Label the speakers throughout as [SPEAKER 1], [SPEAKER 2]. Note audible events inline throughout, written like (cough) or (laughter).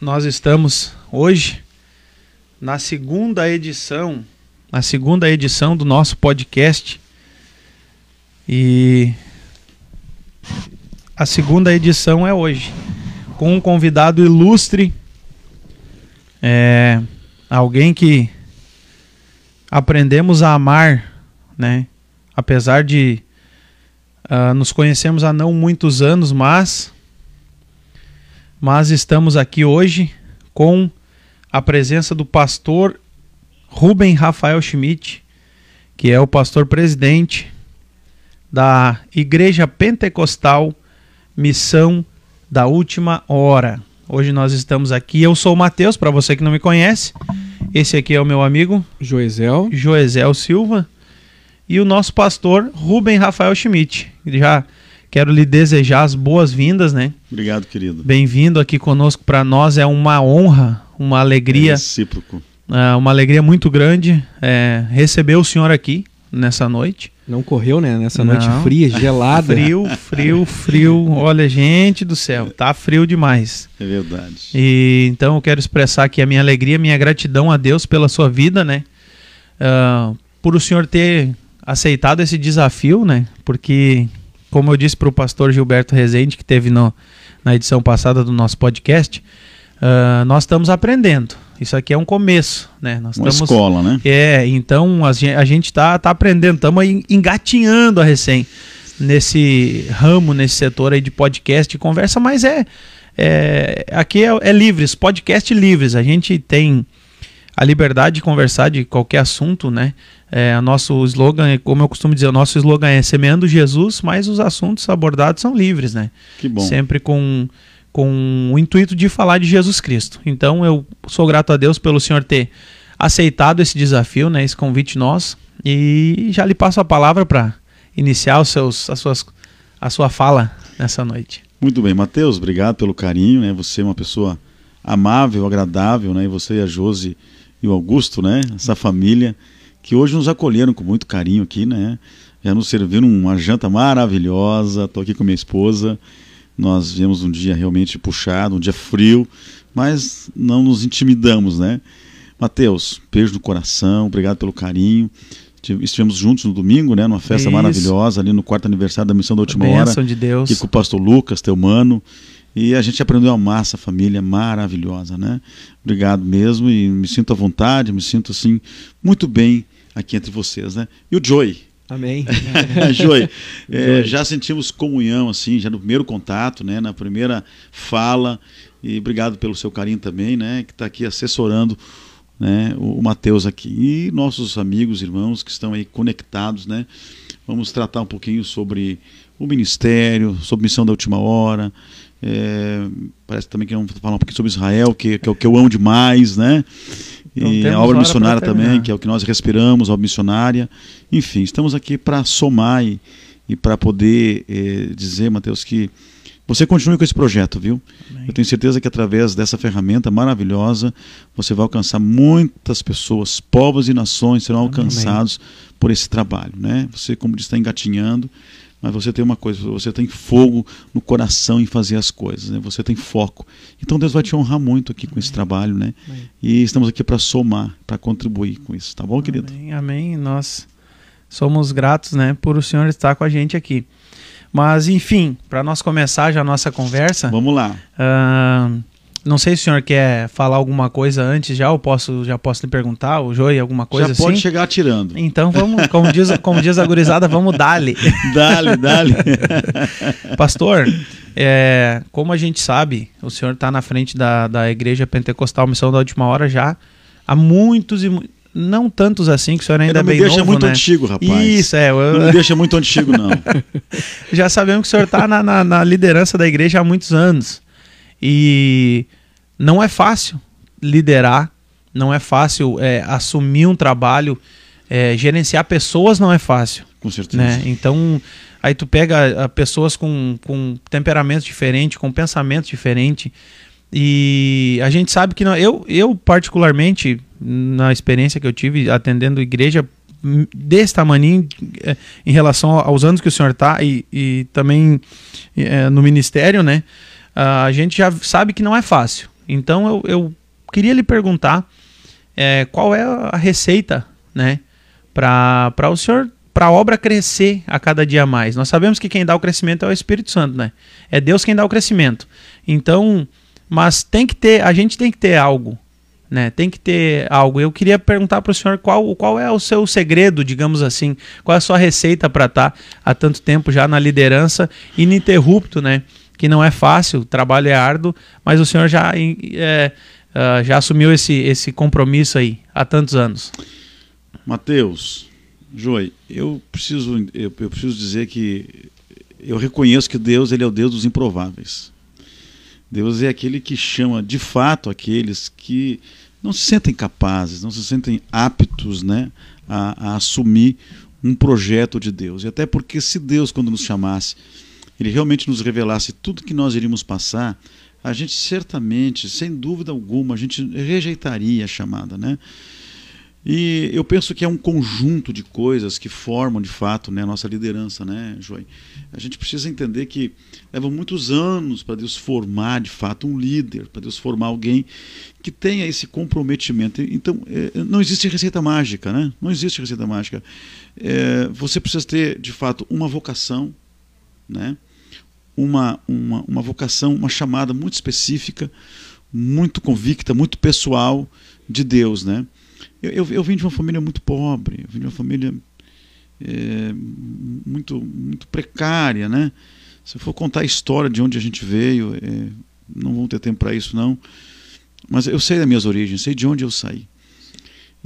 [SPEAKER 1] nós estamos hoje na segunda edição, na segunda edição do nosso podcast. E a segunda edição é hoje, com um convidado ilustre, é, alguém que aprendemos a amar, né? Apesar de uh, nos conhecemos há não muitos anos, mas mas estamos aqui hoje com a presença do pastor Rubem Rafael Schmidt, que é o pastor presidente da Igreja Pentecostal Missão da Última Hora. Hoje nós estamos aqui. Eu sou o Matheus, para você que não me conhece. Esse aqui é o meu amigo
[SPEAKER 2] Joesel.
[SPEAKER 1] Joesel Silva. E o nosso pastor Rubem Rafael Schmidt. Já quero lhe desejar as boas-vindas, né?
[SPEAKER 2] Obrigado, querido.
[SPEAKER 1] Bem-vindo aqui conosco. Para nós é uma honra, uma alegria. É
[SPEAKER 2] recíproco.
[SPEAKER 1] É uma alegria muito grande é, receber o senhor aqui nessa noite.
[SPEAKER 2] Não correu, né? Nessa Não. noite fria, gelada. (laughs)
[SPEAKER 1] Frio, frio, frio. Olha, gente do céu, tá frio demais.
[SPEAKER 2] É verdade.
[SPEAKER 1] E então eu quero expressar aqui a minha alegria, minha gratidão a Deus pela sua vida, né? Uh, por o senhor ter aceitado esse desafio, né? Porque, como eu disse para o pastor Gilberto Rezende, que teve no, na edição passada do nosso podcast, uh, nós estamos aprendendo. Isso aqui é um começo, né?
[SPEAKER 2] Nós Uma estamos, escola, né?
[SPEAKER 1] É, então a gente está tá aprendendo, estamos engatinhando a recém nesse ramo, nesse setor aí de podcast e conversa, mas é, é aqui é, é livres, podcast livres. A gente tem a liberdade de conversar de qualquer assunto, né? É, o nosso slogan, como eu costumo dizer, o nosso slogan é semeando Jesus, mas os assuntos abordados são livres, né?
[SPEAKER 2] Que bom.
[SPEAKER 1] Sempre com com o intuito de falar de Jesus Cristo. Então eu sou grato a Deus pelo Senhor ter aceitado esse desafio, né, esse convite nosso, e já lhe passo a palavra para iniciar os seus, as suas, a sua fala nessa noite.
[SPEAKER 2] Muito bem, Mateus, obrigado pelo carinho, né? Você é uma pessoa amável, agradável, né? E você e a Josi e o Augusto, né? Essa família que hoje nos acolheram com muito carinho aqui, né? Já nos serviram uma janta maravilhosa. Estou aqui com minha esposa nós viemos um dia realmente puxado, um dia frio, mas não nos intimidamos, né? Mateus, beijo no coração, obrigado pelo carinho. Estivemos juntos no domingo, né? Numa festa Isso. maravilhosa ali no quarto aniversário da Missão da Última Hora.
[SPEAKER 1] de Deus.
[SPEAKER 2] Aqui com o pastor Lucas, teu mano. E a gente aprendeu a amar essa família maravilhosa, né? Obrigado mesmo e me sinto à vontade, me sinto assim muito bem aqui entre vocês, né? E o Joey,
[SPEAKER 1] Amém. (laughs)
[SPEAKER 2] Joy, (laughs) é, já sentimos comunhão, assim, já no primeiro contato, né, na primeira fala. E obrigado pelo seu carinho também, né, que está aqui assessorando né, o, o Mateus aqui. E nossos amigos, irmãos que estão aí conectados, né, vamos tratar um pouquinho sobre o ministério, sobre missão da última hora. É, parece também que vamos falar um pouquinho sobre Israel, que, que é o que eu amo demais, né? E a obra missionária também, que é o que nós respiramos, a obra missionária. Enfim, estamos aqui para somar e, e para poder eh, dizer, Mateus, que você continue com esse projeto, viu? Amém. Eu tenho certeza que através dessa ferramenta maravilhosa você vai alcançar muitas pessoas, povos e nações serão alcançados Amém. por esse trabalho, né? Você, como diz, está engatinhando, mas você tem uma coisa, você tem fogo no coração em fazer as coisas, né? Você tem foco. Então Deus vai te honrar muito aqui com esse trabalho, né? Amém. E estamos aqui para somar, para contribuir com isso, tá bom, querido?
[SPEAKER 1] Amém, amém. Nós somos gratos, né, por o Senhor estar com a gente aqui. Mas, enfim, para nós começar já a nossa conversa.
[SPEAKER 2] Vamos lá.
[SPEAKER 1] Uh, não sei se o senhor quer falar alguma coisa antes já, ou posso, já posso lhe perguntar, o Joey, alguma coisa já assim?
[SPEAKER 2] pode chegar atirando.
[SPEAKER 1] Então vamos, como diz, como diz a gurizada, vamos dali.
[SPEAKER 2] dali, dali.
[SPEAKER 1] Pastor, é, como a gente sabe, o senhor está na frente da, da Igreja Pentecostal Missão da Última Hora já há muitos e não tantos assim, que o senhor ainda é bem novo,
[SPEAKER 2] Não me deixa muito
[SPEAKER 1] né?
[SPEAKER 2] antigo, rapaz.
[SPEAKER 1] Isso, é. Eu...
[SPEAKER 2] Não me deixa muito antigo, não. (laughs)
[SPEAKER 1] Já sabemos que o senhor está na, na, na, liderança da igreja há muitos anos. E não é fácil liderar, não é fácil é, assumir um trabalho, é, gerenciar pessoas não é fácil.
[SPEAKER 2] Com certeza.
[SPEAKER 1] Né? Então, aí tu pega ah, pessoas com, com temperamentos diferentes, com pensamentos diferentes, e a gente sabe que não, eu, eu particularmente na experiência que eu tive atendendo igreja hum, desse tamanho eh, em relação aos anos que o senhor está e, e também é, no ministério, né? A gente já sabe que não é fácil. Então eu, eu queria lhe perguntar é, qual é a receita, né, para o senhor para a obra crescer a cada dia mais. Nós sabemos que quem dá o crescimento é o Espírito Santo, né? É Deus quem dá o crescimento. Então, mas tem que ter, a gente tem que ter algo, né? Tem que ter algo. Eu queria perguntar para o senhor qual, qual é o seu segredo, digamos assim, qual é a sua receita para estar tá há tanto tempo já na liderança ininterrupto, né? Que não é fácil, o trabalho é árduo, mas o senhor já, é, uh, já assumiu esse, esse compromisso aí há tantos anos.
[SPEAKER 2] Mateus, Joy, eu preciso, eu, eu, preciso dizer que eu reconheço que Deus ele é o Deus dos improváveis. Deus é aquele que chama de fato aqueles que não se sentem capazes, não se sentem aptos né, a, a assumir um projeto de Deus. E até porque se Deus, quando nos chamasse, ele realmente nos revelasse tudo que nós iríamos passar, a gente certamente, sem dúvida alguma, a gente rejeitaria a chamada, né? E eu penso que é um conjunto de coisas que formam, de fato, né, a nossa liderança, né, Joy? A gente precisa entender que leva muitos anos para Deus formar, de fato, um líder, para Deus formar alguém que tenha esse comprometimento. Então, é, não existe receita mágica, né? Não existe receita mágica. É, você precisa ter, de fato, uma vocação, né? Uma, uma, uma vocação, uma chamada muito específica, muito convicta, muito pessoal de Deus, né? Eu, eu, eu vim de uma família muito pobre, eu vim de uma família é, muito, muito precária, né? Se eu for contar a história de onde a gente veio, é, não vou ter tempo para isso não, mas eu sei das minhas origens, sei de onde eu saí.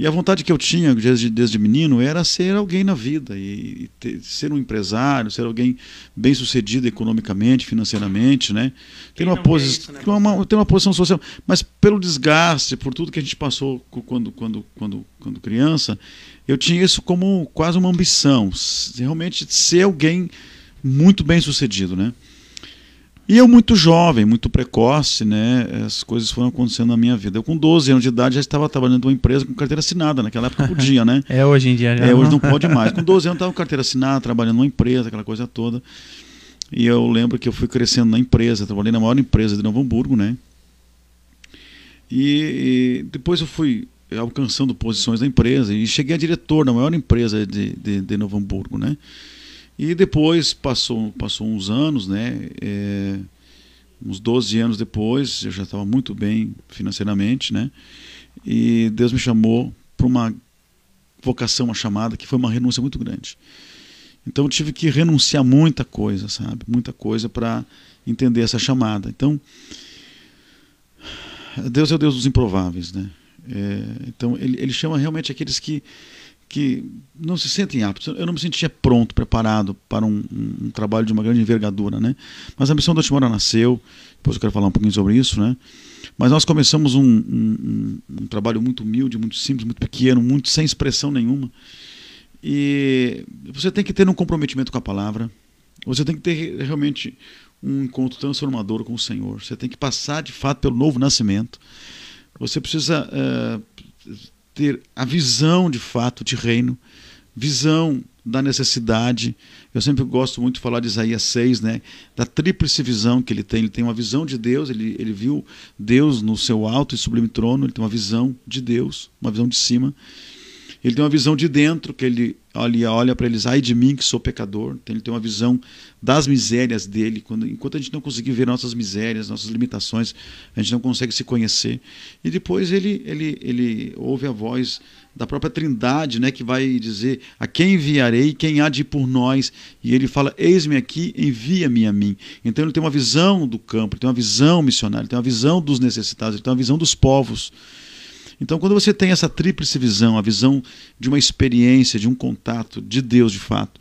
[SPEAKER 2] E a vontade que eu tinha desde, desde menino era ser alguém na vida, e, e ter, ser um empresário, ser alguém bem sucedido economicamente, financeiramente, né? Ter uma, posi isso, né? uma, ter uma posição social. Mas pelo desgaste, por tudo que a gente passou quando, quando, quando, quando criança, eu tinha isso como quase uma ambição, realmente ser alguém muito bem sucedido, né? E eu muito jovem, muito precoce, né? As coisas foram acontecendo na minha vida. Eu com 12 anos de idade já estava trabalhando numa empresa com carteira assinada. Naquela época podia, né? (laughs)
[SPEAKER 1] é, hoje em dia já.
[SPEAKER 2] É, hoje não pode mais. Com 12 anos estava com carteira assinada, trabalhando numa empresa, aquela coisa toda. E eu lembro que eu fui crescendo na empresa, trabalhei na maior empresa de Novo Hamburgo, né? E, e depois eu fui alcançando posições na empresa e cheguei a diretor da maior empresa de, de, de Novo Hamburgo, né? E depois passou, passou uns anos, né? É, uns 12 anos depois, eu já estava muito bem financeiramente, né? E Deus me chamou para uma vocação, uma chamada, que foi uma renúncia muito grande. Então eu tive que renunciar muita coisa, sabe? Muita coisa para entender essa chamada. Então, Deus é o Deus dos improváveis, né? É, então ele, ele chama realmente aqueles que que não se sentem aptos. Eu não me sentia pronto, preparado para um, um, trabalho de uma grande envergadura, né? Mas a missão do Timora nasceu, depois eu quero falar um pouquinho sobre isso, né? Mas nós começamos um, um, um, trabalho muito humilde, muito simples, muito pequeno, muito sem expressão nenhuma. E você tem que ter um comprometimento com a palavra. Você tem que ter realmente um encontro transformador com o Senhor. Você tem que passar de fato pelo novo nascimento. Você precisa uh, ter a visão de fato de reino, visão da necessidade. Eu sempre gosto muito de falar de Isaías 6, né? da tríplice visão que ele tem. Ele tem uma visão de Deus, ele, ele viu Deus no seu alto e sublime trono, ele tem uma visão de Deus, uma visão de cima. Ele tem uma visão de dentro, que ele olha, olha para eles, ai de mim que sou pecador. Então, ele tem uma visão das misérias dele. Quando, enquanto a gente não conseguir ver nossas misérias, nossas limitações, a gente não consegue se conhecer. E depois ele, ele, ele ouve a voz da própria Trindade, né, que vai dizer: A quem enviarei, quem há de ir por nós? E ele fala: Eis-me aqui, envia-me a mim. Então ele tem uma visão do campo, ele tem uma visão missionária, ele tem uma visão dos necessitados, ele tem uma visão dos povos. Então, quando você tem essa tríplice visão, a visão de uma experiência, de um contato de Deus de fato,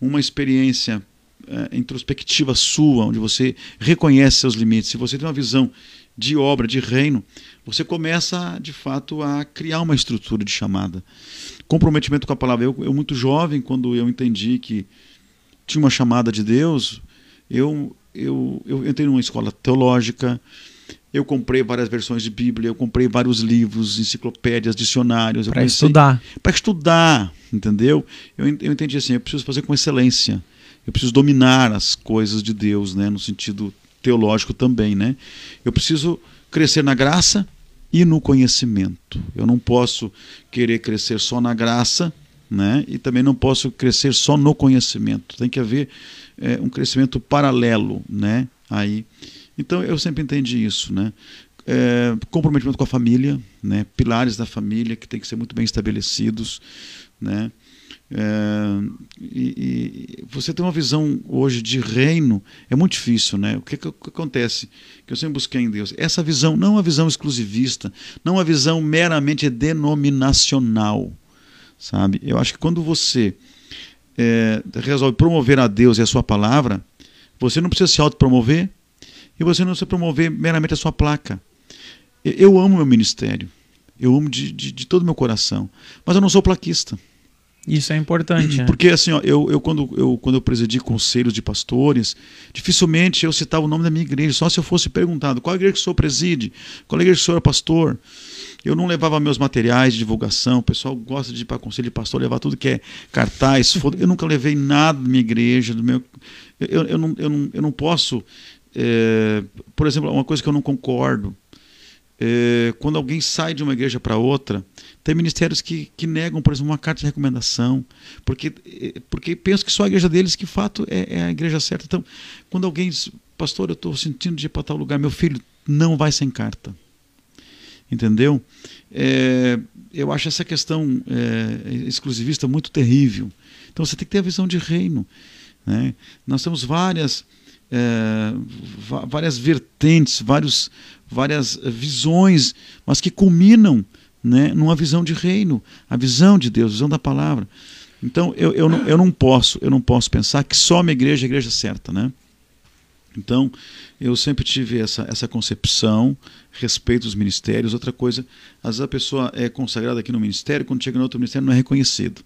[SPEAKER 2] uma experiência é, introspectiva sua, onde você reconhece seus limites, se você tem uma visão de obra, de reino, você começa de fato a criar uma estrutura de chamada. Comprometimento com a palavra. Eu, eu muito jovem, quando eu entendi que tinha uma chamada de Deus, eu, eu, eu entrei numa escola teológica, eu comprei várias versões de Bíblia, eu comprei vários livros, enciclopédias, dicionários.
[SPEAKER 1] Para estudar.
[SPEAKER 2] Para estudar, entendeu? Eu, eu entendi assim, eu preciso fazer com excelência. Eu preciso dominar as coisas de Deus, né, no sentido teológico também, né? Eu preciso crescer na graça e no conhecimento. Eu não posso querer crescer só na graça, né? E também não posso crescer só no conhecimento. Tem que haver é, um crescimento paralelo, né? Aí, então eu sempre entendi isso, né? É, comprometimento com a família, né? Pilares da família que tem que ser muito bem estabelecidos, né? É, e, e, você tem uma visão hoje de reino é muito difícil, né? O que, que, que, acontece? Que eu sempre busquei em Deus essa visão, não uma visão exclusivista, não uma visão meramente denominacional, sabe? Eu acho que quando você é, resolve promover a Deus e a sua palavra, você não precisa se autopromover e você não precisa promover meramente a sua placa. Eu amo meu ministério, eu amo de, de, de todo o meu coração, mas eu não sou plaquista.
[SPEAKER 1] Isso é importante.
[SPEAKER 2] Né? Porque assim, ó, eu, eu, quando, eu quando eu presidi conselhos de pastores, dificilmente eu citava o nome da minha igreja, só se eu fosse perguntado qual igreja que o senhor preside, qual igreja que o senhor é pastor. Eu não levava meus materiais de divulgação, o pessoal gosta de ir para conselho de pastor, levar tudo que é cartaz. eu nunca levei nada da minha igreja, do meu. Eu, eu, não, eu, não, eu não posso. É, por exemplo, uma coisa que eu não concordo. É, quando alguém sai de uma igreja para outra, tem ministérios que, que negam, por exemplo, uma carta de recomendação, porque, porque pensam que só a igreja deles, que fato é, é a igreja certa. Então, quando alguém diz, pastor, eu estou sentindo de ir para tal lugar, meu filho, não vai sem carta. Entendeu? É, eu acho essa questão é, exclusivista muito terrível. Então você tem que ter a visão de reino. Né? Nós temos várias, é, várias vertentes, vários, várias visões, mas que culminam né, numa visão de reino, a visão de Deus, a visão da palavra. Então eu, eu, não, eu não posso, eu não posso pensar que só a minha igreja é a igreja certa, né? Então eu sempre tive essa, essa concepção, respeito os ministérios. Outra coisa, às vezes a pessoa é consagrada aqui no ministério, quando chega no outro ministério não é reconhecido.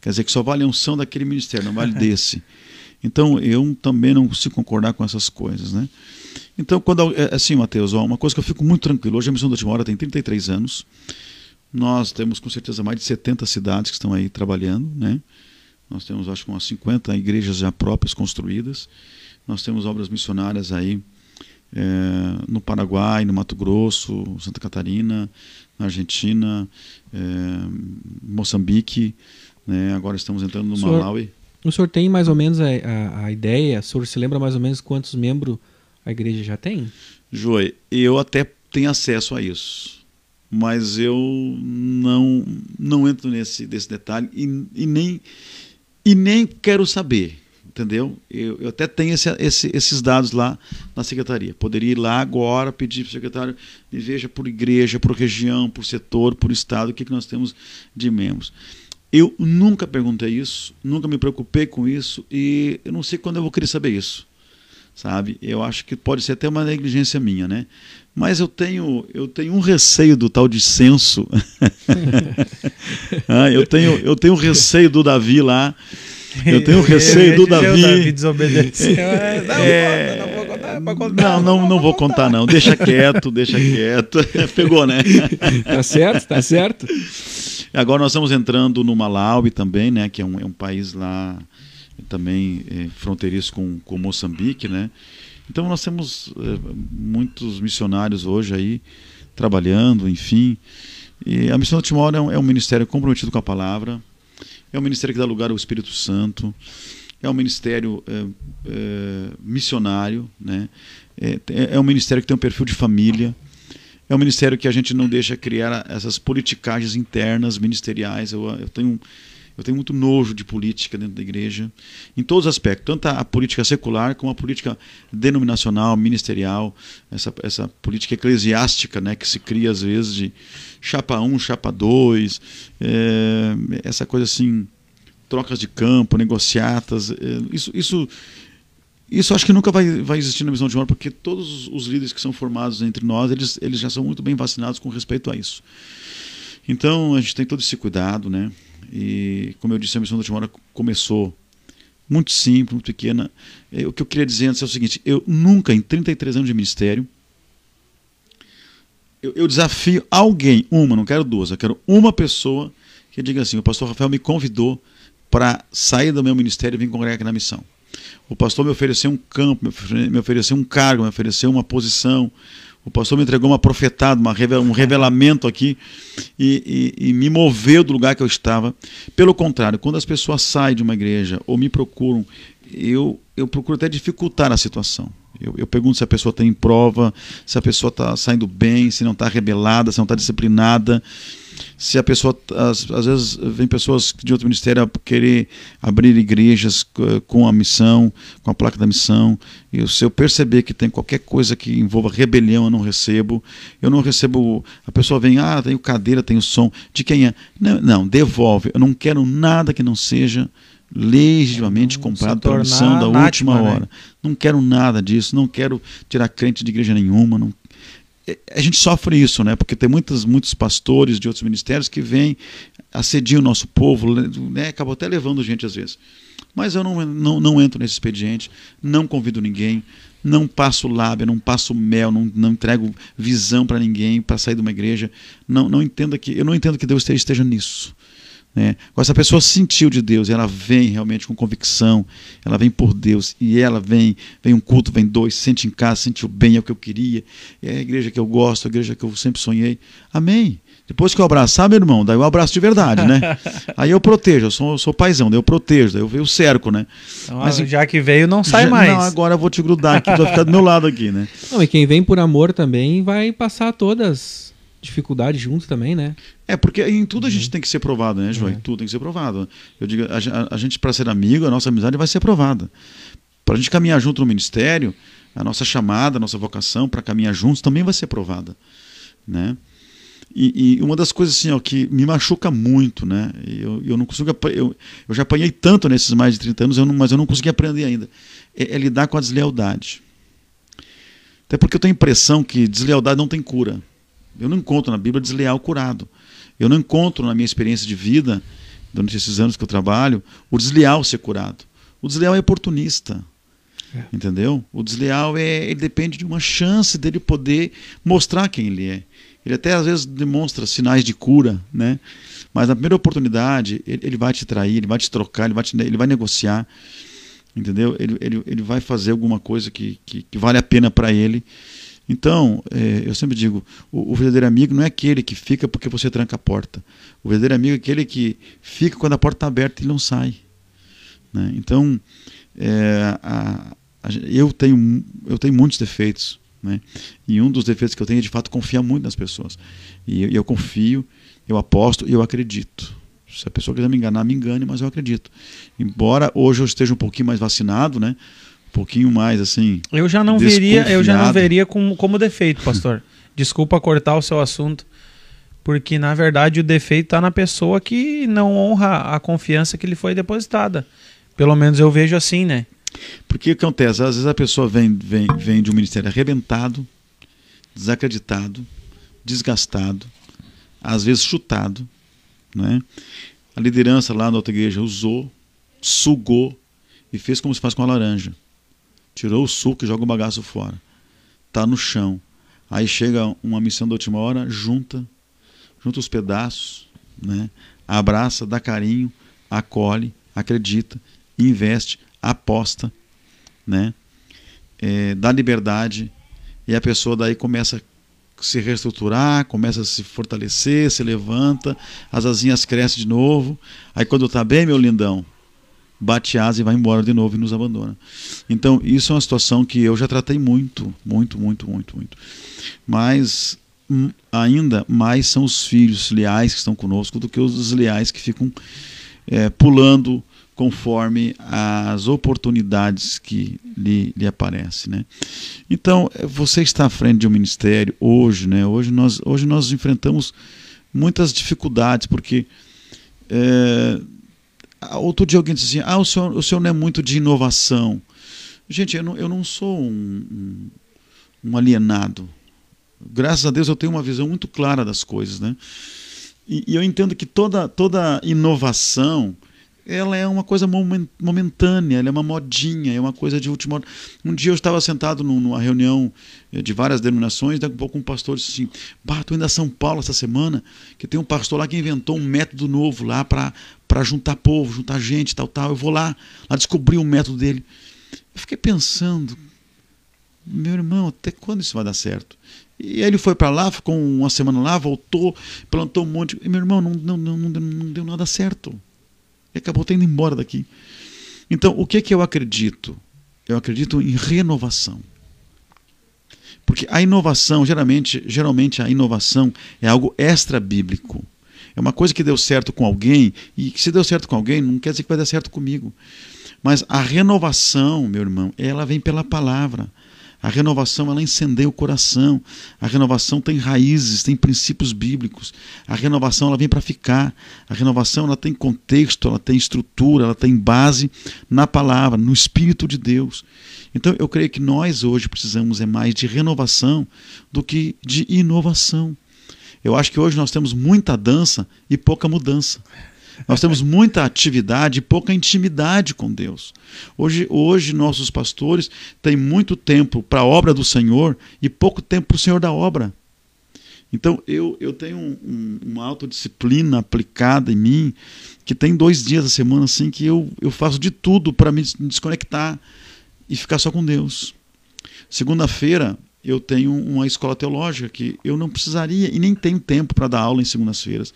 [SPEAKER 2] Quer dizer que só vale a unção daquele ministério, não vale (laughs) desse. Então eu também não consigo concordar com essas coisas, né? Então, quando é, assim, Mateus, uma coisa que eu fico muito tranquilo, hoje a missão da Timora tem 33 anos. Nós temos com certeza mais de 70 cidades que estão aí trabalhando, né? Nós temos acho que umas 50 igrejas já próprias construídas. Nós temos obras missionárias aí é, no Paraguai, no Mato Grosso, Santa Catarina, na Argentina, é, Moçambique, né? agora estamos entrando no senhor, Malawi.
[SPEAKER 1] O senhor tem mais ou menos a, a, a, ideia, o senhor se lembra mais ou menos quantos membros a igreja já tem?
[SPEAKER 2] Joy, eu até tenho acesso a isso, mas eu não não entro nesse, nesse detalhe e, e nem, e nem quero saber, entendeu? Eu, eu até tenho esse, esse, esses dados lá na secretaria. Poderia ir lá agora pedir para o secretário me veja por igreja, por região, por setor, por estado, o que, que nós temos de membros. Eu nunca perguntei isso, nunca me preocupei com isso e eu não sei quando eu vou querer saber isso sabe? Eu acho que pode ser até uma negligência minha, né? Mas eu tenho, eu tenho um receio do tal de censo. (laughs) ah, eu tenho, eu tenho receio do Davi lá. Eu tenho receio do Davi. Davi desobedeceu. É, não, vou contar, não, não, não vou contar não. Deixa quieto, deixa quieto. (laughs) Pegou, né?
[SPEAKER 1] tá certo, tá certo.
[SPEAKER 2] Agora nós estamos entrando no Malawi também, né? Que é um, é um país lá também é, fronteiriço com, com Moçambique, né? Então nós temos é, muitos missionários hoje aí trabalhando, enfim. E a missão do Timor é um, é um, ministério comprometido com a palavra, é um ministério que dá lugar ao Espírito Santo, é um ministério é, é, missionário, né? É, é, um ministério que tem um perfil de família, é um ministério que a gente não deixa criar essas politicagens internas ministeriais. Eu, eu tenho eu tenho muito nojo de política dentro da igreja, em todos os aspectos, tanto a política secular como a política denominacional, ministerial, essa, essa política eclesiástica né, que se cria às vezes de chapa 1, chapa 2, é, essa coisa assim, trocas de campo, negociatas, é, isso, isso, isso acho que nunca vai, vai existir na visão de honra, porque todos os líderes que são formados entre nós, eles, eles já são muito bem vacinados com respeito a isso. Então a gente tem todo esse cuidado, né? E, como eu disse, a missão da Timora começou muito simples, muito pequena. É, o que eu queria dizer antes é o seguinte: eu nunca, em 33 anos de ministério, eu, eu desafio alguém, uma, não quero duas, eu quero uma pessoa que diga assim: o pastor Rafael me convidou para sair do meu ministério e vir congregar aqui na missão. O pastor me ofereceu um campo, me ofereceu um cargo, me ofereceu uma posição. O pastor me entregou uma profetada, uma um revelamento aqui e, e, e, me moveu do lugar que eu estava. Pelo contrário, quando as pessoas saem de uma igreja ou me procuram, eu, eu procuro até dificultar a situação. Eu, eu pergunto se a pessoa está em prova, se a pessoa está saindo bem, se não está rebelada, se não está disciplinada se a pessoa às, às, vezes vem pessoas de outro ministério a querer abrir igrejas com a missão, com a placa da missão, e se eu perceber que tem qualquer coisa que envolva rebelião, eu não recebo. Eu não recebo. A pessoa vem, ah, tenho cadeira, tenho som. De quem é? Não, não devolve. Eu não quero nada que não seja legitimamente comprado pela missão da última né? hora. Né? Não quero nada disso, não quero tirar crente de igreja nenhuma, não a gente sofre isso, né? Porque tem muitos, muitos pastores de outros ministérios que vêm, assediam o nosso povo, né? acabam até levando gente às vezes. Mas eu não, não, não entro nesse expediente, não convido ninguém, não passo lábia, não passo mel, não, não entrego visão para ninguém para sair de uma igreja. Não, não entenda que eu não entendo que Deus esteja nisso. Né? Essa pessoa sentiu de Deus, ela vem realmente com convicção, ela vem por Deus, e ela vem, vem um culto, vem dois, sente em casa, sentiu bem, é o que eu queria, é a igreja que eu gosto, a igreja que eu sempre sonhei. Amém. Depois que eu abraçar, meu irmão, daí eu abraço de verdade, né? (laughs) Aí eu protejo, eu sou, eu sou paizão, daí eu protejo, daí eu, eu cerco, né?
[SPEAKER 1] Então, Mas já que veio, não sai
[SPEAKER 2] já,
[SPEAKER 1] mais.
[SPEAKER 2] Não, agora eu vou te grudar aqui, tu vai ficar do meu lado aqui, né?
[SPEAKER 3] Não, e quem vem por amor também vai passar todas dificuldades junto também, né?
[SPEAKER 2] É, porque em tudo a gente uhum. tem que ser provado, né, João? Uhum. Tudo tem que ser provado. Eu digo, a, a, a gente, para ser amigo, a nossa amizade vai ser provada. Para a gente caminhar junto no ministério, a nossa chamada, a nossa vocação para caminhar juntos também vai ser provada, né? E, e, uma das coisas assim, ó, que me machuca muito, né? Eu, eu não consigo. Eu, eu já apanhei tanto nesses mais de 30 anos, eu não, mas eu não consegui aprender ainda. É, é lidar com a deslealdade. Até porque eu tenho a impressão que deslealdade não tem cura. Eu não encontro na Bíblia desleal curado. Eu não encontro na minha experiência de vida, durante esses anos que eu trabalho, o desleal ser curado. O desleal é oportunista. É. Entendeu? O desleal é, ele depende de uma chance dele poder mostrar quem ele é. Ele até às vezes demonstra sinais de cura, né? Mas na primeira oportunidade, ele, ele vai te trair, ele vai te trocar, ele vai, te, ele vai negociar, entendeu? Ele, ele, ele vai fazer alguma coisa que, que, que vale a pena para ele. Então, é, eu sempre digo: o, o, verdadeiro amigo não é aquele que fica porque você tranca a porta. O verdadeiro amigo é aquele que fica quando a porta está aberta e não sai. Né? Então, é, a, a, eu, tenho, eu tenho muitos defeitos. Né? E um dos defeitos que eu tenho é de fato confiar muito nas pessoas. E eu, eu confio, eu aposto e eu acredito. Se a pessoa quiser me enganar, me engane, mas eu acredito. Embora hoje eu esteja um pouquinho mais vacinado, né? Pouquinho mais assim.
[SPEAKER 1] Eu já não veria, eu já não veria como, como defeito, pastor. (laughs) Desculpa cortar o seu assunto, porque na verdade o defeito está na pessoa que não honra a confiança que lhe foi depositada. Pelo menos eu vejo assim, né?
[SPEAKER 2] Porque o que acontece? Às vezes a pessoa vem, vem, vem de um ministério arrebentado, desacreditado, desgastado, às vezes chutado, né? A liderança lá na outra igreja usou, sugou e fez como se faz com a laranja tirou o suco e joga o bagaço fora. Tá no chão. Aí chega uma missão da última hora, junta, junta os pedaços, né? abraça, dá carinho, acolhe, acredita, investe, aposta, né? É, dá liberdade e a pessoa daí começa a se reestruturar, começa a se fortalecer, se levanta, as asinhas crescem de novo. Aí quando tá bem, meu lindão, bate asa e vai embora de novo e nos abandona. Então, isso é uma situação que eu já tratei muito, muito, muito, muito, muito. Mas hum, ainda mais são os filhos leais que estão conosco do que os desleais que ficam é, pulando conforme as oportunidades que lhe, lhe aparecem. Né? Então, você está à frente de um ministério hoje, né? hoje, nós, hoje nós enfrentamos muitas dificuldades, porque é, Outro dia alguém disse assim: ah, o senhor, o senhor não é muito de inovação. Gente, eu não, eu não sou um, um alienado. Graças a Deus eu tenho uma visão muito clara das coisas. Né? E, e eu entendo que toda, toda inovação ela é uma coisa momentânea, ela é uma modinha, é uma coisa de última hora. Um dia eu estava sentado numa reunião eh, de várias denominações, daqui a pouco um pastor disse assim, bah, estou indo a São Paulo essa semana, que tem um pastor lá que inventou um método novo lá para juntar povo, juntar gente, tal, tal. Eu vou lá, lá descobrir o método dele. Eu fiquei pensando, meu irmão, até quando isso vai dar certo? E ele foi para lá, ficou uma semana lá, voltou, plantou um monte. E meu irmão, não, não, não, não, deu nada certo. E acabou tendo embora daqui. Então, o que, que eu acredito? Eu acredito em renovação. Porque a inovação, geralmente, geralmente a inovação é algo extra-bíblico. É uma coisa que deu certo com alguém, e se deu certo com alguém, não quer dizer que vai dar certo comigo. Mas a renovação, meu irmão, ela vem pela palavra. A renovação ela incendeia o coração. A renovação tem raízes, tem princípios bíblicos. A renovação ela vem para ficar. A renovação ela tem contexto, ela tem estrutura, ela tem base na palavra, no espírito de Deus. Então eu creio que nós hoje precisamos é mais de renovação do que de inovação. Eu acho que hoje nós temos muita dança e pouca mudança. Nós temos muita atividade e pouca intimidade com Deus. Hoje, hoje nossos pastores têm muito tempo para a obra do Senhor e pouco tempo para o Senhor da obra. Então eu, eu tenho um, um, uma autodisciplina aplicada em mim que tem dois dias da semana assim que eu, eu faço de tudo para me desconectar e ficar só com Deus. Segunda-feira eu tenho uma escola teológica que eu não precisaria e nem tenho tempo para dar aula em segundas-feiras.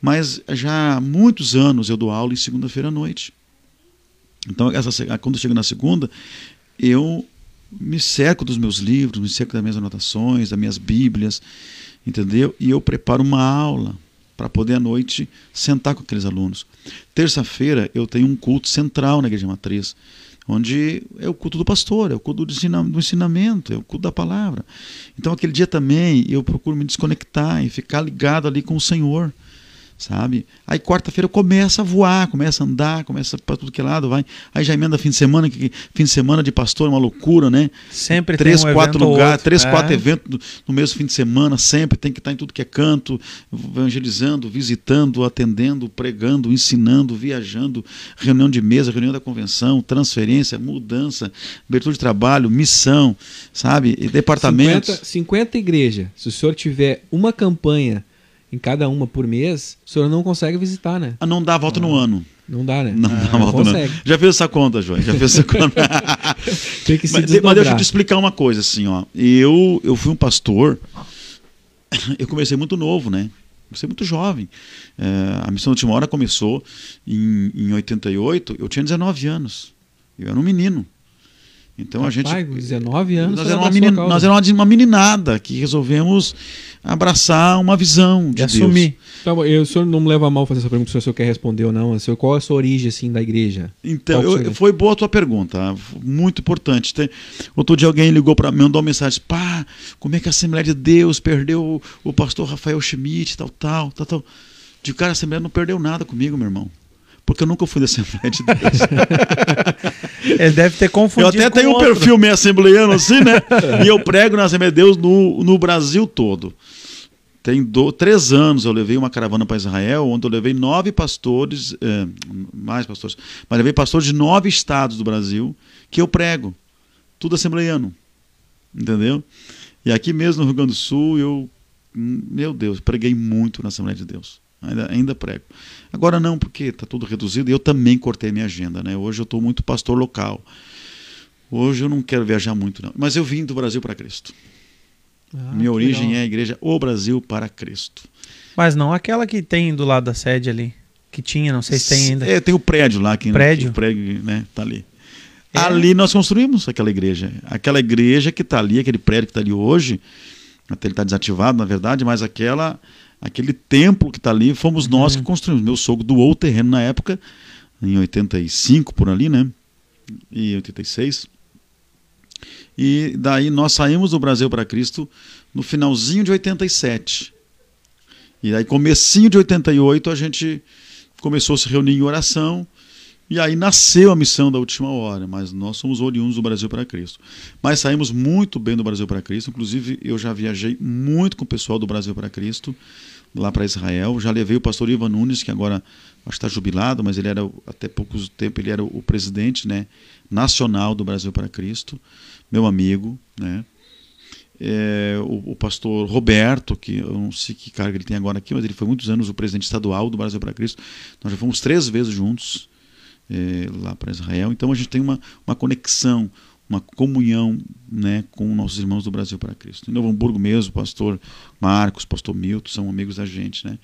[SPEAKER 2] Mas já há muitos anos eu dou aula em segunda-feira à noite. Então, essa, quando eu chego na segunda, eu me cerco dos meus livros, me cerco das minhas anotações, das minhas bíblias, entendeu? E eu preparo uma aula para poder à noite sentar com aqueles alunos. Terça-feira eu tenho um culto central na Igreja Matriz onde é o culto do pastor, é o culto do ensinamento, é o culto da palavra. Então, aquele dia também eu procuro me desconectar e ficar ligado ali com o Senhor sabe? Aí quarta-feira começa a voar, começa a andar, começa para tudo que é lado, vai. Aí já emenda fim de semana, que fim de semana de pastor é uma loucura, né?
[SPEAKER 1] Sempre
[SPEAKER 2] três,
[SPEAKER 1] tem um
[SPEAKER 2] quatro lugares, três,
[SPEAKER 1] é.
[SPEAKER 2] quatro eventos no mesmo fim de semana, sempre tem que estar em tudo que é canto, evangelizando, visitando, atendendo, pregando, ensinando, viajando, reunião de mesa, reunião da convenção, transferência, mudança, abertura de trabalho, missão, sabe? E departamentos.
[SPEAKER 3] 50, 50 igrejas. Se o senhor tiver uma campanha em cada uma por mês, o senhor não consegue visitar, né?
[SPEAKER 2] Ah, não dá a volta ah, no ano.
[SPEAKER 3] Não dá, né?
[SPEAKER 2] Não ah, dá a volta no ano. Já fez essa conta, João? Já fez essa (laughs) conta. (laughs)
[SPEAKER 3] Tem que se
[SPEAKER 2] mas, mas deixa eu te explicar uma coisa, assim, ó. Eu, eu fui um pastor, (coughs) eu comecei muito novo, né? Comecei muito jovem. É, a missão de hora começou em, em 88, eu tinha 19 anos. Eu era um menino. Então a gente.
[SPEAKER 3] 19 anos.
[SPEAKER 2] Nós éramos uma, nós éramos uma meninada que resolvemos abraçar uma visão de
[SPEAKER 1] e assumir.
[SPEAKER 3] Então, eu, o senhor não me leva a mal fazer essa pergunta se o senhor quer responder ou não. Senhor, qual é a sua origem assim, da igreja?
[SPEAKER 2] Então, eu, foi boa a tua pergunta, muito importante. Tem, outro dia alguém ligou para mim, mandou uma mensagem: pá, como é que a Assembleia de Deus perdeu o, o pastor Rafael Schmidt, tal, tal, tal, tal. De cara, a Assembleia não perdeu nada comigo, meu irmão porque eu nunca fui da Assembleia de Deus. (laughs)
[SPEAKER 1] Ele deve ter confundido.
[SPEAKER 2] Eu até tenho um outro. perfil meio assembleiano assim, né? (laughs) e eu prego na Assembleia de Deus no, no Brasil todo. Tem do, três anos eu levei uma caravana para Israel, onde eu levei nove pastores, é, mais pastores, mas levei pastores de nove estados do Brasil que eu prego. Tudo assembleiano. Entendeu? E aqui mesmo no Rio Grande do Sul, eu, meu Deus, preguei muito na Assembleia de Deus. Ainda, ainda prego. Agora não, porque está tudo reduzido e eu também cortei minha agenda. Né? Hoje eu estou muito pastor local. Hoje eu não quero viajar muito, não. Mas eu vim do Brasil para Cristo. Ah, Minha origem legal. é a igreja O Brasil para Cristo.
[SPEAKER 1] Mas não aquela que tem do lado da sede ali. Que tinha, não sei se tem ainda.
[SPEAKER 2] É, tem o prédio lá. Que,
[SPEAKER 1] prédio?
[SPEAKER 2] Que o prédio, né, tá ali. É. Ali nós construímos aquela igreja. Aquela igreja que está ali, aquele prédio que está ali hoje, até ele está desativado, na verdade, mas aquela aquele templo que está ali, fomos nós uhum. que construímos. Meu sogro doou o terreno na época, em 85 por ali, né? E 86. E daí nós saímos do Brasil para Cristo no finalzinho de 87. E aí comecinho de 88 a gente começou a se reunir em oração e aí nasceu a missão da última hora, mas nós somos oriundos do Brasil para Cristo. Mas saímos muito bem do Brasil para Cristo, inclusive eu já viajei muito com o pessoal do Brasil para Cristo lá para Israel. Já levei o pastor Ivan Nunes, que agora está jubilado, mas ele era até pouco tempo ele era o presidente, né, nacional do Brasil para Cristo, meu amigo, né. É, o, o, pastor Roberto, que eu não sei que carga ele tem agora aqui, mas ele foi muitos anos o presidente estadual do Brasil para Cristo. Nós já fomos três vezes juntos é, lá para Israel. Então a gente tem uma, uma conexão, uma comunhão né, com nossos irmãos do Brasil para Cristo. Em Novo Hamburgo mesmo, pastor Marcos, pastor Milton, são amigos da gente. Né?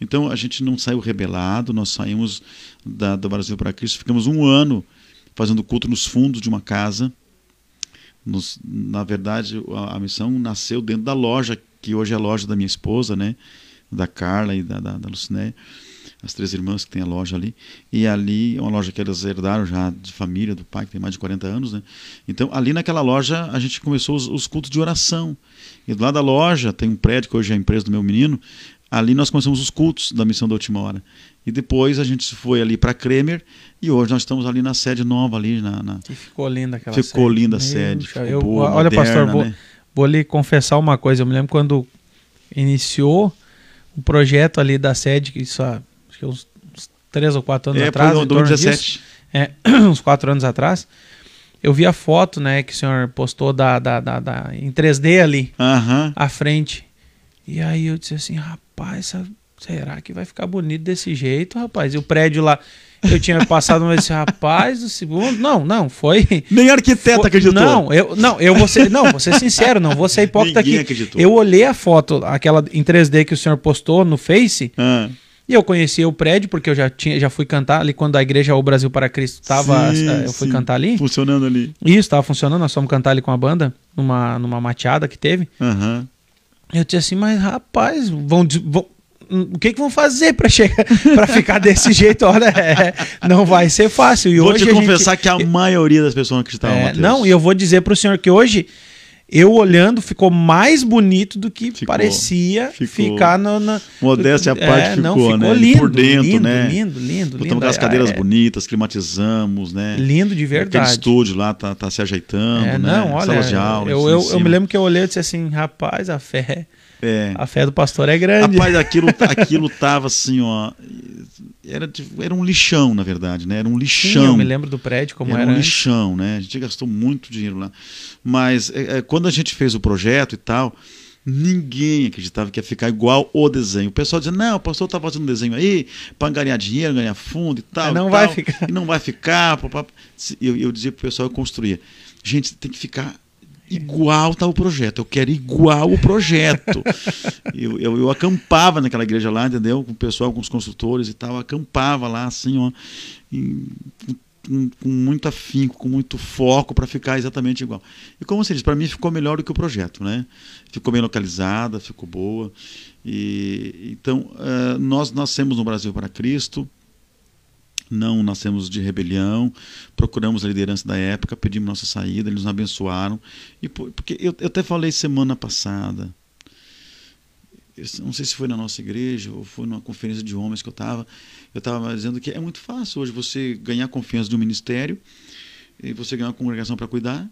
[SPEAKER 2] Então a gente não saiu rebelado, nós saímos da, do Brasil para Cristo, ficamos um ano fazendo culto nos fundos de uma casa. Nos, na verdade, a, a, missão nasceu dentro da loja, que hoje é a loja da minha esposa, né? da Carla e da, da, da Lucinéia as três irmãs que tem a loja ali. E ali é uma loja que elas herdaram já de família, do pai, que tem mais de 40 anos. Né? Então, ali naquela loja, a gente começou os, os cultos de oração. E do lado da loja, tem um prédio que hoje é a empresa do meu menino. Ali nós começamos os cultos da missão da última hora. E depois a gente foi ali para Kremer e hoje nós estamos ali na sede nova ali na, na...
[SPEAKER 1] E ficou linda aquela
[SPEAKER 2] ficou sede. linda a sede, ficou
[SPEAKER 1] eu,
[SPEAKER 2] boa,
[SPEAKER 1] olha
[SPEAKER 2] moderna,
[SPEAKER 1] pastor, vou,
[SPEAKER 2] né?
[SPEAKER 1] vou lhe confessar uma coisa, eu me lembro quando iniciou o projeto ali da sede, que isso há acho que uns três ou quatro anos
[SPEAKER 2] é,
[SPEAKER 1] atrás.
[SPEAKER 2] Foi no 2017.
[SPEAKER 1] é, (clears throat) uns quatro anos atrás. Eu vi a foto, né, que o senhor postou da, da, da, da em 3D ali,
[SPEAKER 2] Aham.
[SPEAKER 1] à frente. E aí eu disse assim, rapaz, essa- será que vai ficar bonito desse jeito, rapaz? E o prédio lá, eu tinha (laughs) passado vez assim, rapaz, do segundo. Não, não, foi. (laughs)
[SPEAKER 2] Nem arquiteto
[SPEAKER 1] foi-
[SPEAKER 2] acreditou.
[SPEAKER 1] Não, eu, não, eu vou ser, não, vou ser (laughs) sincero, não vou ser hipócrita
[SPEAKER 2] Ninguém
[SPEAKER 1] aqui.
[SPEAKER 2] acreditou.
[SPEAKER 1] Eu olhei a foto, aquela em 3D que o senhor postou no Face,
[SPEAKER 2] Ah,
[SPEAKER 1] e eu conhecia o prédio, porque eu já, tinha, já fui cantar ali quando a igreja O Brasil para Cristo estava.
[SPEAKER 2] sim,
[SPEAKER 1] Eu fui
[SPEAKER 2] sim.
[SPEAKER 1] cantar ali.
[SPEAKER 2] Funcionando ali.
[SPEAKER 1] Isso, estava funcionando, nós fomos cantar ali com a banda, numa, numa mateada que teve.
[SPEAKER 2] Aham.
[SPEAKER 1] Eu disse assim, mas rapaz, vão. vão- hum, o que, que vão fazer para chegar (laughs) para ficar desse jeito? (laughs) Olha, é, não vai ser fácil. E
[SPEAKER 2] Vou
[SPEAKER 1] hoje
[SPEAKER 2] te
[SPEAKER 1] a gente-
[SPEAKER 2] confessar que a maioria das pessoas não acreditavam,
[SPEAKER 1] é, não, e eu vou dizer pro senhor que hoje eu olhando ficou mais bonito do que
[SPEAKER 2] Ficou,
[SPEAKER 1] parecia
[SPEAKER 2] ficou.
[SPEAKER 1] ficar no, na
[SPEAKER 2] Modéstia à parte ficou,
[SPEAKER 1] não, ficou
[SPEAKER 2] né?
[SPEAKER 1] lindo,
[SPEAKER 2] Por dentro,
[SPEAKER 1] lindo,
[SPEAKER 2] né?
[SPEAKER 1] lindo, lindo,
[SPEAKER 2] Botamos
[SPEAKER 1] lindo.
[SPEAKER 2] aquelas cadeiras
[SPEAKER 1] É,
[SPEAKER 2] bonitas, climatizamos, né?
[SPEAKER 1] lindo de
[SPEAKER 2] Aquele
[SPEAKER 1] verdade.
[SPEAKER 2] estúdio lá tá, tá se ajeitando,
[SPEAKER 1] É,
[SPEAKER 2] né?
[SPEAKER 1] não, olha,
[SPEAKER 2] Sala de aula.
[SPEAKER 1] eu, eu, eu me lembro que eu olhei e disse assim, rapaz, a fé,
[SPEAKER 2] É.
[SPEAKER 1] a fé do pastor é grande.
[SPEAKER 2] Rapaz, aquilo, (laughs) aquilo tava assim, ó. Era, era um lixão, na verdade, né? Era um
[SPEAKER 1] Sim,
[SPEAKER 2] lixão.
[SPEAKER 1] eu me lembro do prédio como
[SPEAKER 2] era,
[SPEAKER 1] era,
[SPEAKER 2] um
[SPEAKER 1] antes.
[SPEAKER 2] lixão, né? A gente gastou muito dinheiro lá. Mas é, é, quando a gente fez o projeto e tal, ninguém acreditava que ia ficar igual o desenho. O pessoal dizia, não, o pastor tá fazendo um desenho aí para ganhar dinheiro, ganhar fundo e tal.
[SPEAKER 1] Não
[SPEAKER 2] e
[SPEAKER 1] vai
[SPEAKER 2] tal,
[SPEAKER 1] ficar.
[SPEAKER 2] E não vai ficar. pá, pá. Eu, eu dizia pro pessoal, eu construía. Gente, tem que ficar igual tá o projeto. Eu quero igual o projeto. (laughs) eu, eu, eu acampava naquela igreja lá, entendeu? Com o pessoal, com os construtores e tal. Acampava lá, assim, ó. em- com, com muito afinco, com muito foco para ficar exatamente igual. E como você disse, para mim ficou melhor do que o projeto, né? Ficou bem localizada, ficou boa. E então eh, nós nascemos no Brasil para Cristo. Não nascemos de rebelião, procuramos a liderança da época, pedimos nossa saída, eles nos abençoaram. E por- porque eu, eu até falei semana passada, não sei se foi na nossa igreja ou foi numa conferência de homens que eu estava, eu estava dizendo que é muito fácil hoje você ganhar confiança do ministério e você ganhar uma congregação para cuidar,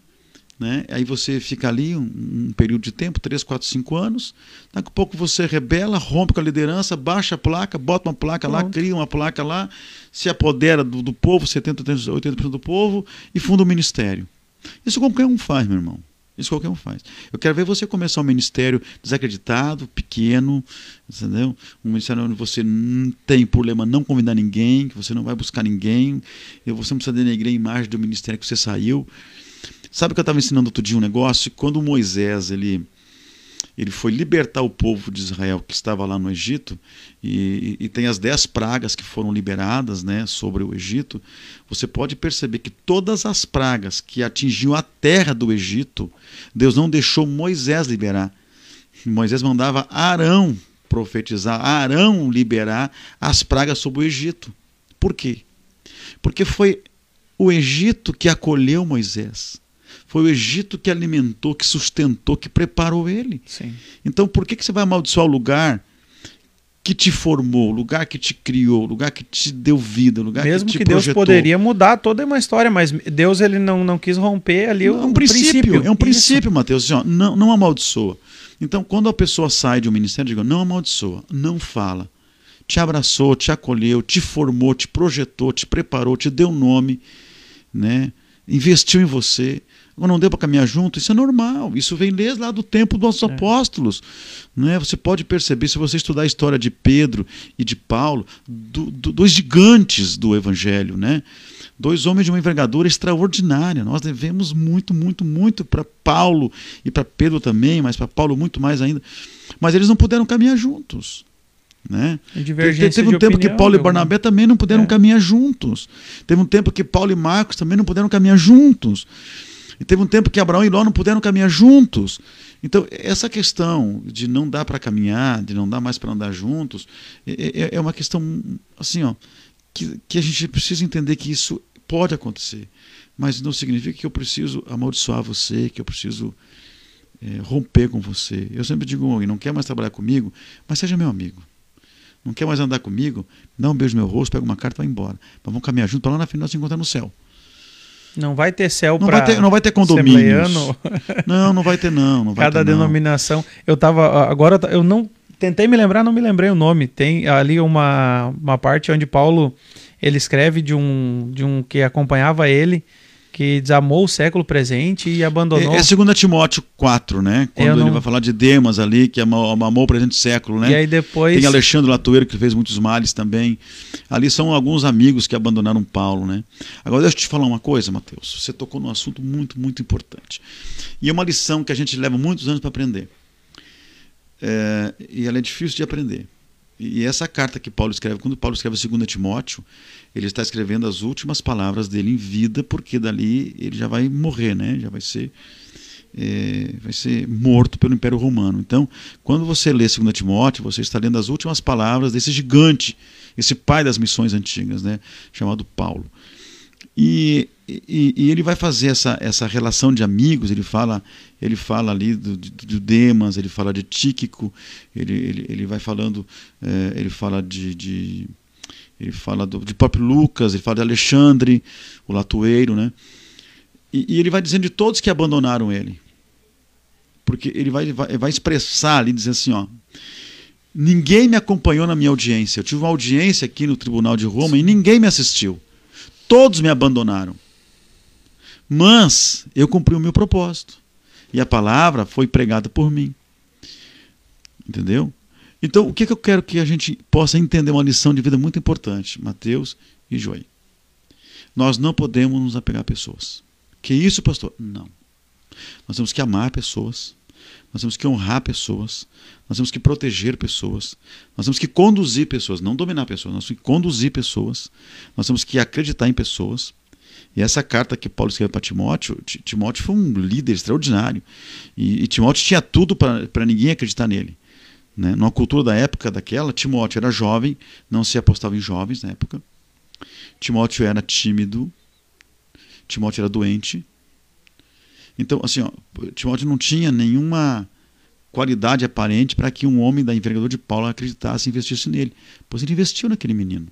[SPEAKER 2] né? Aí você fica ali um, um período de tempo, 3, 4, 5 anos, daqui a pouco você rebela, rompe com a liderança, baixa a placa, bota uma placa lá,
[SPEAKER 1] Pronto.
[SPEAKER 2] cria uma placa lá, se apodera do, do povo, 70, 80% do povo e funda um ministério. Isso qualquer um faz, meu irmão. Isso qualquer um faz. Eu quero ver você começar um ministério desacreditado, pequeno, entendeu? Um ministério onde você não tem problema não convidar ninguém, que você não vai buscar ninguém, e você não precisa denegrir a imagem do ministério que você saiu. Sabe que eu estava ensinando outro dia um negócio? Quando Moisés ele, ele foi libertar o povo de Israel que estava lá no Egito, e, e tem as dez pragas que foram liberadas né, sobre o Egito, você pode perceber que todas as pragas que atingiam a terra do Egito, Deus não deixou Moisés liberar. Moisés mandava Arão profetizar, Arão liberar as pragas sobre o Egito. Por quê? Porque foi o Egito que acolheu Moisés. Foi o Egito que alimentou, que sustentou, que preparou ele.
[SPEAKER 1] Sim.
[SPEAKER 2] Então, por que, que você vai amaldiçoar o lugar que te formou, o lugar que te criou, o lugar que te deu vida, o lugar
[SPEAKER 1] Mesmo
[SPEAKER 2] que te
[SPEAKER 1] que Deus
[SPEAKER 2] projetou?
[SPEAKER 1] poderia mudar toda uma história, mas Deus ele não, não quis romper ali o,
[SPEAKER 2] É um
[SPEAKER 1] o
[SPEAKER 2] princípio, é um
[SPEAKER 1] Isso.
[SPEAKER 2] princípio, Mateus. Assim, não, não amaldiçoa. Então, quando a pessoa sai de um ministério, diga, não amaldiçoa, não fala. Te abraçou, te acolheu, te formou, te projetou, te preparou, te deu nome, né? investiu em você. Agora, Não deu para caminhar junto, isso é normal. Isso vem desde lá do tempo dos
[SPEAKER 1] É.
[SPEAKER 2] apóstolos. Né? Você pode perceber, se você estudar a história de Pedro e de Paulo, do- do- dois gigantes do evangelho, né? Dois homens de uma envergadura extraordinária. Nós devemos muito, muito, muito para Paulo e para Pedro também, mas para Paulo muito mais ainda. Mas eles não puderam caminhar juntos. Né? Teve um tempo opinião, que Paulo e Barnabé também não puderam é. caminhar juntos. Teve um tempo que Paulo e Marcos também não puderam caminhar juntos. E teve um tempo que Abraão e Ló não puderam caminhar juntos. Então, essa questão de não dar para caminhar, de não dar mais para andar juntos, é, é, é, uma questão assim, ó, que, que a gente precisa entender que isso pode acontecer. Mas não significa que eu preciso amaldiçoar você, que eu preciso é, romper com você. Eu sempre digo, não quer mais trabalhar comigo, mas seja meu amigo. Não quer mais andar comigo? Dá um beijo no meu rosto, pega uma carta e vai embora. Mas vamos caminhar junto para lá na frente nós se encontrar no céu.
[SPEAKER 1] Não vai ter céu
[SPEAKER 2] para ter, não vai ter condomínios. (laughs) Não, não vai ter não. não vai
[SPEAKER 1] Cada
[SPEAKER 2] ter,
[SPEAKER 1] denominação. Não. Eu tava agora eu não tentei me lembrar, não me lembrei o nome. Tem ali uma, uma parte onde Paulo ele escreve de um de um que acompanhava ele que desamou o século presente e abandonou.
[SPEAKER 2] É, é 2 Timóteo 4, né? Quando não... ele vai falar de Demas ali, que amou, o presente século, né?
[SPEAKER 1] E aí depois.
[SPEAKER 2] Tem Alexandre Latoeiro, que fez muitos males também. Ali são alguns amigos que abandonaram Paulo, né? Agora, deixa eu te falar uma coisa, Mateus. Você tocou num assunto muito, muito importante. E é uma lição que a gente leva muitos anos para aprender. É, e ela é difícil de aprender. E essa carta que Paulo escreve, quando Paulo escreve 2 Timóteo, ele está escrevendo as últimas palavras dele em vida, porque dali ele já vai morrer, né? já vai ser, é, vai ser morto pelo Império Romano. Então, quando você lê 2 Timóteo, você está lendo as últimas palavras desse gigante, esse pai das missões antigas, né? chamado Paulo. E, e, e, ele vai fazer essa, essa relação de amigos, ele fala, ele fala ali do, do Demas, ele fala de Tíquico, ele, ele, ele vai falando, é, ele fala de, de ele fala do, de próprio Lucas, ele fala de Alexandre, o latoeiro, né? E, e, ele vai dizendo de todos que abandonaram ele. Porque ele vai, vai, vai expressar ali, dizendo assim, ó, ninguém me acompanhou na minha audiência. Eu tive uma audiência aqui no Tribunal de Roma e ninguém me assistiu. Todos me abandonaram. Mas eu cumpri o meu propósito. E a palavra foi pregada por mim. Entendeu? Então, o que, que eu quero que a gente possa entender uma lição de vida muito importante, Mateus e Joey. Nós não podemos nos apegar a pessoas. Que isso, pastor? Não. Nós temos que amar pessoas, nós temos que honrar pessoas, nós temos que proteger pessoas, nós temos que conduzir pessoas, não dominar pessoas, nós temos que conduzir pessoas, nós temos que acreditar em pessoas. E essa carta que Paulo escreveu para Timóteo, Timóteo foi um líder extraordinário. E, e Timóteo tinha tudo para ninguém acreditar nele. Né? Numa cultura da época daquela, Timóteo era jovem, não se apostava em jovens na época. Timóteo era tímido, Timóteo era doente. Então, assim, ó, Timóteo não tinha nenhuma qualidade aparente para que um homem da envergadura de Paulo acreditasse e investisse nele. Pois ele investiu naquele menino.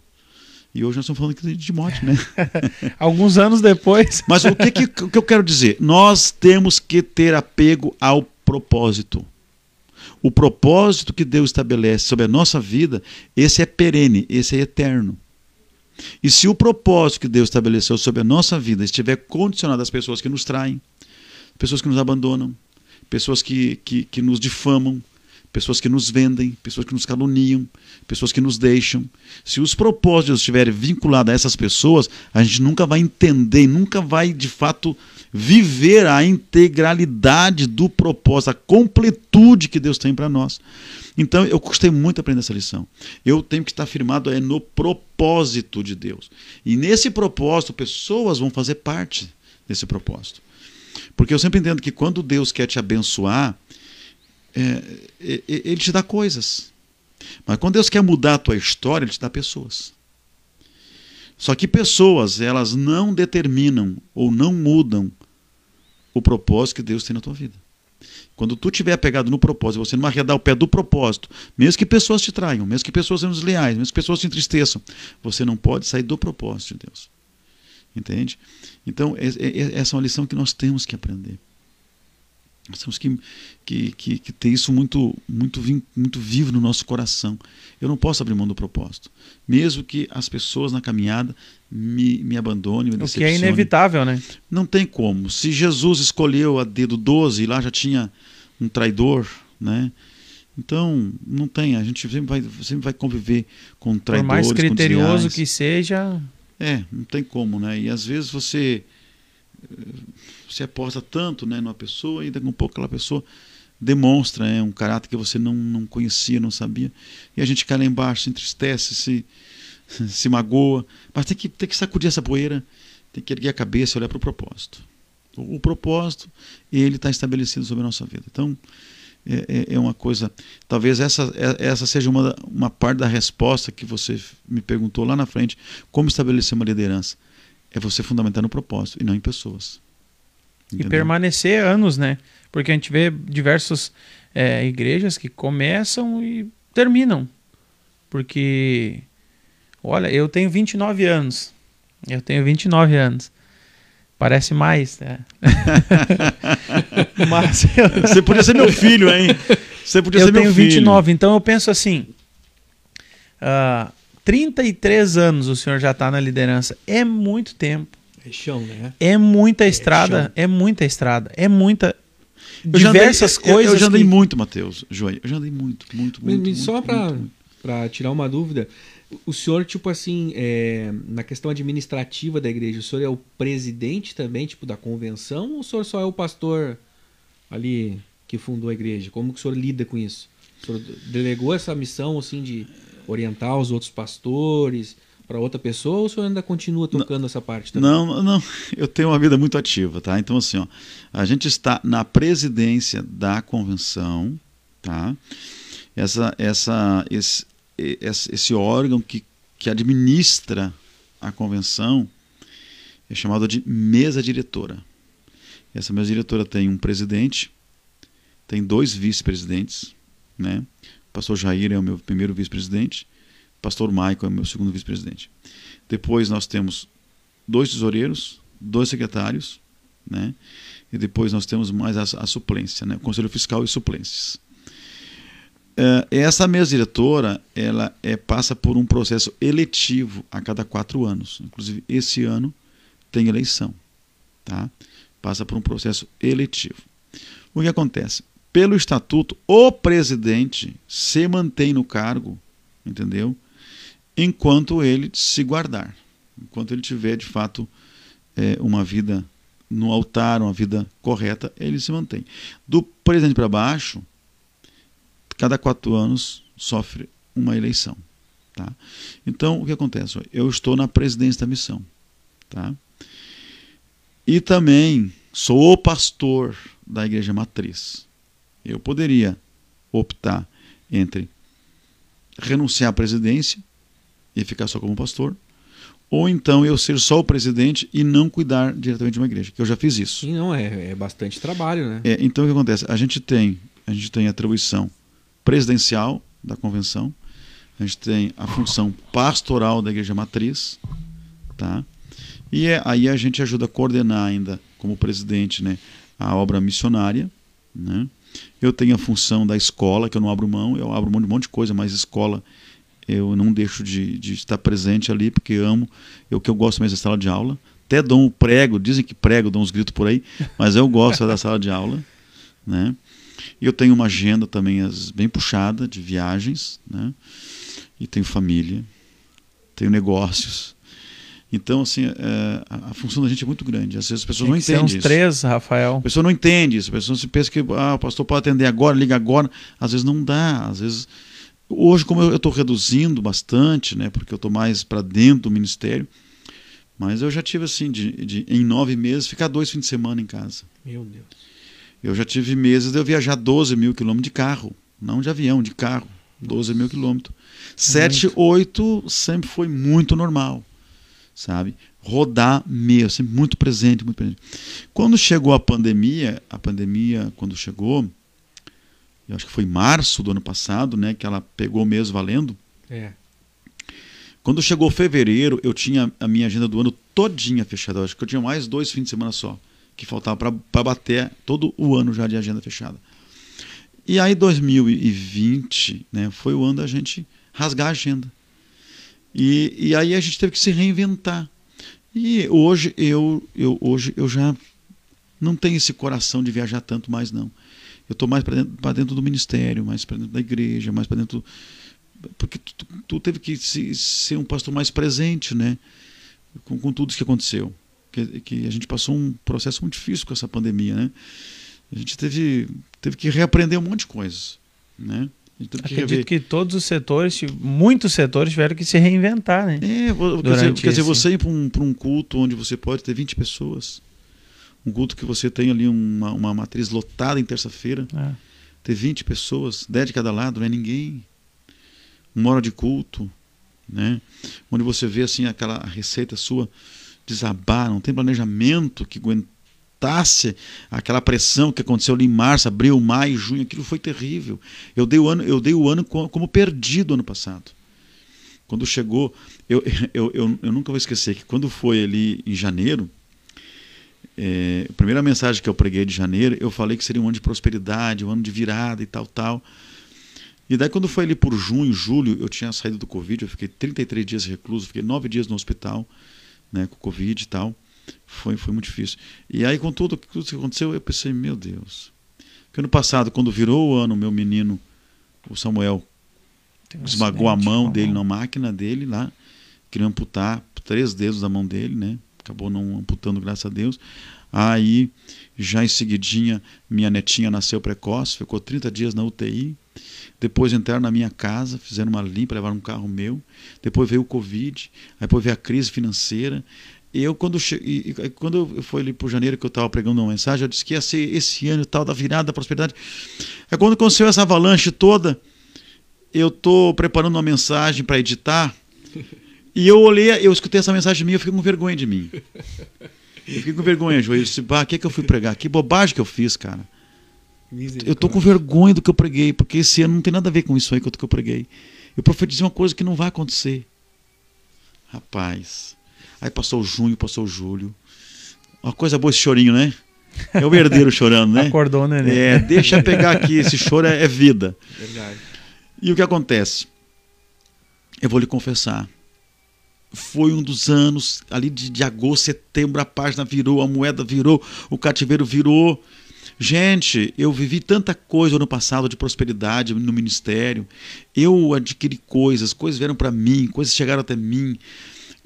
[SPEAKER 2] E hoje nós estamos falando de Timóteo, né? (laughs)
[SPEAKER 1] Alguns anos depois. (laughs)
[SPEAKER 2] Mas o que, que, que eu quero dizer? Nós temos que ter apego ao propósito. O propósito que Deus estabelece sobre a nossa vida, esse é perene, esse é eterno. E se o propósito que Deus estabeleceu sobre a nossa vida estiver condicionado às pessoas que nos traem, pessoas que nos abandonam, pessoas que, que, que nos difamam, pessoas que nos vendem, pessoas que nos caluniam, pessoas que nos deixam. Se os propósitos estiverem vinculados a essas pessoas, a gente nunca vai entender, nunca vai de fato viver a integralidade do propósito, a completude que Deus tem para nós. Então eu gostei muito de aprender essa lição. Eu tenho que estar firmado é no propósito de Deus. E nesse propósito, pessoas vão fazer parte desse propósito. Porque eu sempre entendo que quando Deus quer te abençoar, é, ele te dá coisas. Mas quando Deus quer mudar a tua história, ele te dá pessoas. Só que pessoas, elas não determinam ou não mudam o propósito que Deus tem na tua vida. Quando tu estiver apegado no propósito, você não arredar o pé do propósito, mesmo que pessoas te traiam, mesmo que pessoas sejam desleais, mesmo que pessoas te entristeçam, você não pode sair do propósito de Deus. Entende? Então, essa é uma lição que nós temos que aprender. Nós temos que, que, que, que, ter isso muito, muito, muito vivo no nosso coração. Eu não posso abrir mão do propósito. Mesmo que as pessoas na caminhada me, me abandonem, me.
[SPEAKER 1] O que é inevitável, né?
[SPEAKER 2] Não tem como. Se Jesus escolheu a dedo 12 e lá já tinha um traidor, né? Então, não tem. A gente sempre vai, sempre vai conviver com traidores,
[SPEAKER 1] Por mais criterioso que seja...
[SPEAKER 2] É, não tem como, né? E às vezes você se aposta tanto né, numa pessoa e daqui a um pouco aquela pessoa demonstra é, um caráter que você não, não conhecia, não sabia. E a gente cai lá embaixo, se entristece, se, (laughs) se magoa. Mas tem que, tem que sacudir essa poeira, tem que erguer a cabeça e olhar para o propósito. O, o propósito, ele está estabelecido sobre a nossa vida. Então, é, é, é uma coisa. Talvez essa, é, essa seja uma, uma parte da resposta que você me perguntou lá na frente: como estabelecer uma liderança? É você fundamentar no propósito e não em pessoas.
[SPEAKER 1] Entendeu? E permanecer anos, né? Porque a gente vê diversas é, igrejas que começam e terminam. Porque, olha, eu tenho 29 anos. Eu tenho 29 anos. Parece mais, né? (laughs) (laughs)
[SPEAKER 2] Mas eu... Você podia ser meu filho, hein? Você podia
[SPEAKER 1] eu
[SPEAKER 2] ser meu
[SPEAKER 1] filho. Eu tenho 29, então eu penso assim. Uh, 33 anos o senhor já está na liderança. É muito tempo.
[SPEAKER 3] É chão, né?
[SPEAKER 1] É muita estrada. É, é muita estrada. É muita. Eu diversas
[SPEAKER 2] andei,
[SPEAKER 1] coisas.
[SPEAKER 2] Eu, eu já andei que... muito, Matheus, Joia. Eu já andei muito, muito, muito.
[SPEAKER 3] muito só para tirar uma dúvida, o senhor, tipo assim, é, na questão administrativa da igreja, o senhor é o presidente também, tipo, da convenção, ou o senhor só é o pastor ali que fundou a igreja? Como que o senhor lida com isso? O senhor delegou essa missão, assim, de orientar os outros pastores para outra pessoa ou o senhor ainda continua tocando não, essa parte também?
[SPEAKER 2] Não, não, eu tenho uma vida muito ativa, tá? Então assim, ó, a gente está na presidência da convenção, tá? Essa, essa, esse, esse órgão que, que administra a convenção é chamado de mesa diretora. Essa mesa diretora tem um presidente, tem dois vice-presidentes, né? pastor Jair é o meu primeiro vice-presidente, pastor Michael é o meu segundo vice-presidente. Depois nós temos dois tesoureiros, dois secretários, né? E depois nós temos mais a, a suplência, né? O Conselho Fiscal e suplências. Uh, essa mesa diretora ela é, passa por um processo eletivo a cada quatro anos. Inclusive, esse ano tem eleição. Tá? Passa por um processo eletivo. O que acontece? pelo estatuto, o presidente se mantém no cargo, entendeu? Enquanto ele se guardar, enquanto ele tiver de fato é, uma vida no altar, uma vida correta, ele se mantém. Do presidente para baixo, cada quatro anos sofre uma eleição. Tá? Então, o que acontece? Eu estou na presidência da missão. Tá? E também sou o pastor da igreja matriz. Eu poderia optar entre renunciar à presidência e ficar só como pastor, ou então eu ser só o presidente e não cuidar diretamente de uma igreja, que eu já fiz isso.
[SPEAKER 3] Sim, não, é, é bastante trabalho, né?
[SPEAKER 2] É, então o que acontece? A gente tem, a gente tem a atribuição presidencial da convenção, a gente tem a função pastoral da igreja matriz, tá? E é, aí a gente ajuda a coordenar ainda, como presidente, né, a obra missionária, né? Eu tenho a função da escola, que eu não abro mão, eu abro mão de um monte de coisa, mas escola eu não deixo de, de estar presente ali, porque amo, eu que eu gosto mesmo da sala de aula. Até dou um prego, dizem que prego, dão uns gritos por aí, mas eu gosto da sala de aula. Né? Eu tenho uma agenda também bem puxada de viagens, né? e tenho família, tenho negócios. Então, assim, é, a, função da gente é muito grande. Às vezes as pessoas Tem não entendem uns
[SPEAKER 1] isso. três, Rafael.
[SPEAKER 2] A pessoa não entende isso. A pessoa se pensa que ah, o pastor pode atender agora, liga agora. Às vezes não dá. Às vezes. Hoje, como eu estou reduzindo bastante, né, porque eu estou mais para dentro do ministério, mas eu já tive assim, de, de, em nove meses, ficar dois fins de semana em casa.
[SPEAKER 3] Meu Deus.
[SPEAKER 2] Eu já tive meses de eu viajar 12 mil quilômetros de carro, não de avião, de carro. 12 mil quilômetros. É Sete, oito sempre foi muito normal sabe? Rodar mesmo, sempre muito presente, muito presente. Quando chegou a pandemia, a pandemia, quando chegou, eu acho que foi março do ano passado, né, que ela pegou mesmo valendo.
[SPEAKER 3] É.
[SPEAKER 2] Quando chegou fevereiro, eu tinha a minha agenda do ano todinha fechada. Eu acho que eu tinha mais dois fins de semana só, que faltava para bater todo o ano já de agenda fechada. E aí 2020, né, foi o ano da gente rasgar a agenda. E, e aí a gente teve que se reinventar. E hoje eu, eu, hoje eu já não tenho esse coração de viajar tanto mais, não. Eu estou mais para dentro, dentro, do ministério, mais para dentro da igreja, mais para dentro. Porque tu, tu, tu, teve que se, ser um pastor mais presente, né? com, com tudo isso que aconteceu. Que, que a gente passou um processo muito difícil com essa pandemia, né? A gente teve, teve que reaprender um monte de coisas, né?
[SPEAKER 1] Que Acredito que todos os setores, muitos setores tiveram que se reinventar, né?
[SPEAKER 2] É, quer dizer, quer dizer, você ir para um, um culto onde você pode ter 20 pessoas, um culto que você tem ali uma, uma matriz lotada em terça-feira, é. ter 20 pessoas, 10 de cada lado, não é ninguém. Uma hora de culto, né? Onde você vê assim aquela receita sua desabar, não tem planejamento que aguentasse aquela pressão que aconteceu ali em março, abril, maio, junho, aquilo foi terrível. Eu dei o ano, eu dei o ano como perdido ano passado. Quando chegou, eu, (laughs) eu, eu, eu nunca vou esquecer que quando foi ali em janeiro, é, a primeira mensagem que eu preguei de janeiro, eu falei que seria um ano de prosperidade, um ano de virada e tal, tal. E daí quando foi ali por junho, julho, eu tinha saído do Covid, eu fiquei 33 dias recluso, fiquei nove dias no hospital, né, com Covid e tal. Foi, foi muito difícil. E aí com tudo, tudo que aconteceu, eu pensei, meu Deus. Porque ano passado, quando virou o ano, meu menino, o Samuel, um esmagou a mão dele na máquina dele lá, queria amputar três dedos da mão dele, né? acabou não amputando, graças a Deus. Aí, já em seguidinha, minha netinha nasceu precoce, ficou 30 dias na UTI. Depois entraram na minha casa, fizeram uma limpa, levaram um carro meu. Depois veio o Covid, aí depois veio a crise financeira. Eu, quando, cheguei, quando eu fui ali por janeiro, que eu estava pregando uma mensagem, eu disse que ia ser esse ano tal, da virada, da prosperidade. É quando aconteceu essa avalanche toda, eu estou preparando uma mensagem para editar. (laughs) E eu olhei, eu escutei essa mensagem minha, eu fiquei com vergonha de mim. Eu fiquei com vergonha, João. Eu disse, bah, o que, é que eu fui pregar? Que bobagem que eu fiz, cara. Eu tô com vergonha do que eu preguei, porque esse ano não tem nada a ver com isso aí que eu preguei. Eu profetizei uma coisa que não vai acontecer. Rapaz. Aí passou junho, passou julho. Uma coisa boa esse chorinho, né? É o herdeiro (laughs) chorando, né?
[SPEAKER 1] Acordou, né?
[SPEAKER 2] É, deixa eu pegar aqui, esse choro é, é vida. Verdade. E o que acontece? Eu vou lhe confessar foi um dos anos, ali de, de agosto, setembro, a página virou, a moeda virou, o cativeiro virou. Gente, eu vivi tanta coisa no passado de prosperidade no ministério. Eu adquiri coisas, coisas vieram para mim, coisas chegaram até mim,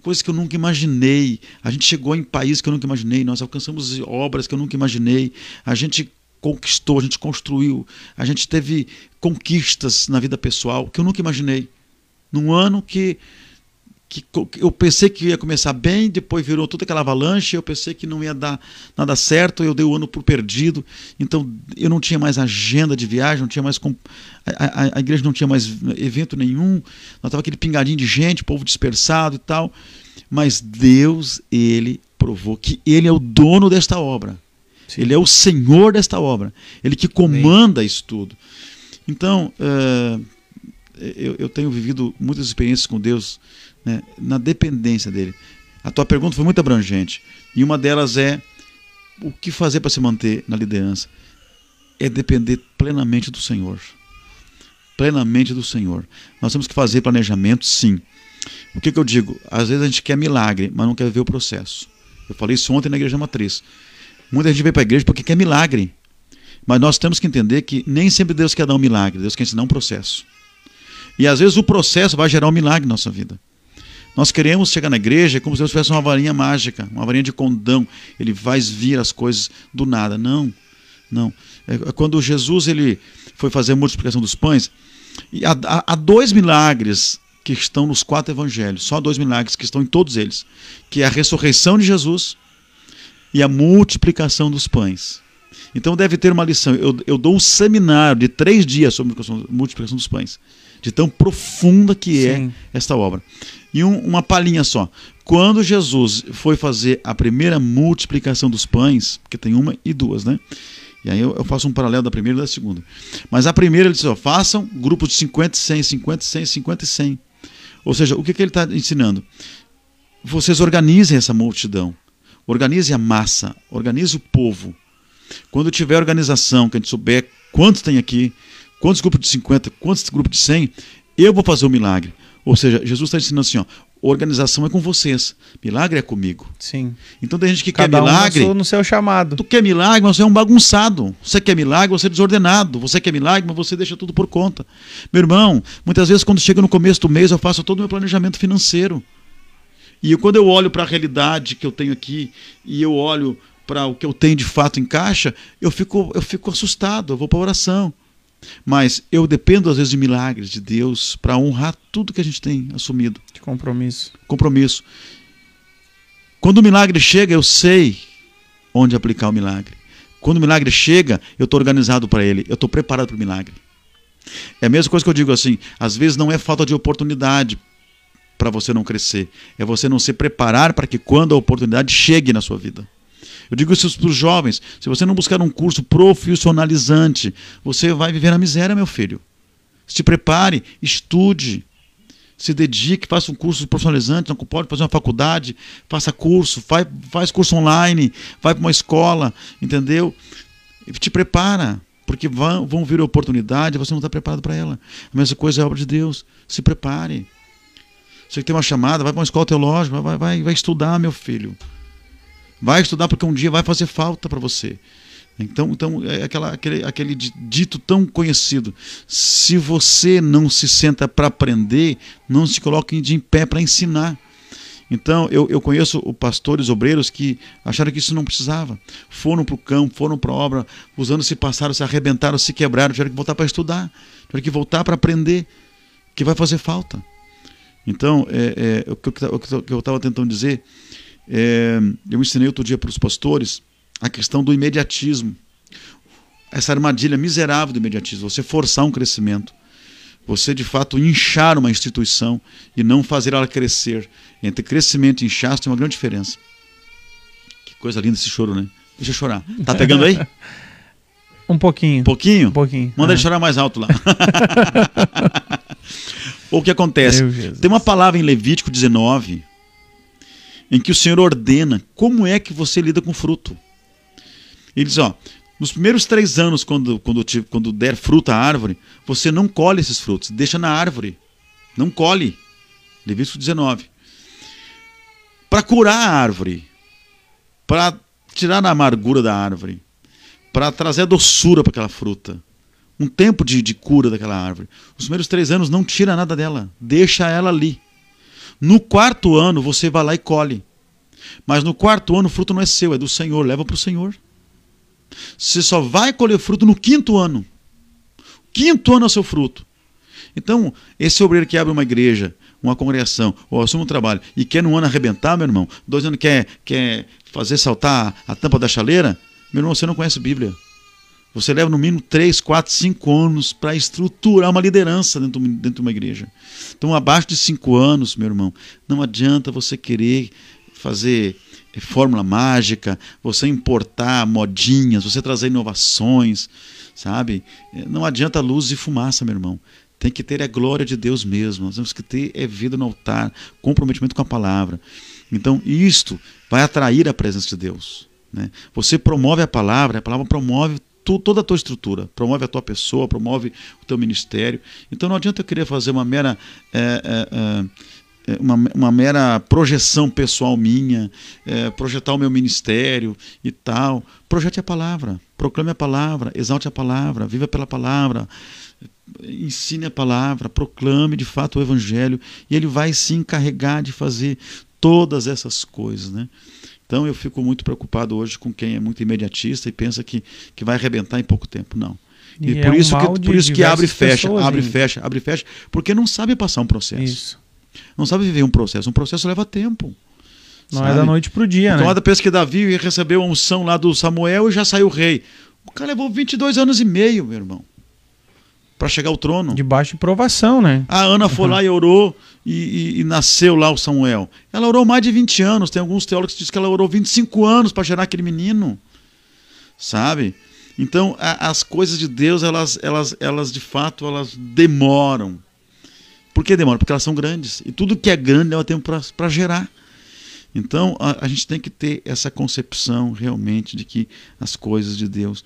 [SPEAKER 2] coisas que eu nunca imaginei. A gente chegou em países que eu nunca imaginei, nós alcançamos obras que eu nunca imaginei. A gente conquistou, a gente construiu, a gente teve conquistas na vida pessoal que eu nunca imaginei. Num ano que que eu pensei que ia começar bem, depois virou toda aquela avalanche, eu pensei que não ia dar nada certo, eu dei o ano por perdido, então eu não tinha mais agenda de viagem, não tinha mais a, a, a igreja não tinha mais evento nenhum, nós estava aquele pingadinho de gente, povo dispersado e tal, mas Deus ele provou que ele é o dono desta obra, Sim. ele é o Senhor desta obra, ele que comanda Sim. isso tudo. Então uh, eu, eu tenho vivido muitas experiências com Deus né, na dependência dele. A tua pergunta foi muito abrangente. E uma delas é: o que fazer para se manter na liderança? É depender plenamente do Senhor. Plenamente do Senhor. Nós temos que fazer planejamento, sim. O que, que eu digo? Às vezes a gente quer milagre, mas não quer ver o processo. Eu falei isso ontem na igreja matriz. Muita gente vem para a igreja porque quer milagre. Mas nós temos que entender que nem sempre Deus quer dar um milagre, Deus quer ensinar um processo. E às vezes o processo vai gerar um milagre na nossa vida. Nós queremos chegar na igreja como se Deus tivesse uma varinha mágica, uma varinha de condão. Ele vai vir as coisas do nada. Não, não. É, é quando Jesus ele foi fazer a multiplicação dos pães, há, há, dois milagres que estão nos quatro evangelhos, só dois milagres que estão em todos eles, que é a ressurreição de Jesus e a multiplicação dos pães. Então deve ter uma lição. Eu, eu dou um seminário de três dias sobre multiplicação dos pães, de tão profunda que é Sim. é esta obra. E um, uma palhinha só. Quando Jesus foi fazer a primeira multiplicação dos pães, porque tem uma e duas, né? E aí eu, eu faço um paralelo da primeira e da segunda. Mas a primeira ele disse: ó, façam grupos de 50, 100, 50, 100, 50 e 100. Ou seja, o que, que ele está ensinando? Vocês organizem essa multidão, organize a massa, organize o povo. Quando tiver organização, que a gente souber quantos tem aqui, quantos grupos de 50, quantos grupos de 100, eu vou fazer o milagre. Ou seja, Jesus está ensinando assim, ó, organização é com vocês, milagre é comigo.
[SPEAKER 1] Sim.
[SPEAKER 2] Então tem gente que Cada quer milagre.
[SPEAKER 1] Um no seu chamado.
[SPEAKER 2] Tu quer milagre, mas você é um bagunçado. Você quer milagre, você é desordenado. Você quer milagre, mas você deixa tudo por conta. Meu irmão, muitas vezes quando chega no começo do mês eu faço todo o meu planejamento financeiro. E quando eu olho para a realidade que eu tenho aqui e eu olho para o que eu tenho de fato em caixa, eu fico, eu fico assustado, eu vou para oração. Mas eu dependo às vezes de milagres de Deus para honrar tudo que a gente tem assumido.
[SPEAKER 1] De compromisso.
[SPEAKER 2] Compromisso. Quando o milagre chega, eu sei onde aplicar o milagre. Quando o milagre chega, eu estou organizado para ele, eu estou preparado para o milagre. É a mesma coisa que eu digo assim: às vezes não é falta de oportunidade para você não crescer, é você não se preparar para que quando a oportunidade chegue na sua vida. Eu digo isso para os jovens: se você não buscar um curso profissionalizante, você vai viver na miséria, meu filho. Se prepare, estude, se dedique, faça um curso profissionalizante, não pode fazer uma faculdade, faça curso, faz, faz curso online, vai para uma escola, entendeu? Te prepara, porque vão, vão vir oportunidade, você não está preparado para ela. A mesma coisa é a obra de Deus. Se prepare. Você tem uma chamada, vai para uma escola teológica, vai, vai, vai estudar, meu filho. Vai estudar porque um dia vai fazer falta para você. Então, então é aquela, aquele, aquele dito tão conhecido. Se você não se senta para aprender, não se coloque de em pé para ensinar. Então, eu, eu conheço pastores obreiros que acharam que isso não precisava. Foram para o campo, foram para a obra, os anos se passaram, se arrebentaram, se quebraram, tiveram que voltar para estudar, tiveram que voltar para aprender, que vai fazer falta. Então, é, é, o que eu estava tentando dizer, é, eu ensinei outro dia para os pastores a questão do imediatismo. Essa armadilha miserável do imediatismo, você forçar um crescimento, você de fato inchar uma instituição e não fazer ela crescer. Entre crescimento e inchaço tem uma grande diferença. Que coisa linda esse choro, né? Deixa eu chorar. Tá pegando aí? (laughs)
[SPEAKER 1] Um pouquinho.
[SPEAKER 2] Um pouquinho?
[SPEAKER 1] Um pouquinho.
[SPEAKER 2] Manda ele chorar mais alto lá. (laughs) o que acontece? Tem uma palavra em Levítico 19 em que o Senhor ordena como é que você lida com fruto. Ele diz: ó, nos primeiros três anos, quando, quando, quando der fruta à árvore, você não colhe esses frutos, deixa na árvore. Não colhe. Levítico 19. Para curar a árvore, para tirar a amargura da árvore, para trazer a doçura para aquela fruta. Um tempo de, de cura daquela árvore. Os primeiros três anos não tira nada dela, deixa ela ali. No quarto ano você vai lá e colhe. Mas no quarto ano o fruto não é seu, é do Senhor, leva para o Senhor. Você só vai colher fruto no quinto ano. Quinto ano é o seu fruto. Então, esse obreiro que abre uma igreja, uma congregação, ou assume um trabalho e quer no ano arrebentar, meu irmão, dois anos quer, quer fazer saltar a tampa da chaleira, meu irmão, você não conhece a Bíblia. Você leva no mínimo 3, 4, 5 anos para estruturar uma liderança dentro, dentro de uma igreja. Então, abaixo de 5 anos, meu irmão, não adianta você querer fazer fórmula mágica, você importar modinhas, você trazer inovações, sabe? Não adianta luz e fumaça, meu irmão. Tem que ter a glória de Deus mesmo. Nós temos que ter é vida no altar, comprometimento com a palavra. Então, isto vai atrair a presença de Deus. Né? Você promove a palavra, a palavra promove tu, toda a tua estrutura, promove a tua pessoa, promove o teu ministério. Então, não adianta eu querer fazer uma mera. É, é, é, é, uma, uma mera projeção pessoal minha, é, projetar o meu ministério e tal. Projete a palavra, proclame a palavra, exalte a palavra, viva pela palavra, ensine a palavra, proclame de fato o evangelho e ele vai se encarregar de fazer todas essas coisas, né? Então eu fico muito preocupado hoje com quem é muito imediatista e pensa que, que vai arrebentar em pouco tempo. Não. E, e por, é isso que, por isso que abre e fecha, abre e fecha, abre e fecha, porque não sabe passar um processo.
[SPEAKER 1] Isso.
[SPEAKER 2] Não sabe viver um processo. Um processo leva tempo.
[SPEAKER 1] Não sabe? é da noite para o dia,
[SPEAKER 2] o né? pensa que Davi recebeu a unção lá do Samuel e já saiu rei. O cara levou 22 anos e meio, meu irmão, para chegar ao trono.
[SPEAKER 1] Debaixo de provação, né?
[SPEAKER 2] A Ana foi uhum. lá e orou e, e, e, nasceu lá o Samuel. Ela orou mais de 20 anos. Tem alguns teólogos que dizem que ela orou 25 anos para gerar aquele menino. Sabe? Então, a, as coisas de Deus, elas, elas, elas de fato, elas demoram. Por que demora? Porque elas são grandes. E tudo que é grande leva tempo para gerar. Então, a, a, gente tem que ter essa concepção realmente de que as coisas de Deus,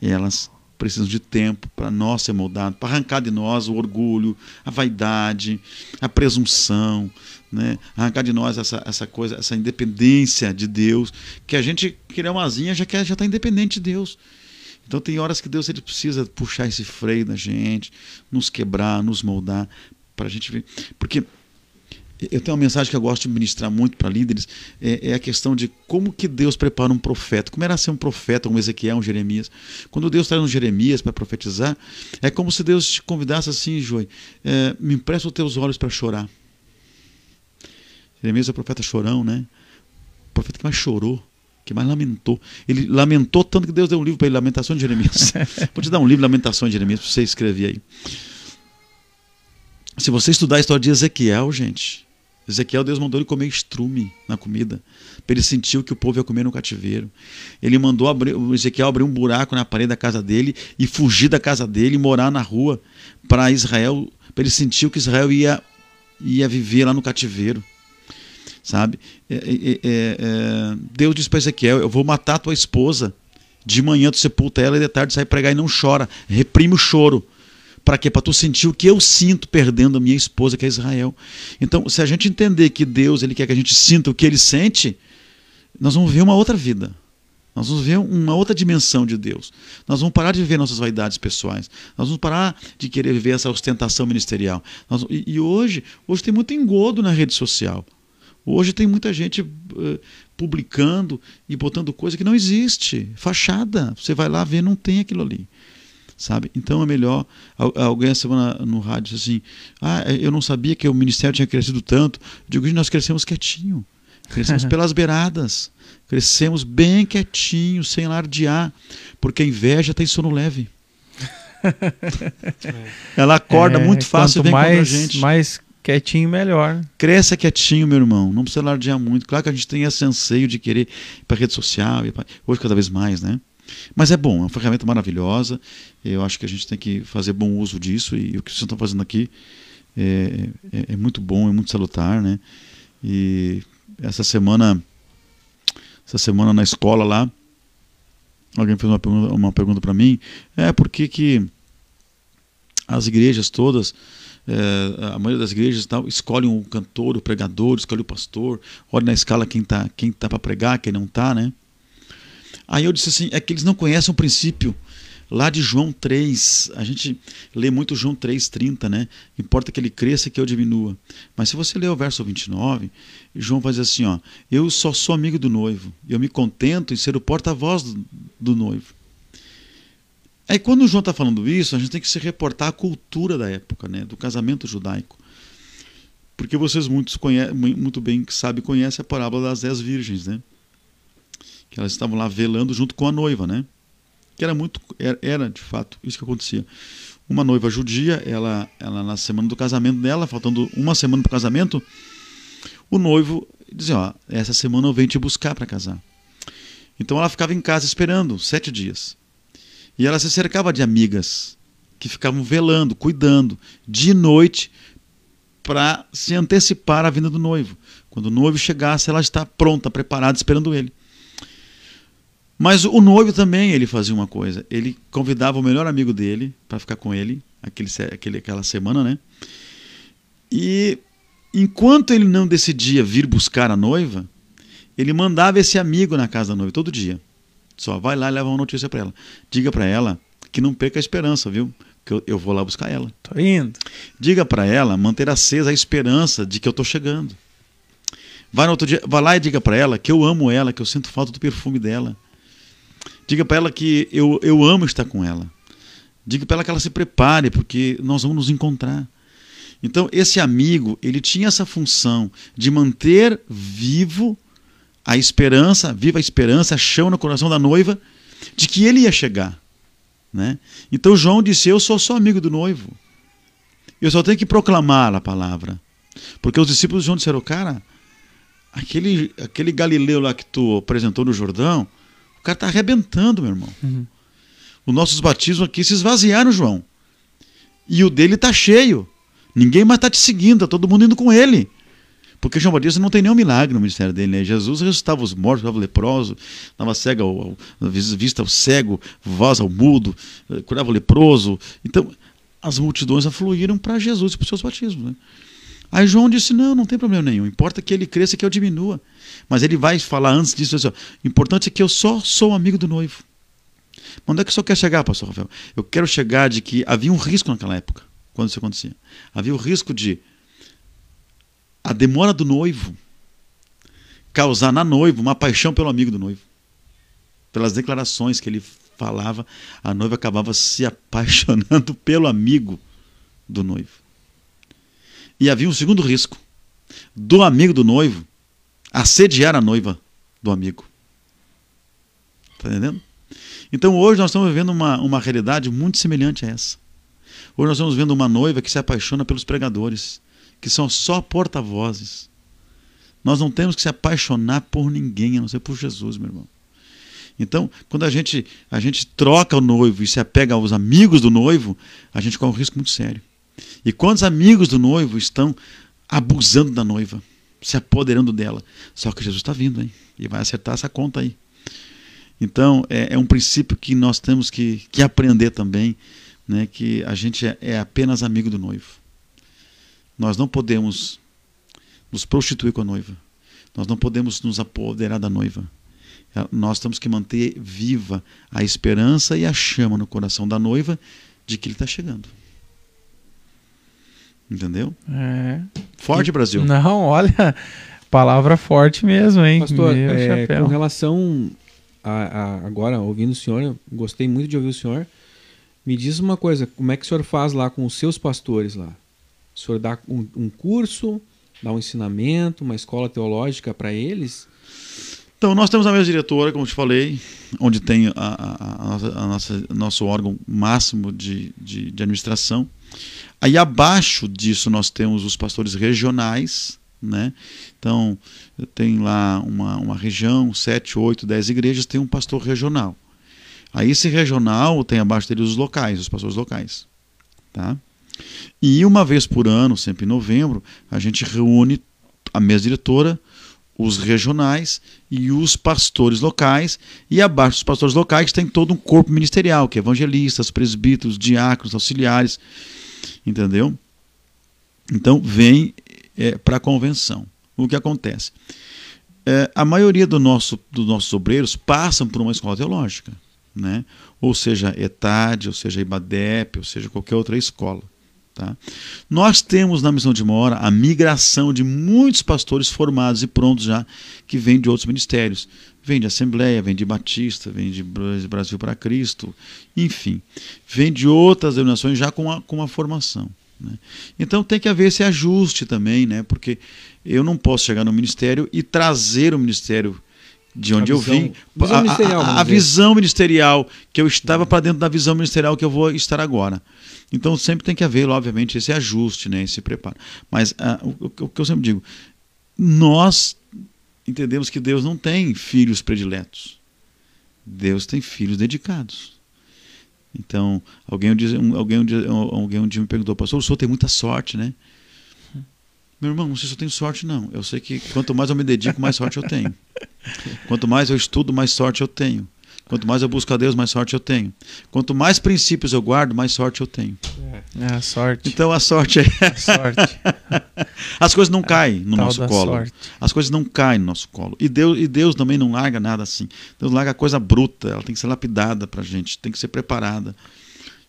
[SPEAKER 2] elas precisam de tempo para nós ser moldados, para arrancar de nós o orgulho, a vaidade, a presunção, né? arrancar de nós essa, essa coisa, essa independência de Deus, que a gente criar uma asinha já já está independente de Deus. Então tem horas que Deus ele precisa puxar esse freio na gente, nos quebrar, nos moldar, para a gente ver. Porque eu tenho uma mensagem que eu gosto de ministrar muito para líderes, é, é, a questão de como que Deus prepara um profeta. Como era ser um profeta, um Ezequiel, um Jeremias. Quando Deus traz um Jeremias para profetizar, é como se Deus te convidasse assim, Joy, é, me empresta os teus olhos para chorar. Jeremias é o profeta chorão, né? O profeta que mais chorou, que mais lamentou. Ele lamentou tanto que Deus deu um livro para ele, Lamentação de Jeremias. (laughs) Vou te dar um livro, Lamentação de Jeremias, para você escrever aí. Se você estudar a história de Ezequiel, gente, Ezequiel, Deus mandou ele comer estrume na comida, para ele sentir o que o povo ia comer no cativeiro. Ele mandou abrir, Ezequiel abrir um buraco na parede da casa dele e fugir da casa dele e morar na rua para Israel, para ele sentir o que Israel ia, ia viver lá no cativeiro. Sabe? É, é, é, é Deus disse para Ezequiel: Eu vou matar tua esposa. De manhã tu sepulta ela e de tarde sai pregar e não chora. Reprime o choro para quê? Para tu sentir o que eu sinto perdendo a minha esposa, que é Israel. Então, se a gente entender que Deus ele quer que a gente sinta o que ele sente, nós vamos ver uma outra vida. Nós vamos ver uma outra dimensão de Deus. Nós vamos parar de viver nossas vaidades pessoais. Nós vamos parar de querer viver essa ostentação ministerial. Nós, e, e, hoje, hoje tem muito engodo na rede social. Hoje tem muita gente uh, publicando e botando coisa que não existe. Fachada. Você vai lá ver, não tem aquilo ali sabe? Então é melhor. Alguém essa semana no rádio disse assim: Ah, é, eu não sabia que o ministério tinha crescido tanto. Eu digo, nós crescemos quietinho, crescemos (laughs) pelas beiradas, crescemos bem quietinho, sem alardear, porque a inveja tem sono leve. (laughs) Ela acorda é, muito fácil e vem
[SPEAKER 1] mais,
[SPEAKER 2] contra a gente.
[SPEAKER 1] Mais quietinho, melhor.
[SPEAKER 2] Cresça quietinho, meu irmão. Não precisa alardear muito. Claro que a gente tem esse anseio de querer ir para rede social, hoje cada vez mais, né? Mas é bom, é uma ferramenta maravilhosa. Eu acho que a gente tem que fazer bom uso disso e o que vocês estão fazendo aqui é, é, é muito bom, é muito salutar, né? E essa semana, essa semana na escola lá, alguém fez uma pergunta, uma pergunta para mim, é por que que as igrejas todas é, a maioria das igrejas tal, escolhem o cantor, o pregador, escolhe o pastor, olha na escala quem está quem tá para pregar, quem não está, né? Aí eu disse assim: é que eles não conhecem o princípio lá de João 3. A gente lê muito João 3,30, né? Importa que ele cresça que eu diminua. Mas se você ler o verso 29, João dizer assim: ó, eu só sou amigo do noivo, eu me contento em ser o porta-voz do, do noivo. Aí quando o João está falando isso, a gente tem que se reportar à cultura da época, né? Do casamento judaico. Porque vocês muitos muito bem sabem, conhecem a parábola das dez virgens, né? Que elas estavam lá velando junto com a noiva, né? Que era muito era, era de fato isso que acontecia. Uma noiva judia, ela, ela na semana do casamento dela, faltando uma semana para o casamento, o noivo dizia: ó, essa semana eu venho te buscar para casar. Então ela ficava em casa esperando sete dias. E ela se cercava de amigas que ficavam velando, cuidando, de noite, para se antecipar à vinda do noivo. Quando o noivo chegasse, ela está pronta, preparada, esperando ele. Mas o noivo também ele fazia uma coisa. Ele convidava o melhor amigo dele para ficar com ele aquele, aquele, aquela semana, né? E enquanto ele não decidia vir buscar a noiva, ele mandava esse amigo na casa da noiva todo dia. Só vai lá e leva uma notícia para ela. Diga para ela que não perca a esperança, viu? Que eu, eu vou lá buscar ela.
[SPEAKER 1] Tô indo.
[SPEAKER 2] Diga para ela manter acesa a esperança de que eu tô chegando. Vai no outro dia, vai lá e diga para ela que eu amo ela, que eu sinto falta do perfume dela Diga para ela que eu, eu amo estar com ela. Diga para ela que ela se prepare, porque nós vamos nos encontrar. Então, esse amigo, ele tinha essa função de manter vivo a esperança, viva a esperança, a chão no coração da noiva, de que ele ia chegar. Né? Então, João disse: Eu sou só amigo do noivo. Eu só tenho que proclamar a palavra. Porque os discípulos de João disseram: Cara, aquele, aquele Galileu lá que tu apresentou no Jordão, o cara está arrebentando, meu irmão. Uhum. Os nossos batismos aqui se esvaziaram, João. E o dele está cheio. Ninguém mais está te seguindo, está todo mundo indo com ele. Porque João Batista não tem nenhum milagre no ministério dele. Né? Jesus ressuscitava os mortos, curava leproso, dava cega ao, ao, vista ao cego, voz ao mudo, eh, curava o leproso. Então, as multidões afluíram para Jesus e para os seus batismos. Né? Aí João disse: Não, não tem problema nenhum. Importa que ele cresça e que eu diminua. Mas ele vai falar antes disso, assim, ó, importante é que eu só sou amigo do noivo. Onde é que o senhor quer chegar, pastor Rafael? Eu quero chegar de que havia um risco naquela época, quando isso acontecia. Havia o risco de a demora do noivo causar na noiva uma paixão pelo amigo do noivo. Pelas declarações que ele falava, a noiva acabava se apaixonando (laughs) pelo amigo do noivo. E havia um segundo risco: do amigo do noivo assediar a noiva do amigo. Está entendendo? Então hoje nós estamos vivendo uma, uma realidade muito semelhante a essa. Hoje nós estamos vendo uma noiva que se apaixona pelos pregadores, que são só porta-vozes. Nós não temos que se apaixonar por ninguém, a não ser por Jesus, meu irmão. Então, quando a gente, a gente troca o noivo e se apega aos amigos do noivo, a gente corre um risco muito sério. E quantos amigos do noivo estão abusando da noiva, se apoderando dela? Só que Jesus está vindo, hein? E vai acertar essa conta aí. Então, é, é um princípio que nós temos que, que aprender também, né, que a gente é, é apenas amigo do noivo. Nós não podemos nos prostituir com a noiva. Nós não podemos nos apoderar da noiva. Nós temos que manter viva a esperança e a chama no coração da noiva de que ele está chegando. Entendeu?
[SPEAKER 1] É.
[SPEAKER 2] Forte, Brasil.
[SPEAKER 1] Não, olha, palavra forte mesmo, hein?
[SPEAKER 3] Pastor, é, com relação a, a, agora, ouvindo o senhor, gostei muito de ouvir o senhor. Me diz uma coisa, como é que o senhor faz lá com os seus pastores lá? O senhor dá um, um curso, dá um ensinamento, uma escola teológica para eles?
[SPEAKER 2] Então, nós temos a mesa diretora, como te falei, onde tem a, a, a nossa, nosso órgão máximo de, de, de, administração. Aí abaixo disso nós temos os pastores regionais, né? Então, tem lá uma, uma região, sete, oito, dez igrejas, tem um pastor regional. Aí esse regional tem abaixo dele os locais, os pastores locais. Tá? E uma vez por ano, sempre em novembro, a gente reúne a mesa diretora, os regionais e os pastores locais, e abaixo dos pastores locais tem todo um corpo ministerial, que é evangelistas, presbíteros, diáconos, auxiliares, entendeu? Então vem é, para a convenção. O que acontece? É, a maioria do nosso, dos nossos obreiros passam por uma escola teológica, né? ou seja, ETAD, ou seja, IBADEP, ou seja, qualquer outra escola. Tá? Nós temos na Missão de Mora a migração de muitos pastores formados e prontos já, que vêm de outros ministérios. Vem de Assembleia, vem de Batista, vem de Brasil para Cristo, enfim, vem de outras denominações já com a, com a formação. Né? Então tem que haver esse ajuste também, né? porque eu não posso chegar no ministério e trazer o ministério de onde
[SPEAKER 3] a
[SPEAKER 2] eu
[SPEAKER 3] visão,
[SPEAKER 2] vim,
[SPEAKER 3] visão
[SPEAKER 2] a, a, a visão ministerial que eu estava para dentro da visão ministerial que eu vou estar agora. Então sempre tem que haver, obviamente, esse ajuste, né, esse preparo. Mas ah, o, o que eu sempre digo, nós entendemos que Deus não tem filhos prediletos. Deus tem filhos dedicados. Então, alguém um dia, alguém um dia, alguém um dia me perguntou, pastor, o senhor tem muita sorte, né? Meu irmão, não sei se eu tenho sorte, não. Eu sei que quanto mais eu me dedico, mais sorte eu tenho. (laughs) Quanto mais eu estudo, mais sorte eu tenho. Quanto mais eu busco a Deus, mais sorte eu tenho. Quanto mais princípios eu guardo, mais sorte eu tenho.
[SPEAKER 1] É a sorte.
[SPEAKER 2] Então a sorte é.
[SPEAKER 1] A sorte. (laughs)
[SPEAKER 2] As coisas não caem no
[SPEAKER 1] Tal
[SPEAKER 2] nosso colo.
[SPEAKER 1] sorte.
[SPEAKER 2] As coisas não caem no nosso colo. E Deus, e Deus também não larga nada assim. Deus larga coisa bruta, ela tem que ser lapidada pra gente, tem que ser preparada.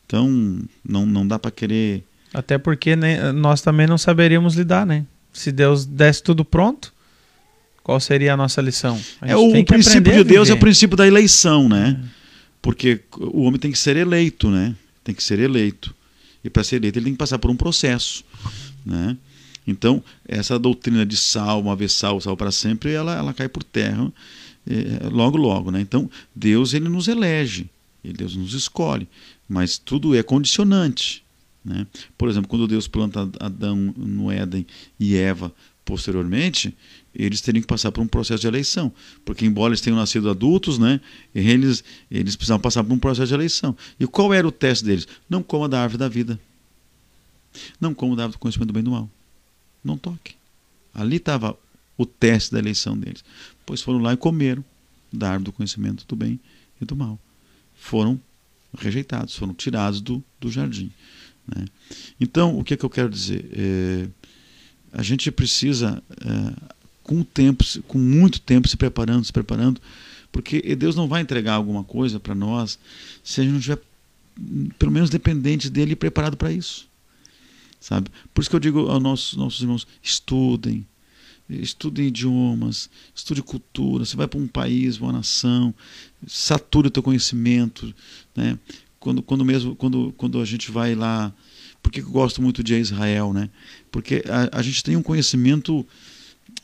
[SPEAKER 2] Então, não, não dá para querer.
[SPEAKER 1] Até porque né, nós também não saberíamos lidar, né? Se Deus desse tudo pronto, qual seria a nossa lição? A
[SPEAKER 2] É, o princípio de Deus é o princípio da eleição, né? Porque o homem tem que ser eleito, né? Tem que ser eleito. E para ser eleito ele tem que passar por um processo, né? Então, essa doutrina de sal, uma vez sal, sal para sempre, ela, ela cai por terra eh, logo, logo, né? Então, Deus ele nos elege, Deus nos escolhe, mas tudo é condicionante, né? Por exemplo, quando Deus planta Adão no Éden e Eva posteriormente, eles teriam que passar por um processo de eleição, porque embora eles tenham nascido adultos, né, eles eles precisavam passar por um processo de eleição. E qual era o teste deles? Não coma da árvore da vida. Não coma da árvore do conhecimento do bem e do mal. Não toque. Ali estava o teste da eleição deles. Pois foram lá e comeram da árvore do conhecimento do bem e do mal. Foram rejeitados, foram tirados do, do jardim. né? Então, o que, é que eu quero dizer? É, a gente precisa, é, com o tempo, com muito tempo, se preparando, se preparando, porque Deus não vai entregar alguma coisa para nós se a gente não estiver, pelo menos, dependente dele e preparado para isso. Sabe? Por isso que eu digo aos nossos, nossos irmãos: estudem, estude idiomas, estude cultura, você vai para um país, uma nação, sature o teu conhecimento, né? Quando, quando mesmo quando, quando a gente vai lá, por que eu gosto muito de Israel, né? Porque a, a gente tem um conhecimento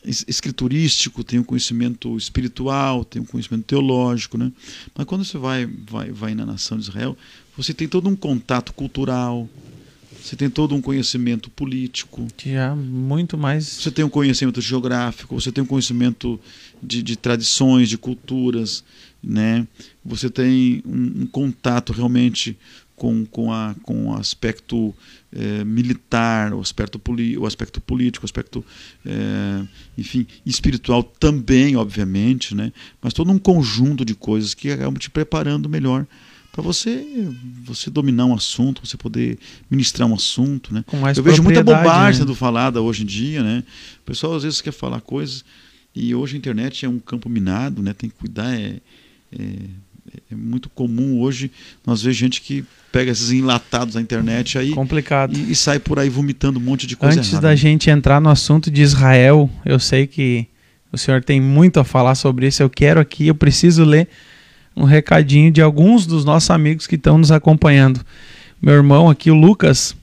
[SPEAKER 2] escriturístico, tem um conhecimento espiritual, tem um conhecimento teológico, né? Mas quando você vai vai vai na nação de Israel, você tem todo um contato cultural, você tem todo um conhecimento político.
[SPEAKER 1] Já muito mais.
[SPEAKER 2] Você tem um conhecimento geográfico, você tem um conhecimento de, de tradições, de culturas, né? Você tem um, um contato realmente com, com, a, com o aspecto é, militar, o aspecto, o aspecto político, o aspecto, é, enfim, espiritual também, obviamente, né? Mas todo um conjunto de coisas que acabam te preparando melhor para você você dominar um assunto, você poder ministrar um assunto, né? Eu vejo muita bobagem né? sendo falada hoje em dia, né? O pessoal às vezes quer falar coisas e hoje a internet é um campo minado, né? Tem que cuidar, é, é, é muito comum hoje nós ver gente que pega esses enlatados na internet aí
[SPEAKER 1] complicado
[SPEAKER 2] e, e sai por aí vomitando um monte de coisa
[SPEAKER 1] Antes errada. da gente entrar no assunto de Israel, eu sei que o senhor tem muito a falar sobre isso. Eu quero aqui, eu preciso ler um recadinho de alguns dos nossos amigos que estão nos acompanhando. Meu irmão aqui, o Lucas,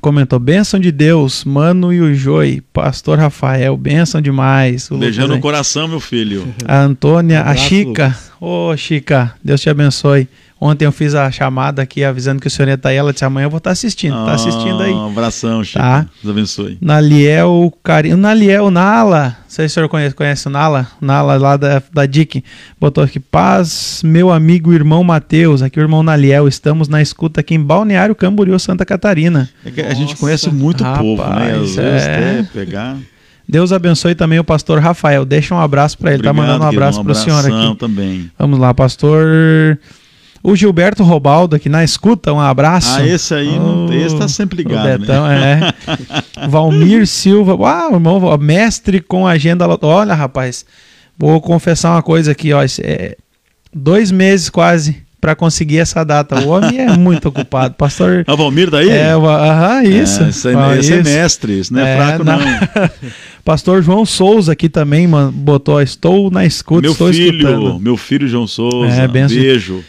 [SPEAKER 1] comentou: Bênção de Deus, Mano e o Joy, Pastor Rafael, bênção demais.
[SPEAKER 2] O Beijando Lucas, no coração, meu filho.
[SPEAKER 1] A Antônia, um abraço, a Chica. Ô, oh, Chica, Deus te abençoe. Ontem eu fiz a chamada aqui avisando que o senhor ia estar aí. Ela disse: amanhã eu vou estar assistindo. Está assistindo aí. Um
[SPEAKER 2] abração, Chico. Tá? Deus abençoe.
[SPEAKER 1] Naliel, carinho. Naliel, Nala. Não sei se o senhor conhece, conhece o Nala. Nala lá da, da DIC. Botou aqui: Paz, meu amigo irmão Matheus. Aqui o irmão Naliel. Estamos na escuta aqui em Balneário Camboriú, Santa Catarina.
[SPEAKER 2] É que a gente conhece muito Rapaz, povo, né? Às vezes é... pegar.
[SPEAKER 1] Deus abençoe também o pastor Rafael. Deixa um abraço para ele. Obrigado, tá mandando um abraço para o senhor aqui.
[SPEAKER 2] também.
[SPEAKER 1] Vamos lá, pastor. O Gilberto Robaldo aqui na escuta, um abraço.
[SPEAKER 2] Ah, esse aí, oh, esse tá sempre ligado.
[SPEAKER 1] O Betão, né? é. (laughs) Valmir Silva, uau, irmão, mestre com agenda. Olha, rapaz, vou confessar uma coisa aqui, ó. É dois meses quase para conseguir essa data. O homem é (laughs) muito ocupado. Pastor.
[SPEAKER 2] A Valmir daí?
[SPEAKER 1] É, aham, isso. É,
[SPEAKER 2] esse, é, ah, esse é mestre, isso não é, é fraco, não. não. (laughs)
[SPEAKER 1] Pastor João Souza aqui também, mano, botou, estou na escuta,
[SPEAKER 2] meu
[SPEAKER 1] estou
[SPEAKER 2] filho,
[SPEAKER 1] escutando.
[SPEAKER 2] Meu filho João Souza, é, beijo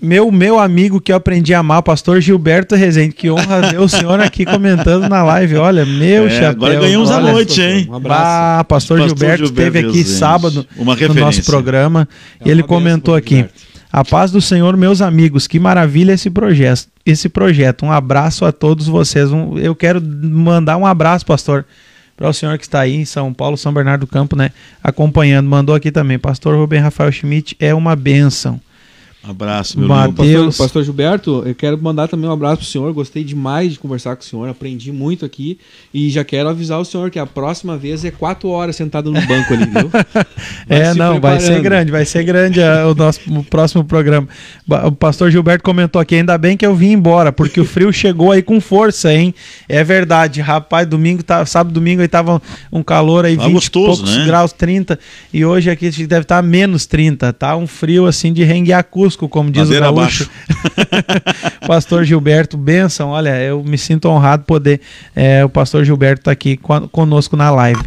[SPEAKER 1] meu, meu amigo que eu aprendi a amar, pastor Gilberto Rezende, que honra ver o senhor aqui comentando na live. Olha, meu é, chapéu.
[SPEAKER 2] Agora ganhamos
[SPEAKER 1] olha,
[SPEAKER 2] a noite, hein?
[SPEAKER 1] Um abraço. Ah, pastor, pastor Gilberto, esteve aqui sábado no nosso programa é e ele comentou aqui. Gilberto. A paz do Senhor, meus amigos, que maravilha esse projeto. Esse projeto. Um abraço a todos vocês. Um, eu quero mandar um abraço, pastor, para o senhor que está aí em São Paulo, São Bernardo do Campo, né? Acompanhando. Mandou aqui também. Pastor Rubem Rafael Schmidt é uma bênção.
[SPEAKER 2] Abraço, meu
[SPEAKER 3] Mateus. Pastor, pastor Gilberto, eu quero mandar também um abraço pro senhor. Gostei demais de conversar com o senhor, aprendi muito aqui. E já quero avisar o senhor que a próxima vez é quatro horas sentado no banco ali, viu? (laughs)
[SPEAKER 1] é, não, vai ser grande, vai ser grande a, o nosso o próximo programa. O pastor Gilberto comentou aqui, ainda bem que eu vim embora, porque o frio chegou aí com força, hein? É verdade, rapaz, domingo, tá, sábado, domingo aí tava um calor aí, tá 20 gostoso, poucos né? graus, 30. E hoje aqui deve estar tá menos 30, tá? Um frio assim de como diz Madeira o gaúcho. (laughs) pastor Gilberto, benção. Olha, eu me sinto honrado poder é, o pastor Gilberto estar tá aqui conosco na live.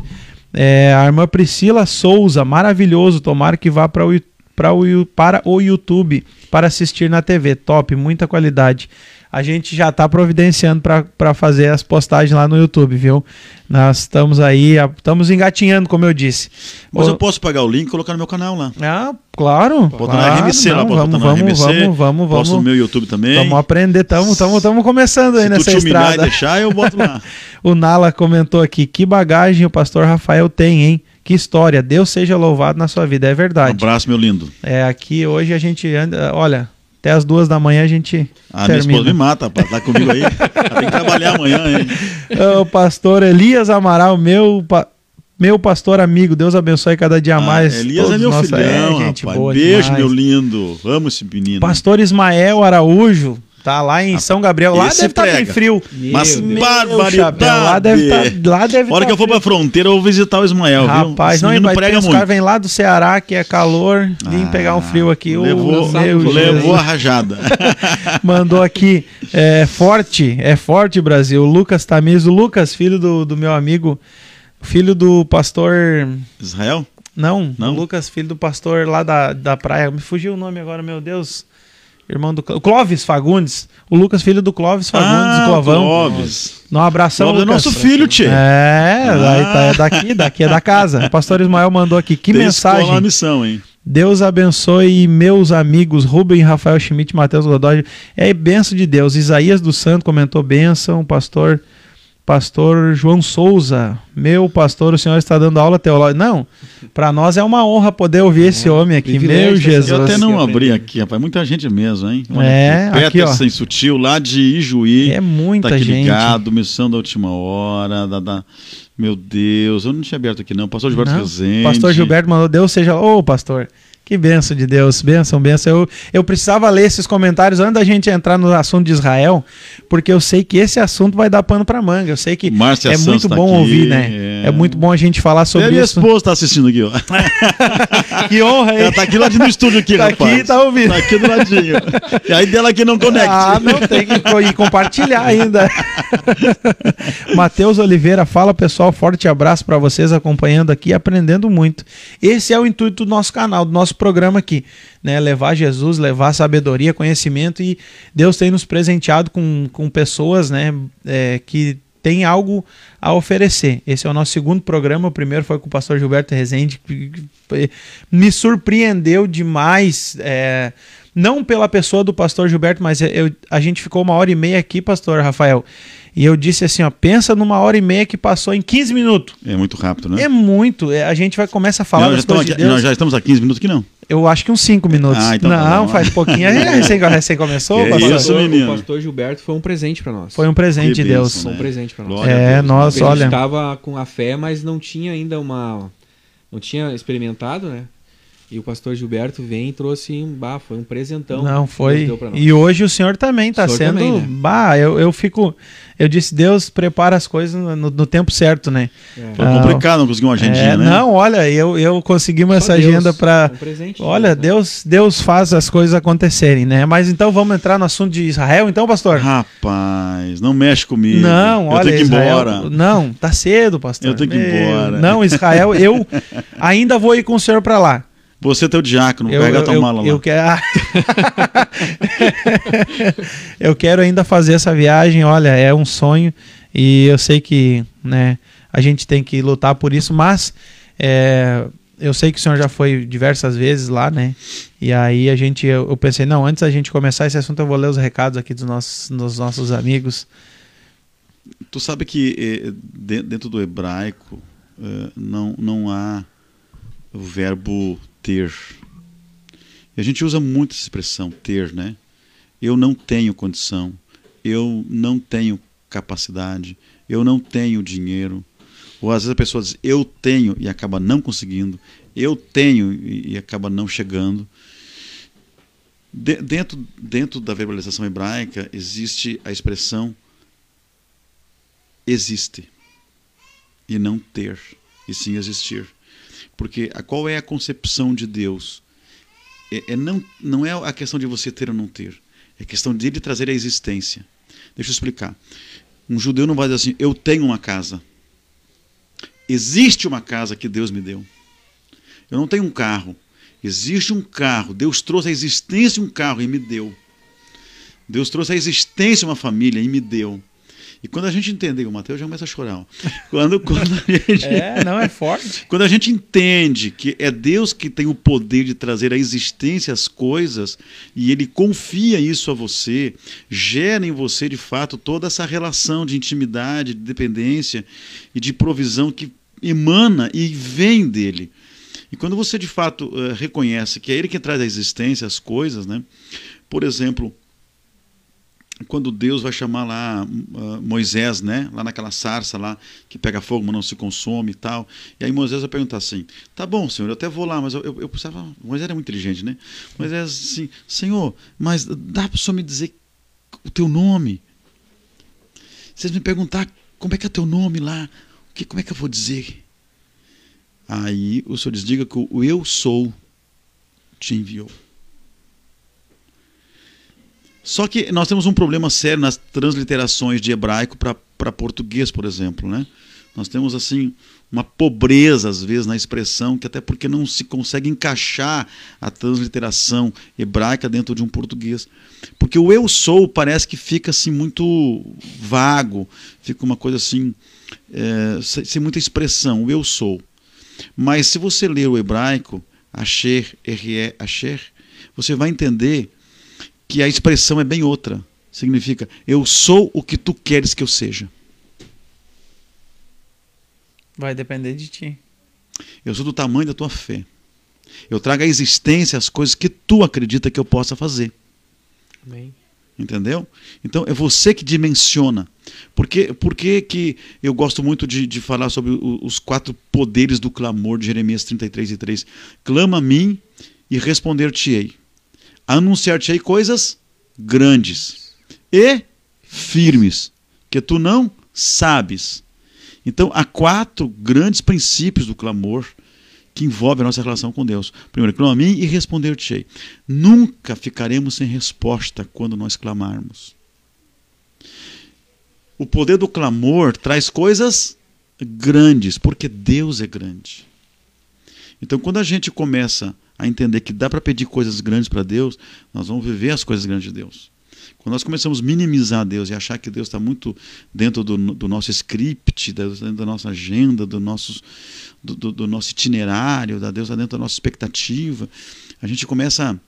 [SPEAKER 1] É, a irmã Priscila Souza, maravilhoso. Tomara que vá para o, para o, para o YouTube para assistir na TV. Top, muita qualidade a gente já está providenciando para fazer as postagens lá no YouTube, viu? Nós estamos aí, estamos engatinhando, como eu disse.
[SPEAKER 2] Mas eu posso pegar o link e colocar no meu canal lá.
[SPEAKER 1] Ah, claro.
[SPEAKER 2] Bota claro, na RMC
[SPEAKER 1] não,
[SPEAKER 2] lá,
[SPEAKER 1] vamos, vamos, RMC, vamos, vamos, vamos.
[SPEAKER 2] Posto no meu YouTube também.
[SPEAKER 1] Vamos aprender, estamos começando aí Se nessa tu te estrada.
[SPEAKER 2] e deixar, eu boto lá. (laughs)
[SPEAKER 1] o Nala comentou aqui, que bagagem o pastor Rafael tem, hein? Que história, Deus seja louvado na sua vida, é verdade.
[SPEAKER 2] Um abraço, meu lindo.
[SPEAKER 1] É, aqui hoje a gente anda, olha, até as duas da manhã a gente.
[SPEAKER 2] Ah, termina. minha esposa me mata, rapaz. Tá comigo aí. (laughs) Tem que trabalhar amanhã, hein?
[SPEAKER 1] o pastor Elias Amaral, meu. Pa... Meu pastor amigo, Deus abençoe cada dia ah, mais.
[SPEAKER 2] Elias é meu nossa... filhão, é, gente rapaz. Beijo, demais. meu lindo. Amo esse menino.
[SPEAKER 1] Pastor Ismael Araújo, Tá lá em São Gabriel. Lá
[SPEAKER 2] Esse
[SPEAKER 1] deve estar bem
[SPEAKER 2] prega.
[SPEAKER 1] frio.
[SPEAKER 2] Mas
[SPEAKER 1] Meu
[SPEAKER 2] barbaridade.
[SPEAKER 1] Lá deve estar. lá deve
[SPEAKER 2] A hora
[SPEAKER 1] tá
[SPEAKER 2] que eu for pra fronteira, eu vou visitar o Ismael,
[SPEAKER 1] Rapaz,
[SPEAKER 2] viu?
[SPEAKER 1] não,
[SPEAKER 2] Esse menino
[SPEAKER 1] vai ter
[SPEAKER 2] prega
[SPEAKER 1] os
[SPEAKER 2] muito.
[SPEAKER 1] caras vêm lá do Ceará, que é calor, vim
[SPEAKER 2] Ah,
[SPEAKER 1] pegar um frio aqui.
[SPEAKER 2] Levou,
[SPEAKER 1] meu
[SPEAKER 2] levou
[SPEAKER 1] Jesus.
[SPEAKER 2] a rajada. (laughs)
[SPEAKER 1] Mandou aqui, é forte, é forte Brasil. Lucas Tamizo, Lucas, filho do, do meu amigo, filho do pastor.
[SPEAKER 2] Israel?
[SPEAKER 1] Não,
[SPEAKER 2] Não?
[SPEAKER 1] Lucas, filho do pastor lá da, da praia. Me fugiu o nome agora, meu Deus. Irmão do Cló- Clóvis Fagundes. O Lucas, filho do Clóvis Fagundes,
[SPEAKER 2] Ah,
[SPEAKER 1] Clovão.
[SPEAKER 2] Clóvis.
[SPEAKER 1] Um abração,
[SPEAKER 2] Clóvis é
[SPEAKER 1] Lucas.
[SPEAKER 2] nosso filho, tchê.
[SPEAKER 1] É,
[SPEAKER 2] Ah.
[SPEAKER 1] tá- é daqui, daqui é da casa. O pastor Ismael mandou aqui. Que
[SPEAKER 2] Tem
[SPEAKER 1] mensagem.
[SPEAKER 2] missão, hein?
[SPEAKER 1] Deus abençoe meus amigos Rubem, Rafael Schmidt, Matheus Godoy. É benção de Deus. Isaías do Santo comentou benção. Pastor Pastor João Souza, meu pastor, o senhor está dando aula teológica. Não, para nós é uma honra poder ouvir esse homem aqui. Meu Jesus.
[SPEAKER 2] Eu até não abri aqui, rapaz. Muita gente mesmo, hein?
[SPEAKER 1] É, aqui, ó.
[SPEAKER 2] Peterson Sutil, lá de Ijuí.
[SPEAKER 1] É muita
[SPEAKER 2] tá aqui
[SPEAKER 1] gente.
[SPEAKER 2] ligado, missão da última hora, da, da- Meu Deus, eu não tinha aberto aqui não. Pastor Gilberto
[SPEAKER 1] Não,
[SPEAKER 2] Rezende.
[SPEAKER 1] Pastor Gilberto mandou, Deus seja. Ô, pastor, que benção de Deus, benção, benção. Eu, eu precisava ler esses comentários antes da gente entrar no assunto de Israel, porque eu sei que esse assunto vai dar pano pra manga. Eu sei que
[SPEAKER 2] Márcia
[SPEAKER 1] é
[SPEAKER 2] Santos
[SPEAKER 1] muito
[SPEAKER 2] tá
[SPEAKER 1] bom
[SPEAKER 2] aqui,
[SPEAKER 1] ouvir, né?
[SPEAKER 2] É.
[SPEAKER 1] É. muito bom a gente falar sobre
[SPEAKER 2] minha
[SPEAKER 1] isso.
[SPEAKER 2] esposa tá assistindo aqui, ó. (laughs)
[SPEAKER 1] Que honra, hein?
[SPEAKER 2] Ela tá aqui lá no estúdio aqui,
[SPEAKER 1] Tá
[SPEAKER 2] rapaz.
[SPEAKER 1] aqui, tá ouvindo.
[SPEAKER 2] Tá aqui do ladinho. E aí dela que não conecta.
[SPEAKER 1] Ah, não tem que co- compartilhar ainda. (laughs) Matheus Oliveira, fala pessoal, forte abraço para vocês acompanhando aqui, e aprendendo muito. Esse é o intuito do nosso canal, do nosso programa aqui, né? Levar Jesus, levar sabedoria, conhecimento e Deus tem nos presenteado com, com pessoas, né? é, que tem algo a oferecer. Esse é o nosso segundo programa. O primeiro foi com o pastor Gilberto Rezende, que me surpreendeu demais. é, não pela pessoa do pastor Gilberto, mas eu- a gente ficou uma hora e meia aqui, pastor Rafael. E eu disse assim: ó, pensa numa hora e meia que passou em 15 minutos.
[SPEAKER 2] É muito rápido, né?
[SPEAKER 1] É muito. é, a gente vai começar a falar
[SPEAKER 2] já
[SPEAKER 1] das coisas
[SPEAKER 2] aqui-
[SPEAKER 1] de
[SPEAKER 2] nós já estamos há 15 minutos aqui, não.
[SPEAKER 1] Eu acho que uns 5 minutos.
[SPEAKER 2] Ah, então tá
[SPEAKER 1] não,
[SPEAKER 2] bom.
[SPEAKER 1] faz pouquinho. É, (laughs) recém, recém começou,
[SPEAKER 2] Que
[SPEAKER 1] pastor?
[SPEAKER 2] isso, menino.
[SPEAKER 3] o pastor Gilberto foi um presente para nós.
[SPEAKER 1] Foi um presente
[SPEAKER 2] Que
[SPEAKER 1] de Deus.
[SPEAKER 2] bênção,
[SPEAKER 3] Foi um
[SPEAKER 2] né?
[SPEAKER 3] presente para nós.
[SPEAKER 2] Glória
[SPEAKER 1] É,
[SPEAKER 2] Deus.
[SPEAKER 1] nós,
[SPEAKER 3] Porque a gente
[SPEAKER 1] olha.
[SPEAKER 3] estava com a fé, mas não tinha ainda uma. Não tinha experimentado, né? E o pastor Gilberto vem e trouxe um bah, foi um presentão.
[SPEAKER 1] Não,
[SPEAKER 3] que
[SPEAKER 1] foi.
[SPEAKER 3] Deus deu pra nós.
[SPEAKER 1] E hoje o senhor também está sendo.
[SPEAKER 3] também, né?
[SPEAKER 1] Bah, eu, eu fico. Eu disse, Deus prepara as coisas no, no tempo certo, né?
[SPEAKER 3] É.
[SPEAKER 2] Foi
[SPEAKER 1] Ah,
[SPEAKER 2] complicado, não conseguiu uma agendinha,
[SPEAKER 1] É,
[SPEAKER 2] né?
[SPEAKER 1] Não, olha, eu, eu conseguimos
[SPEAKER 3] Só
[SPEAKER 1] essa
[SPEAKER 3] Deus,
[SPEAKER 1] agenda para.
[SPEAKER 3] um presente
[SPEAKER 1] Olha,
[SPEAKER 3] né?
[SPEAKER 1] Deus, Deus faz as coisas acontecerem, né? Mas então vamos entrar no assunto de Israel, então, pastor?
[SPEAKER 2] Rapaz, não mexe comigo.
[SPEAKER 1] Não,
[SPEAKER 2] eu
[SPEAKER 1] olha,
[SPEAKER 2] tenho que ir
[SPEAKER 1] Israel,
[SPEAKER 2] embora.
[SPEAKER 1] Não, tá cedo, pastor.
[SPEAKER 2] Eu tenho que ir embora.
[SPEAKER 1] Não, Israel, eu (laughs) ainda vou ir com o senhor para lá.
[SPEAKER 2] Você é teu diácono,
[SPEAKER 1] Eu,
[SPEAKER 2] pega
[SPEAKER 1] eu,
[SPEAKER 2] tua
[SPEAKER 1] eu,
[SPEAKER 2] mala lá.
[SPEAKER 1] eu quero... (laughs) eu quero ainda fazer essa viagem, olha, é um sonho e eu sei que né, a gente tem que lutar por isso, mas é, eu sei que o senhor já foi diversas vezes lá, né? E aí a gente, eu, eu pensei, não, antes da gente começar esse assunto, eu vou ler os recados aqui dos nossos, dos nossos amigos.
[SPEAKER 2] Tu sabe que eh, de- dentro do hebraico eh, não, não há o verbo ter. E a gente usa muito essa expressão, ter, né? Eu não tenho condição, eu não tenho capacidade, eu não tenho dinheiro. Ou às vezes a pessoa diz, eu tenho e acaba não conseguindo, eu tenho e, acaba não chegando. De- dentro, dentro da verbalização hebraica existe a expressão existe e não ter, e sim existir. Porque qual é a concepção de Deus? É, é não, não é a questão de você ter ou não ter, é a questão de ele trazer a existência. Deixa eu explicar. Um judeu não vai dizer assim, eu tenho uma casa. Existe uma casa que Deus me deu. Eu não tenho um carro. Existe um carro. Deus trouxe a existência um carro e me deu. Deus trouxe a existência uma família e me deu. E quando a gente entender, o Mateus já começa a chorar. ó. Quando, quando, a (laughs) gente,
[SPEAKER 1] É, não é forte.
[SPEAKER 2] quando a gente entende que é Deus que tem o poder de trazer à existência as coisas e Ele confia isso a você, gera em você de fato toda essa relação de intimidade, de dependência e de provisão que emana e vem dele. E quando você de fato eh, reconhece que é Ele que traz à existência as coisas, né? Por exemplo, quando Deus vai chamar lá uh, Moisés, né, lá naquela sarça lá que pega fogo, mas não se consome e tal. E aí Moisés vai perguntar assim: "Tá bom, Senhor, eu até vou lá, mas eu, eu, eu precisava, Moisés era muito inteligente, né? Moisés assim: "Senhor, mas dá para o Senhor me dizer o teu nome. Vocês me perguntar como é que é teu nome lá, o que, como é que eu vou dizer? Aí o Senhor diz: diga que o eu sou te enviou. Só que nós temos um problema sério nas transliterações de hebraico para português, por exemplo. Né? Nós temos assim uma pobreza, às vezes, na expressão, que até porque não se consegue encaixar a transliteração hebraica dentro de um português. Porque o eu sou parece que fica assim muito vago, fica uma coisa assim, é, sem muita expressão, o eu sou. Mas se você ler o hebraico, Asher, R-E, Asher, você vai entender que a expressão é bem outra. Significa, eu sou o que tu queres que eu seja.
[SPEAKER 1] Vai depender de ti.
[SPEAKER 2] Eu sou do tamanho da tua fé. Eu trago à existência as coisas que tu acredita que eu possa fazer.
[SPEAKER 1] Amém.
[SPEAKER 2] Entendeu? Então é você que dimensiona. Por que, por que, que eu gosto muito de, de falar sobre os quatro poderes do clamor de Jeremias 33 e 3? Clama a mim e responder-te-ei. Anunciar-te-ei coisas grandes e firmes, que tu não sabes. Então, há quatro grandes princípios do clamor que envolvem a nossa relação com Deus. Primeiro, clama a mim e responder-te-ei. Nunca ficaremos sem resposta quando nós clamarmos. O poder do clamor traz coisas grandes, porque Deus é grande. Então, quando a gente começa a entender que dá para pedir coisas grandes para Deus, nós vamos viver as coisas grandes de Deus. Quando nós começamos a minimizar Deus e achar que Deus está muito dentro do, do, nosso script, dentro da nossa agenda, do, nossos, do, do nosso itinerário, da Deus está dentro da nossa expectativa, a gente começa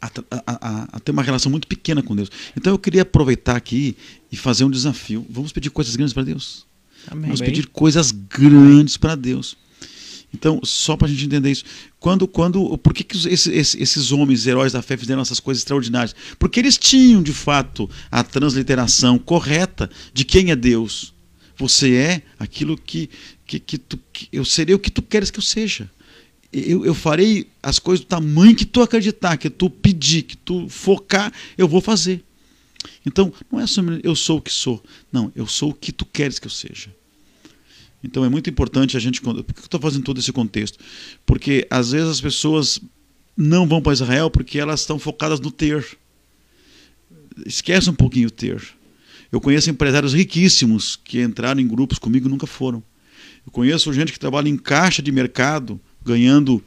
[SPEAKER 2] a, a, a, a, ter uma relação muito pequena com Deus. Então eu queria aproveitar aqui e fazer um desafio. Vamos pedir coisas grandes para Deus. Amém. Vamos pedir coisas grandes para Deus. Então, só para a gente entender isso, quando, quando, por que, que esses, homens, heróis da fé, fizeram essas coisas extraordinárias? Porque eles tinham, de fato, a transliteração correta de quem é Deus. Você é aquilo que, que, que, tu, que eu serei o que tu queres que eu seja. Eu, eu farei as coisas do tamanho que tu acreditar, que tu pedir, que tu focar, eu vou fazer. Então, não é só eu sou o que sou. Não, eu sou o que tu queres que eu seja. Então é muito importante a gente. Por que eu estou fazendo todo esse contexto? Porque às vezes as pessoas não vão para Israel porque elas estão focadas no ter. Esquece um pouquinho o ter. Eu conheço empresários riquíssimos que entraram em grupos comigo e nunca foram. Eu conheço gente que trabalha em caixa de mercado, ganhando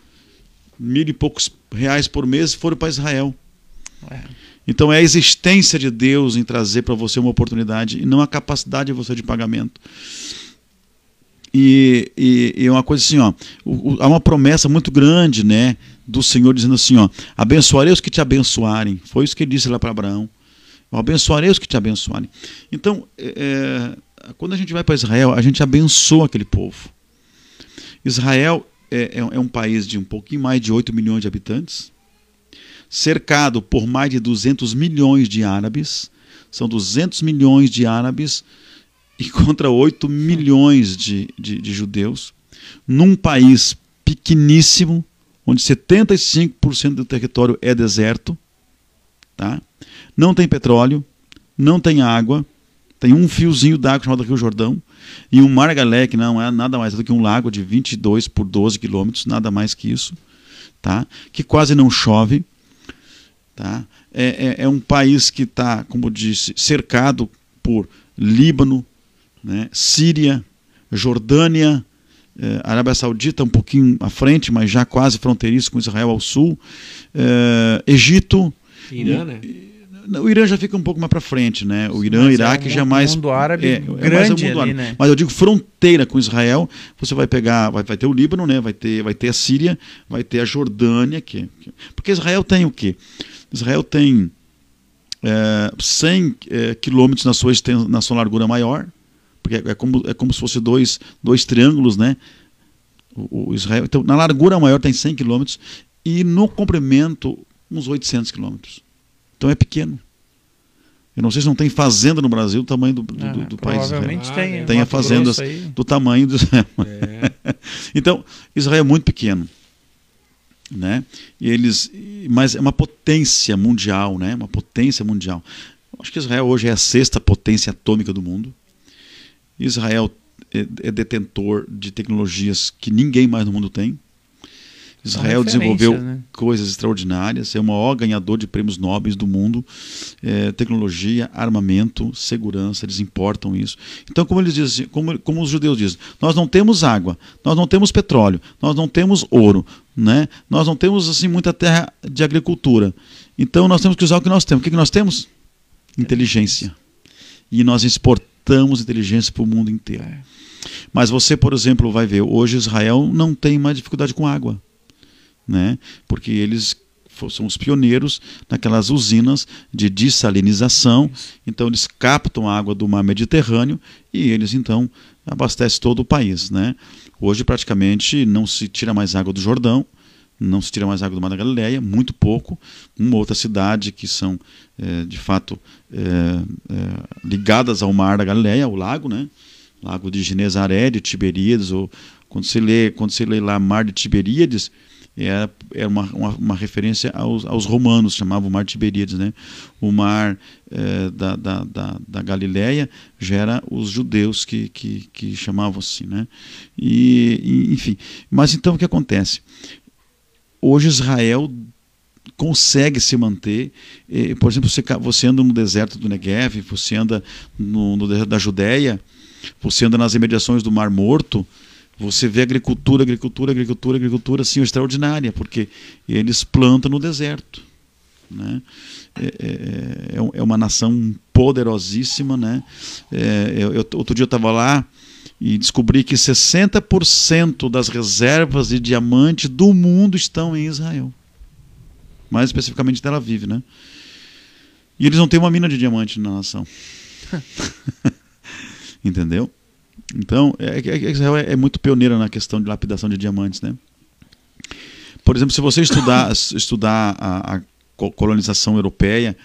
[SPEAKER 2] mil e poucos reais por mês e foram para Israel. É. Então é a existência de Deus em trazer para você uma oportunidade e não a capacidade de você de pagamento. E, e, e, uma coisa assim, ó, o, o, há uma promessa muito grande, né, do Senhor dizendo assim, ó, abençoarei os que te abençoarem. Foi isso que ele disse lá para Abraão. Eu abençoarei os que te abençoarem. Então, é, é quando a gente vai para Israel, a gente abençoa aquele povo. Israel é, é, é um país de um pouquinho mais de 8 milhões de habitantes, cercado por mais de 200 milhões de árabes. São 200 milhões de árabes e contra 8 milhões de, de, de judeus, num país pequeníssimo, onde 75% do território é deserto, tá? não tem petróleo, não tem água, tem um fiozinho d'água chamado Rio Jordão, e um mar Galé, que não é nada mais do que um lago de 22 por 12 quilômetros, nada mais que isso, tá? que quase não chove. Tá? É, é, é um país que está, como disse, cercado por Líbano, né? Síria, Jordânia, eh, Arábia Saudita um pouquinho à frente, mas já quase fronteiriço com Israel ao sul, eh, Egito.
[SPEAKER 3] Irã, né?
[SPEAKER 2] O Irã já fica um pouco mais para frente, né? O Irã,
[SPEAKER 1] mas
[SPEAKER 2] Iraque
[SPEAKER 1] é um
[SPEAKER 2] já mais
[SPEAKER 1] mundo árabe é, grande é mais o mundo ali, árabe.
[SPEAKER 2] Né? Mas eu digo fronteira com Israel. Você vai pegar, vai, vai ter o Líbano, né? Vai ter, vai ter a Síria, vai ter a Jordânia, que, que porque Israel tem o quê? Israel tem é, 100 é, quilômetros na sua na sua largura maior, porque é como, é como se fosse dois, dois triângulos, né? O, o Israel, então, na largura maior tem 100 quilômetros e no comprimento uns 800 quilômetros. Então é pequeno. Eu não sei se não tem fazenda no Brasil do tamanho do, do, ah, do, do país.
[SPEAKER 1] Provavelmente tem.
[SPEAKER 2] Ah, tem a fazendas do tamanho do Israel. É. (laughs) então, Israel é muito pequeno. Né? E eles, mas é uma potência mundial, né? Uma potência mundial. Acho que Israel hoje é a sexta potência atômica do mundo. Israel é, é detentor de tecnologias que ninguém mais no mundo tem. Israel desenvolveu né? coisas extraordinárias, é o maior ganhador de prêmios nobres do mundo. É, tecnologia, armamento, segurança, eles importam isso. Então, como eles dizem, como, como os judeus dizem, nós não temos água, nós não temos petróleo, nós não temos ouro, né? nós não temos assim muita terra de agricultura. Então, nós temos que usar o que nós temos. O que, que nós temos? Inteligência. E nós exportamos inteligência para o mundo inteiro. Mas você, por exemplo, vai ver, hoje Israel não tem mais dificuldade com água né? porque eles são os pioneiros naquelas usinas de dessalinização. Então eles captam a água do mar Mediterrâneo e eles então abastecem todo o país. Né? Hoje praticamente não se tira mais água do Jordão, não se tira mais água do Mar da Galileia, muito pouco. Uma outra cidade que são é, de fato é, é, ligadas ao Mar da Galileia, o lago, né? Lago de Genezaré, de Tiberíades, ou quando se lê, quando se lê lá Mar de Tiberíades, era, era uma, uma, uma, referência aos, aos romanos, chamavam o mar Tiberíades. Né? O mar é, da, da, da, da, Galileia já era os judeus que, que, que chamavam assim. Né? E, e, enfim, mas então o que acontece? Hoje Israel consegue se manter. Por exemplo, você, você anda no deserto do Negev, você anda no, no deserto da Judéia, você anda nas imediações do Mar Morto, você vê agricultura, agricultura, agricultura, agricultura assim, extraordinária, porque eles plantam no deserto. Né? É, é, é, é uma nação poderosíssima. Né? É, eu, outro dia eu estava lá e descobri que 60% das reservas de diamante do mundo estão em Israel. Mais especificamente Tel Aviv. Né? E eles não têm uma mina de diamante na nação. (laughs) Entendeu? Então, é, é, é, Israel é, é muito pioneira na questão de lapidação de diamantes, né? Por exemplo, se você estudar, (coughs) estudar a, a colonização europeia,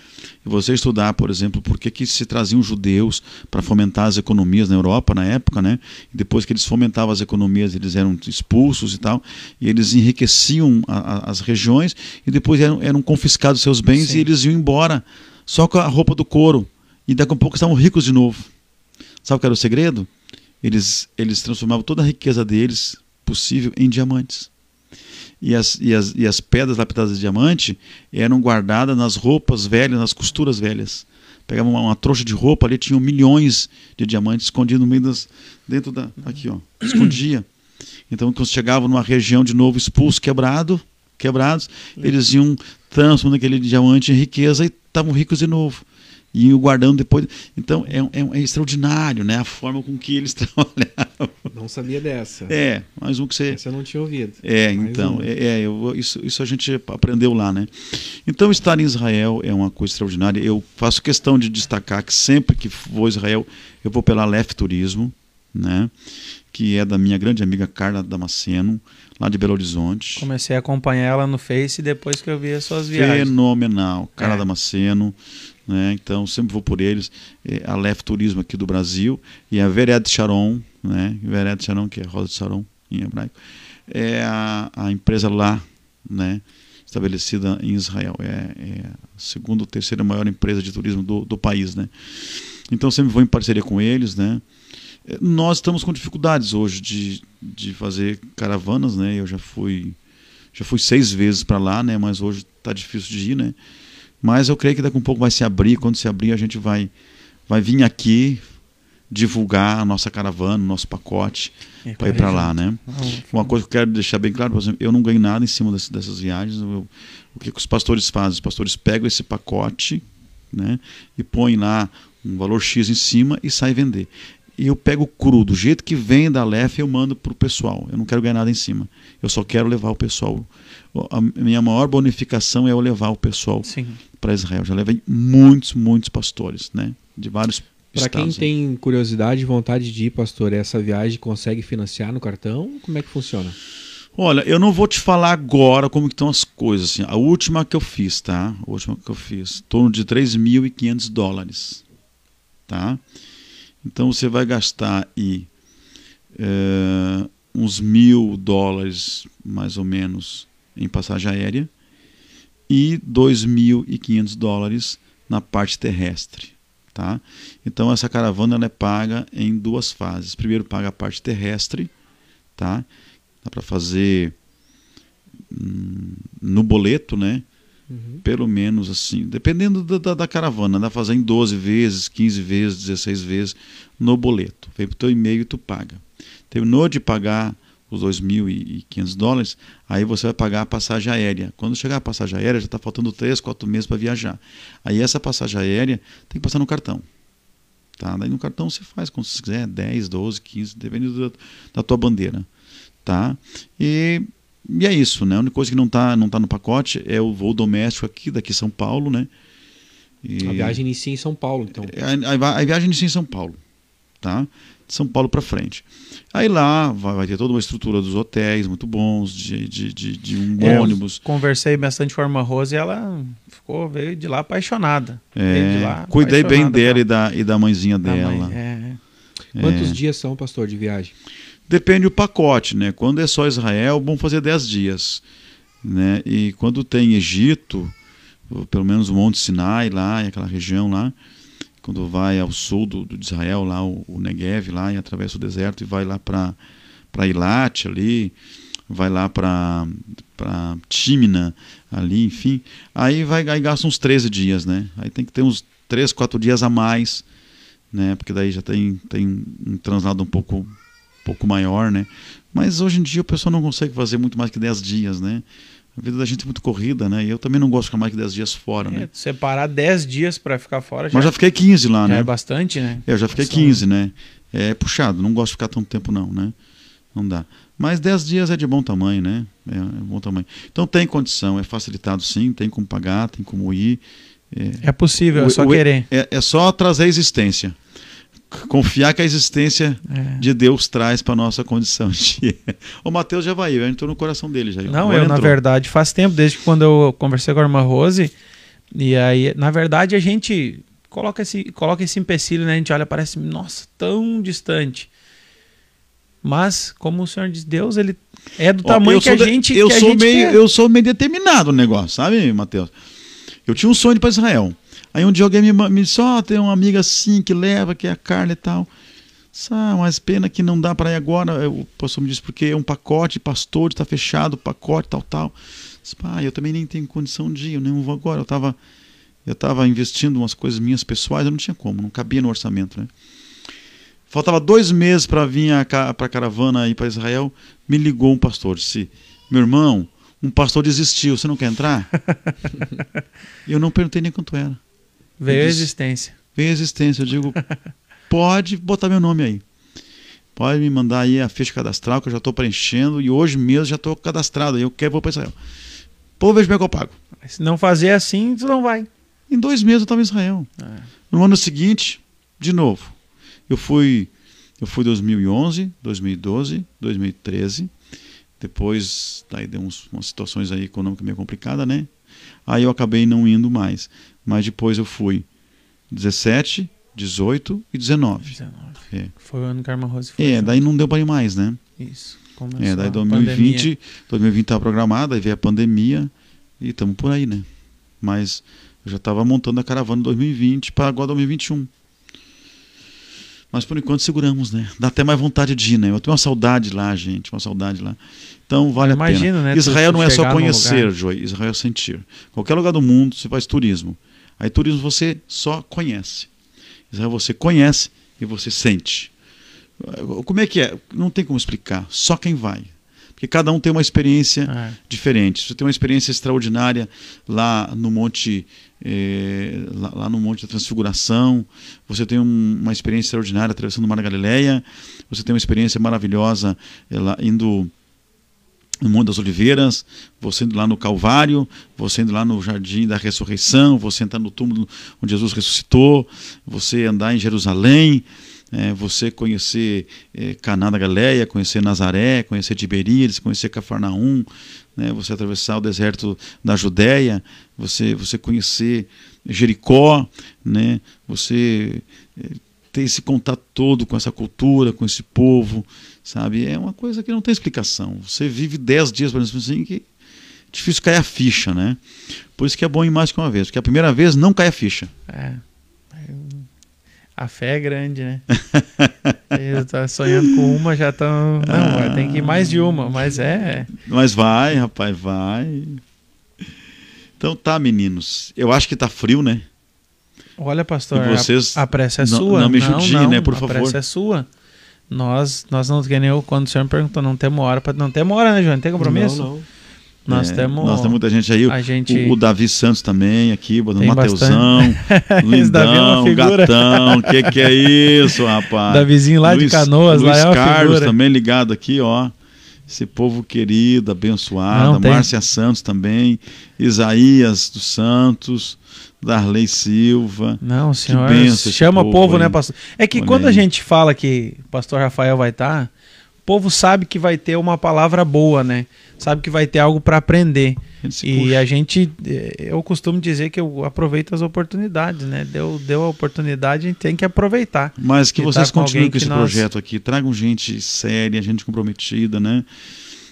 [SPEAKER 2] e você estudar, por exemplo, por que, que se traziam judeus para fomentar as economias na Europa na época, né? E depois que eles fomentavam as economias, eles eram expulsos e tal, e eles enriqueciam a, a, as regiões e depois eram, eram confiscados seus bens Sim. e eles iam embora só com a roupa do couro. E daqui a pouco estavam ricos de novo. Sabe o que era o segredo? Eles, eles transformavam toda a riqueza deles possível em diamantes. E as, e as, e as pedras lapidadas de diamante eram guardadas nas roupas velhas, nas costuras velhas. Pegavam uma, uma trouxa de roupa ali, tinham milhões de diamantes escondidos no meio das. dentro da. aqui, ó. Escondia. Então, quando chegavam numa região de novo expulso, quebrado, quebrados, eles iam transformando aquele diamante em riqueza e estavam ricos de novo e o guardando depois. Então é, é, é, extraordinário, né? A forma com que eles (laughs) trabalhavam.
[SPEAKER 3] Não sabia dessa.
[SPEAKER 2] É, mais um que você.
[SPEAKER 3] Essa eu não tinha ouvido.
[SPEAKER 2] É, mais então um. é, é eu, isso, isso a gente aprendeu lá, né? Então estar em Israel é uma coisa extraordinária. Eu faço questão de destacar que sempre que vou a Israel eu vou pela Lef Turismo, né? Que é da minha grande amiga Carla Damasceno lá de Belo Horizonte.
[SPEAKER 1] Comecei a acompanhar ela no Face depois que eu vi as suas viagens.
[SPEAKER 2] Fenomenal. Carla é. Damasceno, né? Então sempre vou por eles. É, a Lef Turismo aqui do Brasil e a Vered Sharon, né? Vered Sharon, que é Rosa de Sharon em hebraico, é a, a empresa lá, né? Estabelecida em Israel. É, é a segunda ou terceira maior empresa de turismo do, do país, né? Então sempre vou em parceria com eles, né? É, nós estamos com dificuldades hoje de, de fazer caravanas, né? Eu já fui já fui seis vezes para lá, né? Mas hoje está difícil de ir, né? Mas eu creio que daqui a um pouco vai se abrir. Quando se abrir, a gente vai, vai vir aqui divulgar a nossa caravana, nosso pacote para ir para lá, né? Uma coisa que eu quero deixar bem claro, por exemplo, eu não ganho nada em cima desse, dessas viagens. Eu, o que, que os pastores fazem? Os pastores pegam esse pacote, né, e põem lá um valor X em cima e sai vender. E eu pego cru, do jeito que vem da LEF, eu mando para o pessoal. Eu não quero ganhar nada em cima. Eu só quero levar o pessoal. A minha maior bonificação é eu levar o pessoal para Israel. Já levei muitos, muitos pastores, né? De vários
[SPEAKER 3] Para quem tem curiosidade e vontade de ir, pastor, essa viagem consegue financiar no cartão? Como é que funciona?
[SPEAKER 2] Olha, eu não vou te falar agora como estão as coisas. Assim. A última que eu fiz, tá? A última que eu fiz, em torno de 3.500 dólares, tá? Então você vai gastar aí é, uns mil dólares, mais ou menos, em passagem aérea e 2.500 dólares na parte terrestre. Tá? Então essa caravana ela é paga em duas fases. Primeiro paga a parte terrestre, tá? Dá para fazer hum, no boleto, né? Uhum. Pelo menos assim, dependendo da, da, da, caravana, dá para fazer em 12 vezes, 15 vezes, 16 vezes no boleto. Vem pro teu e-mail e tu paga. Terminou de pagar os 2.500 dólares, aí você vai pagar a passagem aérea. Quando chegar a passagem aérea, já está faltando 3, 4 meses para viajar. Aí essa passagem aérea tem que passar no cartão. Tá? Daí no cartão você faz quando você quiser, 10, 12, 15, dependendo da, da tua bandeira. Tá? E, e é isso, né? A única coisa que não está não tá no pacote é o voo doméstico aqui, daqui São Paulo, né?
[SPEAKER 3] E... A viagem inicia em São Paulo, então.
[SPEAKER 2] A, a, a viagem inicia em São Paulo, tá? De São Paulo para frente. Aí lá vai, vai, ter toda uma estrutura dos hotéis muito bons, de, de, de, de um é, ônibus.
[SPEAKER 1] Conversei bastante com a irmã Rose e ela ficou, veio de lá apaixonada.
[SPEAKER 2] É, lá, cuidei apaixonada bem dela e da, e da mãezinha da dela. Mãe,
[SPEAKER 3] é. Quantos é. dias são, pastor, de viagem?
[SPEAKER 2] Depende do pacote, né? Quando é só Israel, bom fazer 10 dias. Né? E quando tem Egito, pelo menos o Monte Sinai lá, aquela região lá, quando vai ao sul do, do de Israel, lá o, o, Negev, lá e atravessa o deserto e vai lá para para Ilat ali, vai lá para para ali, enfim, aí vai aí gasta uns 13 dias, né? Aí tem que ter uns 3, 4 dias a mais, né? Porque daí já tem tem um translado um pouco um pouco maior, né? Mas hoje em dia o pessoal não consegue fazer muito mais que 10 dias, né? A vida da gente é muito corrida, né? E eu também não gosto de ficar mais que 10 dias fora, é, né?
[SPEAKER 1] Separar 10 dias para ficar fora.
[SPEAKER 2] Já, Mas já fiquei 15 lá, né?
[SPEAKER 1] É bastante, né?
[SPEAKER 2] É, eu já fiquei Nossa. 15, né? É puxado, não gosto de ficar tanto tempo, não, né? Não dá. Mas 10 dias é de bom tamanho, né? É, é bom tamanho. Então tem condição, é facilitado sim, tem como pagar, tem como ir.
[SPEAKER 1] É, é possível, é o, é só o, querer.
[SPEAKER 2] É, é só trazer a existência confiar que a existência é. de Deus traz para nossa condição de. (laughs) o Mateus já vai, entrou no coração dele já.
[SPEAKER 1] Não, eu entrou. na verdade faz tempo desde que quando eu conversei com a irmã Rose e aí na verdade a gente coloca esse coloca esse empecilho, né? A gente olha parece nossa tão distante. Mas como o Senhor diz, Deus ele é do Ó, tamanho que a gente
[SPEAKER 2] eu
[SPEAKER 1] que
[SPEAKER 2] sou
[SPEAKER 1] gente
[SPEAKER 2] meio quer. eu sou meio determinado no negócio, sabe, Mateus? Eu tinha um sonho para Israel. Aí um dia alguém me, me disse, ó, oh, tem uma amiga assim que leva, que é a Carla e tal. Ah, mas pena que não dá para ir agora. O pastor me disse, porque é um pacote, pastor, está fechado o pacote, tal, tal. Disse, ah, eu também nem tenho condição de ir, eu nem vou agora. Eu estava eu tava investindo umas coisas minhas pessoais, eu não tinha como, não cabia no orçamento, né? Faltava dois meses para vir para a caravana ir para Israel. Me ligou um pastor, disse: Meu irmão, um pastor desistiu, você não quer entrar? (laughs) eu não perguntei nem quanto era.
[SPEAKER 1] Veio a existência.
[SPEAKER 2] Veio a existência. Eu digo, (laughs) pode botar meu nome aí. Pode me mandar aí a ficha cadastral que eu já estou preenchendo e hoje mesmo já estou cadastrado. Eu quero vou para Israel. Pô, vejo como é que eu pago.
[SPEAKER 1] Se não fazer assim, tu não vai.
[SPEAKER 2] Em dois meses eu estava em Israel. É. No ano seguinte, de novo. Eu fui, eu fui 2011, 2012, 2013. Depois, daí deu uns, umas situações aí econômicas meio complicadas, né? Aí eu acabei não indo mais mas depois eu fui 17, 18 e 19. 19.
[SPEAKER 1] É. Foi o ano que a Arma Rose foi.
[SPEAKER 2] É, junto. daí não deu para ir mais, né?
[SPEAKER 1] Isso.
[SPEAKER 2] Começou é, daí 2020, 2020 estava programado, aí veio a pandemia e estamos por aí, né? Mas eu já estava montando a caravana 2020 para agora 2021. Mas por enquanto seguramos, né? Dá até mais vontade de ir, né? Eu tenho uma saudade lá, gente, uma saudade lá. Então vale Imagino, a pena. Né, Israel não é só conhecer, Joy, Israel é sentir. Qualquer lugar do mundo você faz turismo. Aí turismo você só conhece. Israel você conhece e você sente. Como é que é? Não tem como explicar. Só quem vai. Porque cada um tem uma experiência é. diferente. Você tem uma experiência extraordinária lá no Monte, eh, lá, lá, no Monte da Transfiguração. Você tem um, uma experiência extraordinária atravessando o Mar da Galileia. Você tem uma experiência maravilhosa eh, lá, indo no Monte das Oliveiras, você indo lá no Calvário, você indo lá no Jardim da Ressurreição, você entrar no túmulo onde Jesus ressuscitou, você andar em Jerusalém, é, você conhecer é, Caná da Galileia, conhecer Nazaré, conhecer Tiberíades, conhecer Cafarnaum, né, você atravessar o deserto da Judéia, você, você conhecer Jericó, né, você é, ter esse contato todo com essa cultura, com esse povo, sabe? É uma coisa que não tem explicação. Você vive dez dias, por exemplo, assim, que difícil cair a ficha, né? Por isso que é bom ir mais que uma vez, porque a primeira vez não cai a ficha.
[SPEAKER 1] É. A fé é grande, né? (laughs) Eu tá sonhando com uma, já estão. Não, ah, tem que ir mais de uma, mas é.
[SPEAKER 2] Mas vai, rapaz, vai. Então tá, meninos. Eu acho que tá frio, né?
[SPEAKER 1] Olha, pastor,
[SPEAKER 2] e vocês
[SPEAKER 1] a, a pressa é sua.
[SPEAKER 2] Não me judie,
[SPEAKER 1] não,
[SPEAKER 2] né, por
[SPEAKER 1] a
[SPEAKER 2] favor.
[SPEAKER 1] A pressa é sua. Nós, nós não, que nem eu, quando o senhor me perguntou, não temos hora para Não temos hora, né, João? Não tem compromisso?
[SPEAKER 3] Não, não.
[SPEAKER 1] Nós é, temos.
[SPEAKER 2] Nós temos muita gente aí.
[SPEAKER 1] A gente...
[SPEAKER 2] O, o Davi Santos também aqui, botando Mateusão, (laughs) Lindão,
[SPEAKER 1] é
[SPEAKER 2] Gatão. O que, que é isso, rapaz?
[SPEAKER 1] Davizinho lá
[SPEAKER 2] Luiz,
[SPEAKER 1] de Canoas,
[SPEAKER 2] Luiz
[SPEAKER 1] lá é
[SPEAKER 2] Carlos
[SPEAKER 1] figura.
[SPEAKER 2] também ligado aqui, ó. Esse povo querido, abençoado.
[SPEAKER 1] Não,
[SPEAKER 2] Márcia Santos também. Isaías dos Santos. Darley Silva.
[SPEAKER 1] Não, senhor. chama o
[SPEAKER 2] povo
[SPEAKER 1] povo, né, pastor? É que
[SPEAKER 2] Olha
[SPEAKER 1] quando a
[SPEAKER 2] aí.
[SPEAKER 1] gente fala que o pastor Rafael vai estar, o povo sabe que vai ter uma palavra boa, né? Sabe que vai ter algo para aprender.
[SPEAKER 2] A
[SPEAKER 1] E
[SPEAKER 2] puxa.
[SPEAKER 1] a gente, eh, eu costumo dizer que eu aproveito as oportunidades, né? Deu, deu a oportunidade, a gente tem que aproveitar.
[SPEAKER 2] Mas que vocês
[SPEAKER 1] tá com
[SPEAKER 2] continuem
[SPEAKER 1] alguém
[SPEAKER 2] com esse
[SPEAKER 1] que nós-
[SPEAKER 2] projeto aqui. Tragam gente séria, gente comprometida, né?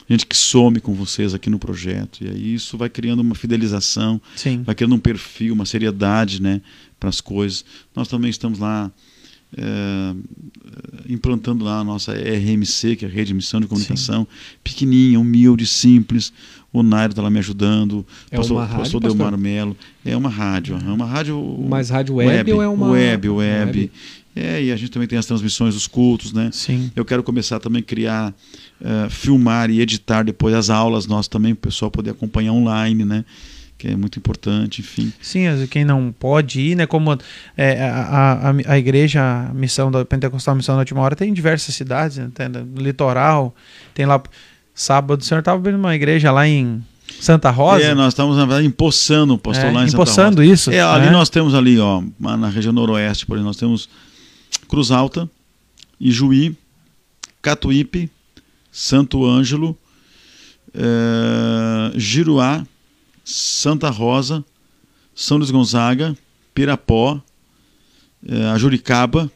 [SPEAKER 2] Gente que some com vocês aqui no projeto. E aí isso vai criando uma fidelização,
[SPEAKER 1] Sim.
[SPEAKER 2] vai criando um perfil, uma seriedade, né? Para as coisas. Nós também estamos lá é, implantando lá a nossa RMC, que é a Rede de Missão de Comunicação, pequenininha, humilde, simples. O Nairo está lá me ajudando,
[SPEAKER 3] É
[SPEAKER 2] pastor,
[SPEAKER 3] uma rádio,
[SPEAKER 2] pastor? Delmar Melo. É uma rádio, é uma rádio
[SPEAKER 3] Mas rádio web, ou é uma.
[SPEAKER 2] Web, web. É, e a gente também tem as transmissões dos cultos, né?
[SPEAKER 1] Sim.
[SPEAKER 2] Eu quero começar também a criar, eh, filmar e editar depois as aulas nossas também, para o pessoal poder acompanhar online, né? Que é muito importante, enfim.
[SPEAKER 1] Sim, quem não pode ir, né? Como é, a, a, a igreja, a missão da Pentecostal, a missão da última hora, tem em diversas cidades, né? tem no litoral, tem lá. Sábado, o senhor estava vendo uma igreja lá em Santa Rosa?
[SPEAKER 2] É, nós estamos, na verdade, empossando o pastor
[SPEAKER 1] É,
[SPEAKER 2] lá em Santa Rosa.
[SPEAKER 1] isso.
[SPEAKER 2] É, ali
[SPEAKER 1] né?
[SPEAKER 2] nós temos ali, ó, na região noroeste, por exemplo, nós temos Cruz Alta, Ijuí, Catuípe, Santo Ângelo, eh, Giruá, Santa Rosa, São Luís Gonzaga, Pirapó, eh, Ajuricaba,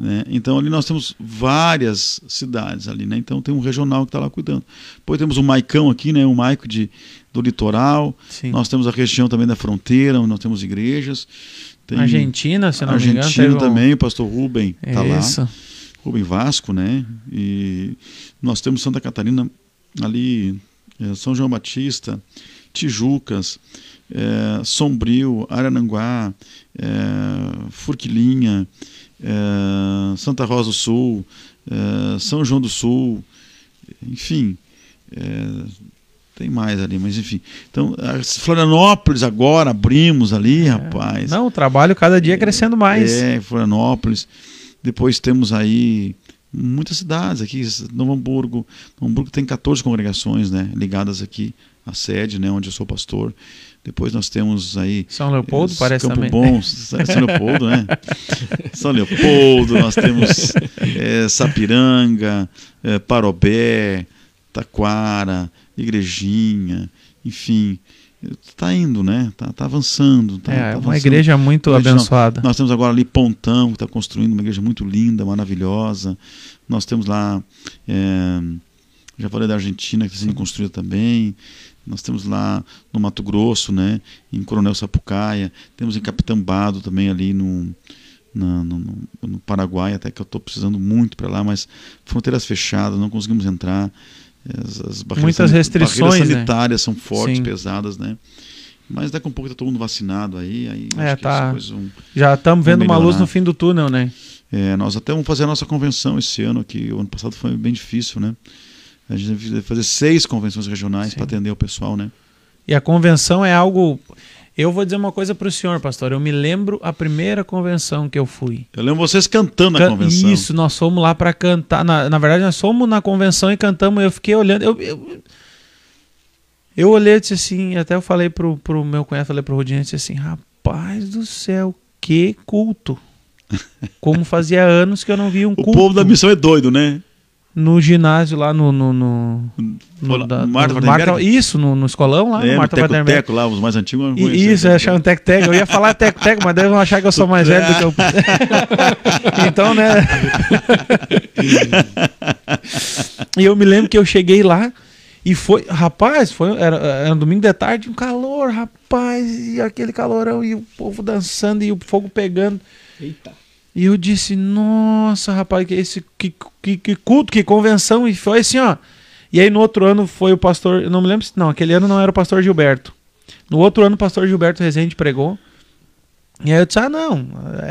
[SPEAKER 2] né? Então ali nós temos várias cidades ali, né? Então tem um regional que está lá cuidando. Depois temos o Maicão aqui, né? O Maico de, do litoral.
[SPEAKER 1] Sim.
[SPEAKER 2] Nós temos a região também da fronteira, onde nós temos igrejas. Tem
[SPEAKER 1] Argentina, se não me engano.
[SPEAKER 2] Argentina
[SPEAKER 1] um-
[SPEAKER 2] também, o pastor Rubem está lá.
[SPEAKER 1] Isso.
[SPEAKER 2] Rubem Vasco, né? E nós temos Santa Catarina ali, eh, São João Batista, Tijucas, eh, Sombrio, Arananguá, eh, Furquilinha, eh, Santa Rosa do Sul, eh, São João do Sul, enfim, eh, tem mais ali, mas enfim. Então, Florianópolis agora abrimos ali, rapaz.
[SPEAKER 1] Não, o trabalho cada dia crescendo mais.
[SPEAKER 2] É, Florianópolis. Depois temos aí muitas cidades aqui, Novo Hamburgo. Novo Hamburgo tem 14 congregações, né, ligadas aqui à sede, né, onde eu sou pastor. Depois nós temos aí
[SPEAKER 1] São Leopoldo,
[SPEAKER 2] eh,
[SPEAKER 1] parece
[SPEAKER 2] Campo
[SPEAKER 1] também.
[SPEAKER 2] Bom, São Leopoldo, né? (laughs) São Leopoldo, nós temos eh, Sapiranga, eh, Parobé, Taquara, Igrejinha, enfim, está indo, né? Tá, tá avançando. Tá,
[SPEAKER 1] é,
[SPEAKER 2] tá
[SPEAKER 1] uma
[SPEAKER 2] avançando.
[SPEAKER 1] igreja muito
[SPEAKER 2] Igreja
[SPEAKER 1] abençoada.
[SPEAKER 2] Nós temos agora ali Pontão, que está construindo uma igreja muito linda, maravilhosa. Nós temos lá, é, já falei da Argentina, que está sendo construída também. Nós temos lá no Mato Grosso, né, em Coronel Sapucaia. Temos em Capitambado também ali no, no, no- no Paraguai, até que eu estou precisando muito para lá, mas fronteiras fechadas, não conseguimos entrar. As, as barreiras
[SPEAKER 1] Muitas restrições,
[SPEAKER 2] barreiras
[SPEAKER 1] né?
[SPEAKER 2] sanitárias são fortes,
[SPEAKER 1] Sim.
[SPEAKER 2] pesadas, né? Mas daqui a um pouco está todo mundo vacinado aí, aí
[SPEAKER 1] É, tá.
[SPEAKER 2] vão-
[SPEAKER 1] Já estamos vendo uma luz no fim do túnel, né?
[SPEAKER 2] é, nós até vamos fazer a nossa convenção esse ano, que o ano passado foi bem difícil, né? A gente vai fazer seis convenções regionais para atender o pessoal, né?
[SPEAKER 1] E a convenção é algo. Eu vou dizer uma coisa para o senhor, pastor. Eu me lembro a primeira convenção que eu fui.
[SPEAKER 2] Eu lembro vocês cantando na
[SPEAKER 1] Can-
[SPEAKER 2] convenção.
[SPEAKER 1] Isso, nós fomos lá para cantar. Na, na verdade, nós fomos na convenção e cantamos. Eu fiquei olhando. Eu, eu, eu olhei e disse assim. Até eu falei pro, pro meu cunhado, falei pro Rodinho, disse assim: rapaz do céu, que culto. (laughs) Como fazia anos que eu não vi um
[SPEAKER 2] O
[SPEAKER 1] culto
[SPEAKER 2] povo da missão é doido, né?
[SPEAKER 1] No ginásio lá no. no, no, no da-
[SPEAKER 2] Marta
[SPEAKER 1] no
[SPEAKER 2] Vandenberg?
[SPEAKER 1] Isso, no, no escolão lá,
[SPEAKER 2] é,
[SPEAKER 1] no Marta Vanderberg.
[SPEAKER 2] Teco-Teco lá, os mais antigos.
[SPEAKER 1] E-. Isso, é achar um tec-tec. Eu ia falar tec-tec, mas daí vão achar que eu sou mais velho do que eu. (laughs) então, né? e eu me lembro que eu cheguei lá E foi, rapaz, foi, era, era um domingo de tarde, um calor, rapaz, e aquele calorão, e o povo dançando, e o fogo pegando.
[SPEAKER 3] Eita.
[SPEAKER 1] E eu disse, nossa, rapaz, que, esse, que, que, que culto, que convenção. E foi assim, ó. E aí no outro ano foi o pastor, não me lembro se não, aquele ano não era o pastor Gilberto. No outro ano o pastor Gilberto Rezende pregou. E aí eu disse, ah, não,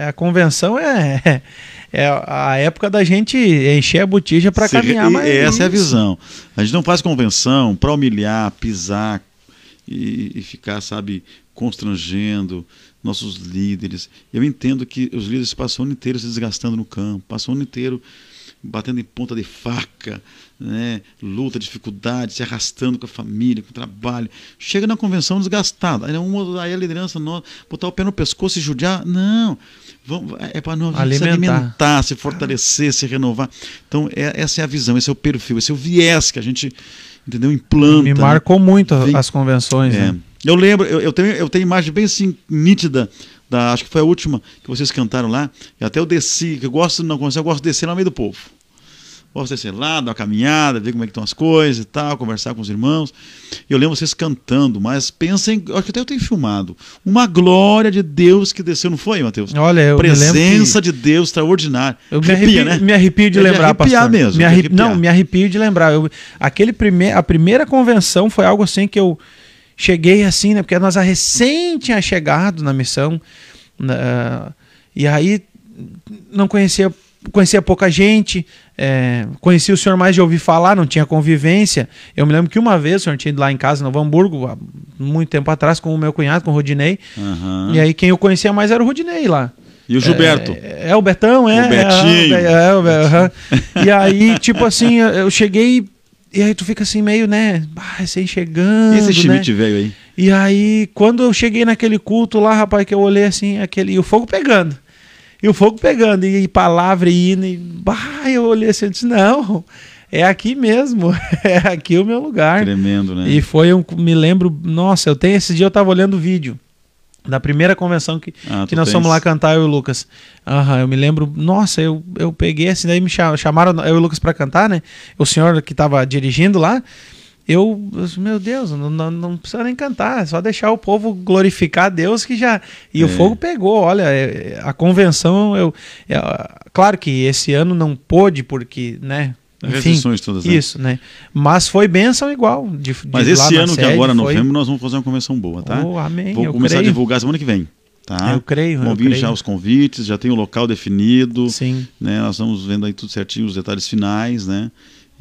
[SPEAKER 1] a convenção é, (laughs) é a época da gente encher a botija para caminhar mais.
[SPEAKER 2] Essa isso. é a visão. A gente não faz convenção para humilhar, pisar e, e ficar, sabe, constrangendo nossos líderes. Eu entendo que os líderes passam o ano inteiro se desgastando no campo, passam o ano inteiro batendo em ponta de faca, né? luta, dificuldade, se arrastando com a família, com o trabalho. Chega na convenção desgastado. Aí, uma, aí a liderança não, botar o pé no pescoço e judiar. Não. Vamos, é para nós alimentar. se alimentar, se fortalecer, se renovar. Então, é, essa é a visão, esse é o perfil, esse é o viés que a gente entendeu, implanta.
[SPEAKER 1] Me marcou muito Vem, as convenções. É. Né?
[SPEAKER 2] Eu lembro, eu, eu, tenho, eu tenho imagem bem assim, nítida, da, acho que foi a última que vocês cantaram lá, e até eu desci, que eu gosto, não eu gosto de descer no meio do povo. Gosto de descer lá, dar uma caminhada, ver como é que estão as coisas e tal, conversar com os irmãos. Eu lembro vocês cantando, mas pensem, acho que até eu tenho filmado, uma glória de Deus que desceu, não foi, Mateus?
[SPEAKER 1] Olha, eu
[SPEAKER 2] Presença de Deus extraordinária.
[SPEAKER 1] Eu me arrepio, né? me arrepio de lembrar,
[SPEAKER 2] de
[SPEAKER 1] pastor.
[SPEAKER 2] mesmo.
[SPEAKER 1] Me arrepio, não, me arrepio de lembrar. Eu, aquele prime, a primeira convenção foi algo assim que eu cheguei assim, né? Porque nós a recém tinha chegado na missão. Uh, e aí não conhecia conhecia pouca gente, é, conhecia o senhor mais de ouvir falar, não tinha convivência. Eu me lembro que uma vez o senhor tinha ido lá em casa, Novo Hamburgo, há muito tempo atrás, com o meu cunhado, com o Rodinei. Uhum. E aí quem eu conhecia mais era o Rodinei lá.
[SPEAKER 2] E o Gilberto?
[SPEAKER 1] É, é o Betão, é.
[SPEAKER 2] O Betinho.
[SPEAKER 1] É, é, é, uhum. E aí, tipo assim, eu cheguei e aí tu fica assim meio, né? Ah, recém chegando. E
[SPEAKER 2] esse Schmidt
[SPEAKER 1] né?
[SPEAKER 2] veio aí?
[SPEAKER 1] E aí, quando eu cheguei naquele culto lá, rapaz, que eu olhei assim, aquele. E o fogo pegando. E o fogo pegando, e, e palavra e hino. E, bah, eu olhei assim e disse: não, é aqui mesmo. (laughs) é aqui o meu lugar.
[SPEAKER 2] Tremendo, né?
[SPEAKER 1] E foi um. Me lembro, nossa, eu tenho esse dia eu tava olhando o vídeo da primeira convenção que, ah, que nós tens? fomos lá cantar, eu e o Lucas. Uhum, eu me lembro, nossa, eu, eu peguei assim, daí me chamaram, eu e o Lucas para cantar, né? O senhor que estava dirigindo lá, eu, meu Deus, não, não, não, precisa nem cantar, é só deixar o povo glorificar a Deus que já. E é. o fogo pegou, olha, é, a convenção, eu. É, claro que esse ano não pôde, porque, né?
[SPEAKER 2] Enfim, todas, né?
[SPEAKER 1] Isso, né? Mas foi bênção igual. De, de
[SPEAKER 2] Mas esse ano que agora, foi... novembro, nós vamos fazer uma convenção boa, tá?
[SPEAKER 1] Oh, amém.
[SPEAKER 2] Vou
[SPEAKER 1] eu
[SPEAKER 2] começar
[SPEAKER 1] creio.
[SPEAKER 2] a divulgar semana que vem. Tá?
[SPEAKER 1] Eu creio.
[SPEAKER 2] Vão vir já os convites, já tem o local definido.
[SPEAKER 1] Sim.
[SPEAKER 2] Né? Nós estamos vendo aí tudo certinho, os detalhes finais, né?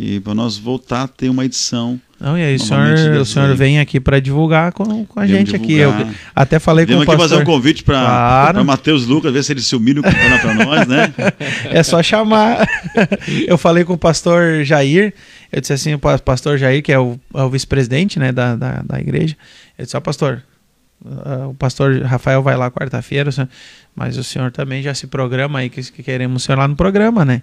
[SPEAKER 2] E para nós voltar a ter uma edição
[SPEAKER 1] não, e aí o senhor, o senhor vem aqui para divulgar com, com a gente divulgar. aqui. Eu até falei Vemos com o pastor.
[SPEAKER 2] aqui fazer um convite para claro. Matheus Lucas, ver se ele se humilha para nós, né? (laughs)
[SPEAKER 1] é só chamar. eu falei com o pastor Jair, eu disse assim, o pastor Jair, que é o, é o vice-presidente né, da, da, da, igreja, eu disse, ó, pastor, o pastor Rafael vai lá quarta-feira, mas o senhor também já se programa aí, que, que queremos o senhor lá no programa, né?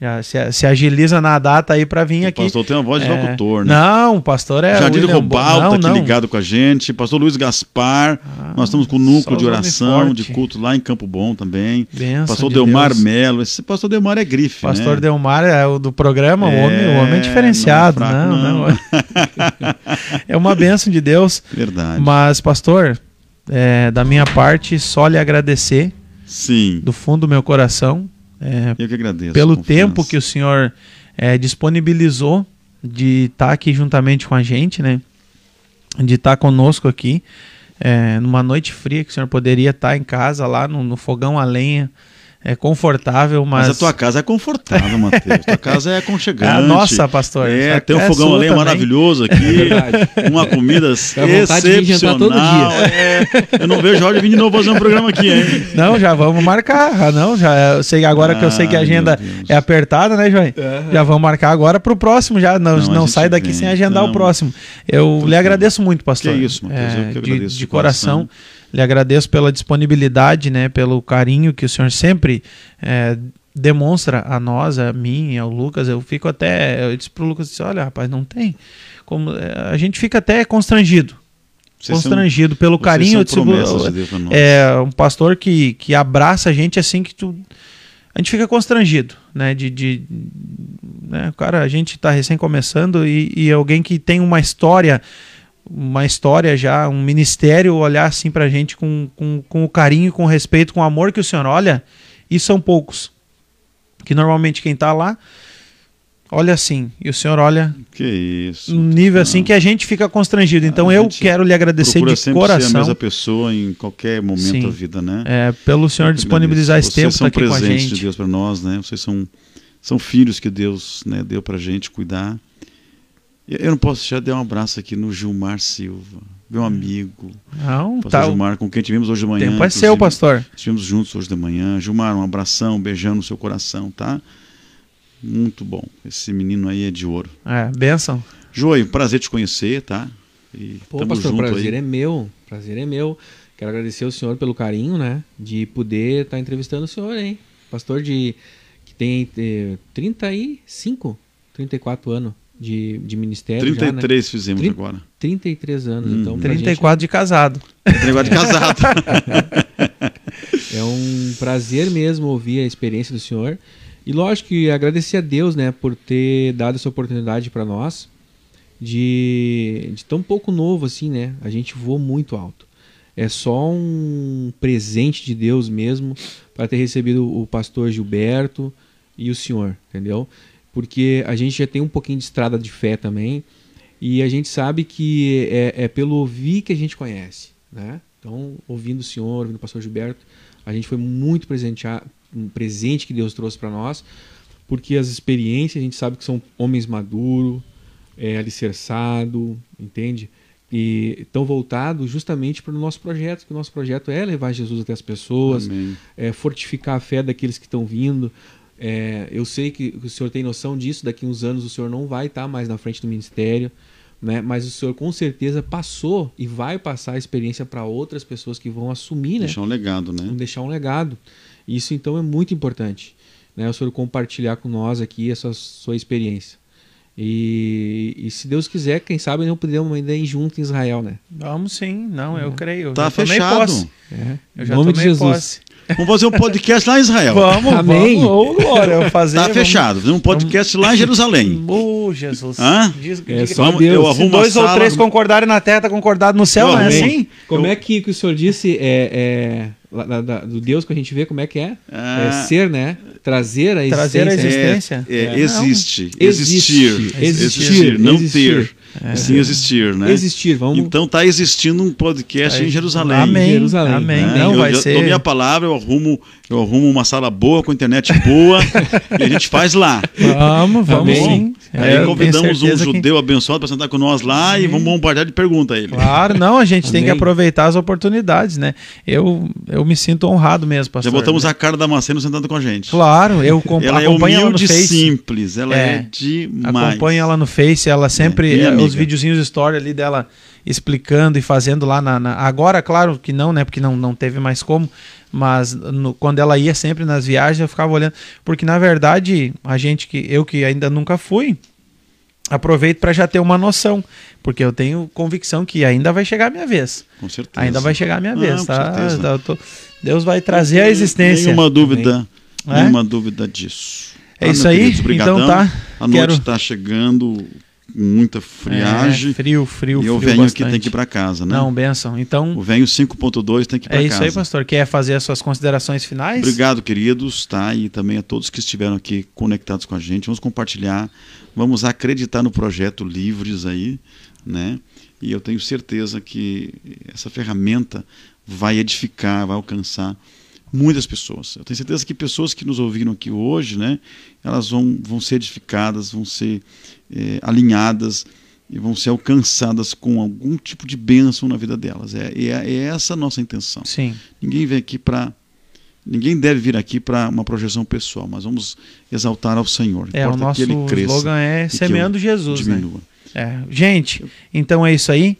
[SPEAKER 1] Já se, se, agiliza na data aí para vir o aqui. O
[SPEAKER 2] pastor tem uma voz de é... locutor,
[SPEAKER 1] né? Não, o pastor é.
[SPEAKER 2] Jardim Robal tá aqui não. ligado com a gente. Pastor Luiz Gaspar. Ah, nós estamos com o núcleo de oração, de culto lá em Campo Bom também.
[SPEAKER 1] Benção
[SPEAKER 2] pastor
[SPEAKER 1] de
[SPEAKER 2] Delmar
[SPEAKER 1] Deus.
[SPEAKER 2] Melo. Esse pastor Delmar é grife.
[SPEAKER 1] Pastor
[SPEAKER 2] né?
[SPEAKER 1] Delmar é o do programa, é... o, homem, o homem é diferenciado. Não, é fraco, não, não. (laughs) é uma bênção de Deus.
[SPEAKER 2] Verdade.
[SPEAKER 1] Mas, pastor, é, da minha parte, só lhe agradecer.
[SPEAKER 2] Sim.
[SPEAKER 1] Do fundo do meu coração
[SPEAKER 2] é, Eu que agradeço.
[SPEAKER 1] Pelo tempo que o senhor é, disponibilizou de estar tá aqui juntamente com a gente, né? De estar tá conosco aqui. É, numa noite fria que o senhor poderia estar tá em casa lá no, no fogão a lenha é confortável, mas.
[SPEAKER 2] Mas a tua casa é confortável, Matheus. tua casa é (laughs) aconchegante. Ah,
[SPEAKER 1] nossa, pastor.
[SPEAKER 2] É, tem um é fogão a lenha maravilhoso aqui. É uma comida (laughs) excepcional. todo dia. É, eu não vejo a hora de vir de novo fazer um programa aqui, hein?
[SPEAKER 1] Não, já vamos marcar. Ah, não, já eu sei agora ah, que eu sei que a agenda é apertada, né, João? Uhum. Já vamos marcar agora para o próximo já. Não, não, não sai daqui vem. sem agendar não. o próximo. Eu lhe agradeço muito, pastor.
[SPEAKER 2] Que isso, Matheus. É, eu que agradeço.
[SPEAKER 1] De, de coração. coração lhe agradeço pela disponibilidade, né, pelo carinho que o senhor sempre é, demonstra a nós, a mim, ao Lucas. Eu fico até, eu disse pro Lucas, disse, olha, rapaz, não tem como, é, a gente fica até constrangido. Vocês constrangido são, pelo carinho. Disse, de é um pastor que, que abraça a gente assim que tu a gente fica constrangido, né? De, de né? Cara, a gente está recém começando e, e alguém que tem uma história uma história já, um ministério olhar assim pra gente com, com, com o carinho, com o respeito, com o amor que o senhor olha, e são poucos. Que normalmente quem tá lá olha assim, e o senhor olha
[SPEAKER 2] que isso.
[SPEAKER 1] um nível assim que a gente fica constrangido. Então eu quero lhe agradecer de coração.
[SPEAKER 2] Ser a mesma pessoa em qualquer momento
[SPEAKER 1] Sim.
[SPEAKER 2] da vida, né?
[SPEAKER 1] É, pelo senhor disponibilizar esse tempo
[SPEAKER 2] Vocês são
[SPEAKER 1] tá aqui com a
[SPEAKER 2] presentes
[SPEAKER 1] gente.
[SPEAKER 2] de Deus para nós, né? Vocês são são filhos que Deus né, deu para gente cuidar. Eu não posso deixar de dar um abraço aqui no Gilmar Silva, meu amigo.
[SPEAKER 1] Não,
[SPEAKER 2] Pastor
[SPEAKER 1] tá.
[SPEAKER 2] Gilmar, com quem tivemos hoje de
[SPEAKER 1] O
[SPEAKER 2] manhã.
[SPEAKER 1] tempo é seu, pastor.
[SPEAKER 2] Estivemos juntos hoje de manhã. Gilmar, um abração, um beijão no seu coração, tá? Muito bom. Esse menino aí é de ouro.
[SPEAKER 1] É, benção.
[SPEAKER 2] Joio, prazer te conhecer, tá? E
[SPEAKER 3] Pô,
[SPEAKER 2] tamo
[SPEAKER 3] pastor,
[SPEAKER 2] junto
[SPEAKER 3] prazer
[SPEAKER 2] aí.
[SPEAKER 3] é meu. Prazer é meu. Quero agradecer ao senhor pelo carinho, né? De poder estar entrevistando o senhor, hein? Pastor de que tem eh, 35, 34 anos de, de ministério. já, né?
[SPEAKER 2] 33 fizemos
[SPEAKER 3] Trin-
[SPEAKER 2] agora.
[SPEAKER 3] 33 anos,
[SPEAKER 2] Hum.
[SPEAKER 3] então. pra gente
[SPEAKER 1] 34 de casado.
[SPEAKER 2] Esse negócio de casado. (laughs)
[SPEAKER 3] É um prazer mesmo ouvir a experiência do senhor. E lógico que agradecer a Deus, né, por ter dado essa oportunidade para nós de, de tão pouco novo assim, né? A gente voou muito alto. É só um presente de Deus mesmo para ter recebido o pastor Gilberto e o senhor, entendeu? Porque a gente já tem um pouquinho de estrada de fé também e a gente sabe que é, é pelo ouvir que a gente conhece, né? Então, ouvindo o senhor, ouvindo o pastor Gilberto, a gente foi muito presenteado, um presente que Deus trouxe para nós, porque as experiências a gente sabe que são homens maduros, é, alicerçado, entende? E estão voltados justamente para o nosso projeto, que o nosso projeto é levar Jesus até as pessoas, é, fortificar a fé daqueles que estão vindo. É, eu sei que o senhor tem noção disso, daqui uns anos o senhor não vai estar mais na frente do ministério, né? mas o senhor com certeza passou e vai passar a experiência para outras pessoas que vão assumir, né?
[SPEAKER 2] Deixar um legado, né?
[SPEAKER 3] Vamos deixar um legado. Isso então é muito importante, né? O senhor compartilhar com nós aqui essa sua experiência. E, e se Deus quiser, quem sabe não podemos ainda ir junto em Israel, né?
[SPEAKER 1] Vamos sim, não, eu creio. Eu
[SPEAKER 2] Tá
[SPEAKER 1] tomei
[SPEAKER 2] fechado.
[SPEAKER 1] posse.
[SPEAKER 3] É.
[SPEAKER 1] Eu
[SPEAKER 3] Em
[SPEAKER 1] já
[SPEAKER 3] nome de
[SPEAKER 1] tomei
[SPEAKER 3] Jesus.
[SPEAKER 1] posse.
[SPEAKER 2] Vamos fazer um podcast lá em Israel.
[SPEAKER 1] Vamos,
[SPEAKER 3] Amém.
[SPEAKER 1] vamos. Glória, eu fazer.
[SPEAKER 2] Tá
[SPEAKER 1] vamos-
[SPEAKER 2] fechado. Fazer um podcast lá em Jerusalém.
[SPEAKER 1] Ô, Jesus.
[SPEAKER 2] Hã?
[SPEAKER 1] Diz-
[SPEAKER 3] É só
[SPEAKER 2] Vamos-
[SPEAKER 3] Deus.
[SPEAKER 2] eu
[SPEAKER 3] Se
[SPEAKER 1] dois
[SPEAKER 2] uma
[SPEAKER 1] ou
[SPEAKER 2] sala-
[SPEAKER 1] três concordarem na terra, tá concordado no céu, não é assim?
[SPEAKER 3] Como
[SPEAKER 2] Eu-
[SPEAKER 3] é que, que o senhor disse é, é, lá- da- do Deus que a gente vê, como é que é?
[SPEAKER 2] Ah.
[SPEAKER 3] É ser, né? Trazer a existência.
[SPEAKER 1] Trazer a existência.
[SPEAKER 2] É, é,
[SPEAKER 3] É.
[SPEAKER 2] existe.
[SPEAKER 3] Existe.
[SPEAKER 2] Existir.
[SPEAKER 3] Existir.
[SPEAKER 2] Não
[SPEAKER 3] Existir.
[SPEAKER 2] Ter. Sim, existir, né?
[SPEAKER 3] Existir, vamos.
[SPEAKER 2] Então tá existindo um podcast em Jerusalém.
[SPEAKER 1] Amém.
[SPEAKER 3] Jerusalém.
[SPEAKER 1] Amém.
[SPEAKER 2] né?
[SPEAKER 1] Não
[SPEAKER 2] eu,
[SPEAKER 1] vai
[SPEAKER 2] eu
[SPEAKER 1] ser.
[SPEAKER 2] dou minha palavra, eu arrumo, eu arrumo uma sala boa, com internet boa, (laughs) e a gente faz lá.
[SPEAKER 1] Vamos, vamos
[SPEAKER 3] Amém.
[SPEAKER 1] sim. É,
[SPEAKER 2] Aí
[SPEAKER 1] eu tenho
[SPEAKER 2] convidamos um
[SPEAKER 1] certeza que-
[SPEAKER 2] judeu abençoado para sentar com nós lá e vamos bombardear de pergunta a ele.
[SPEAKER 1] Claro, não, a gente tem que
[SPEAKER 3] Amém.
[SPEAKER 1] aproveitar as oportunidades, né? Eu, eu me sinto honrado mesmo,
[SPEAKER 2] Já
[SPEAKER 1] pastor.
[SPEAKER 2] botamos
[SPEAKER 1] né?
[SPEAKER 2] a cara da Maceno sentando com a gente.
[SPEAKER 1] Claro, eu com,
[SPEAKER 2] Ela é
[SPEAKER 1] acompanho ela no Face.
[SPEAKER 2] simples, ela é,
[SPEAKER 1] É.
[SPEAKER 2] demais.
[SPEAKER 1] Acompanho ela no Face, ela sempre.
[SPEAKER 2] minha
[SPEAKER 1] os videozinhos story ali dela explicando e fazendo lá na. na- agora, claro que não, né? Porque não, não teve mais como. Mas no- quando ela ia sempre nas viagens, eu ficava olhando. Porque na verdade, a gente que. Eu que ainda nunca fui, aproveito para já ter uma noção. Porque eu tenho convicção que ainda vai chegar a minha vez.
[SPEAKER 2] Com certeza.
[SPEAKER 1] Ainda vai chegar a minha
[SPEAKER 2] Ah,
[SPEAKER 1] vez, tá? tô- Deus vai trazer a existência.
[SPEAKER 2] Nenhuma dúvida,
[SPEAKER 1] É?
[SPEAKER 2] nenhuma dúvida disso.
[SPEAKER 1] É
[SPEAKER 2] Ah,
[SPEAKER 1] isso aí?
[SPEAKER 2] querido.
[SPEAKER 1] Então tá.
[SPEAKER 2] A noite
[SPEAKER 1] Quero-
[SPEAKER 2] está chegando muita friagem.
[SPEAKER 1] É, frio, frio,
[SPEAKER 2] e o venho aqui
[SPEAKER 1] bastante.
[SPEAKER 2] tem que ir para casa, né?
[SPEAKER 1] Não, benção. Então,
[SPEAKER 2] O venho 5.2 tem que ir para
[SPEAKER 1] é
[SPEAKER 2] casa.
[SPEAKER 1] isso aí, pastor. Quer fazer as suas considerações finais?
[SPEAKER 2] Obrigado, queridos, tá? E também a todos que estiveram aqui conectados com a gente. Vamos compartilhar, vamos acreditar no projeto Livres aí, né? E eu tenho certeza que essa ferramenta vai edificar, vai alcançar muitas pessoas. Eu tenho certeza que pessoas que nos ouviram aqui hoje, né? Elas vão, vão ser edificadas, vão ser eh, alinhadas e vão ser alcançadas com algum tipo de bênção na vida delas. É, é, é essa a nossa intenção.
[SPEAKER 1] Sim.
[SPEAKER 2] Ninguém vem aqui para. Ninguém deve vir aqui para uma projeção pessoal, mas vamos exaltar ao Senhor.
[SPEAKER 1] É, o
[SPEAKER 2] Importa
[SPEAKER 1] nosso
[SPEAKER 2] que ele cresça,
[SPEAKER 1] slogan é Semeando Jesus, né? É. Gente, então é isso aí.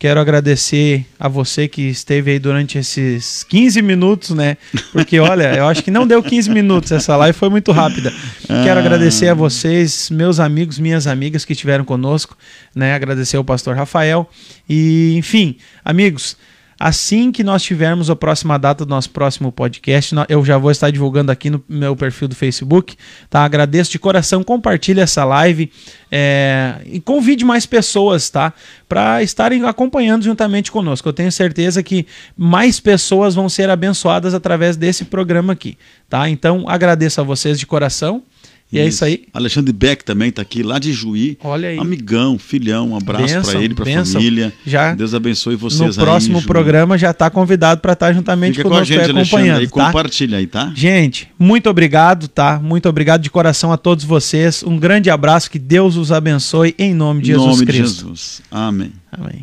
[SPEAKER 1] Quero agradecer a você que esteve aí durante esses 15 minutos, né? Porque, (laughs) olha, eu acho que não deu 15 minutos, essa live foi muito rápida. Quero
[SPEAKER 2] Ah.
[SPEAKER 1] agradecer a vocês, meus amigos, minhas amigas que estiveram conosco, né? Agradecer ao pastor Rafael. E, enfim, amigos, Assim que nós tivermos a próxima data do nosso próximo podcast, eu já vou estar divulgando aqui no meu perfil do Facebook. Tá? Agradeço de coração, compartilhe essa live é, e convide mais pessoas, tá? Para estarem acompanhando juntamente conosco. Eu tenho certeza que mais pessoas vão ser abençoadas através desse programa aqui, tá? Então agradeço a vocês de coração. E isso. é isso aí.
[SPEAKER 2] Alexandre Beck também está aqui, lá de Juí.
[SPEAKER 1] Olha aí.
[SPEAKER 2] Amigão, filhão, um abraço para ele, para a família.
[SPEAKER 1] Já
[SPEAKER 2] Deus abençoe vocês
[SPEAKER 1] No próximo
[SPEAKER 2] aí,
[SPEAKER 1] programa já está convidado para estar tá juntamente
[SPEAKER 2] Fica
[SPEAKER 1] conosco
[SPEAKER 2] com a gente,
[SPEAKER 1] acompanhando.
[SPEAKER 2] Aí,
[SPEAKER 1] tá?
[SPEAKER 2] Compartilha aí, tá?
[SPEAKER 1] Gente, muito obrigado, tá? Muito obrigado de coração a todos vocês. Um grande abraço, que Deus os abençoe em nome de
[SPEAKER 2] em
[SPEAKER 1] Jesus
[SPEAKER 2] nome
[SPEAKER 1] Cristo.
[SPEAKER 2] De Jesus. Amém.
[SPEAKER 1] Amém.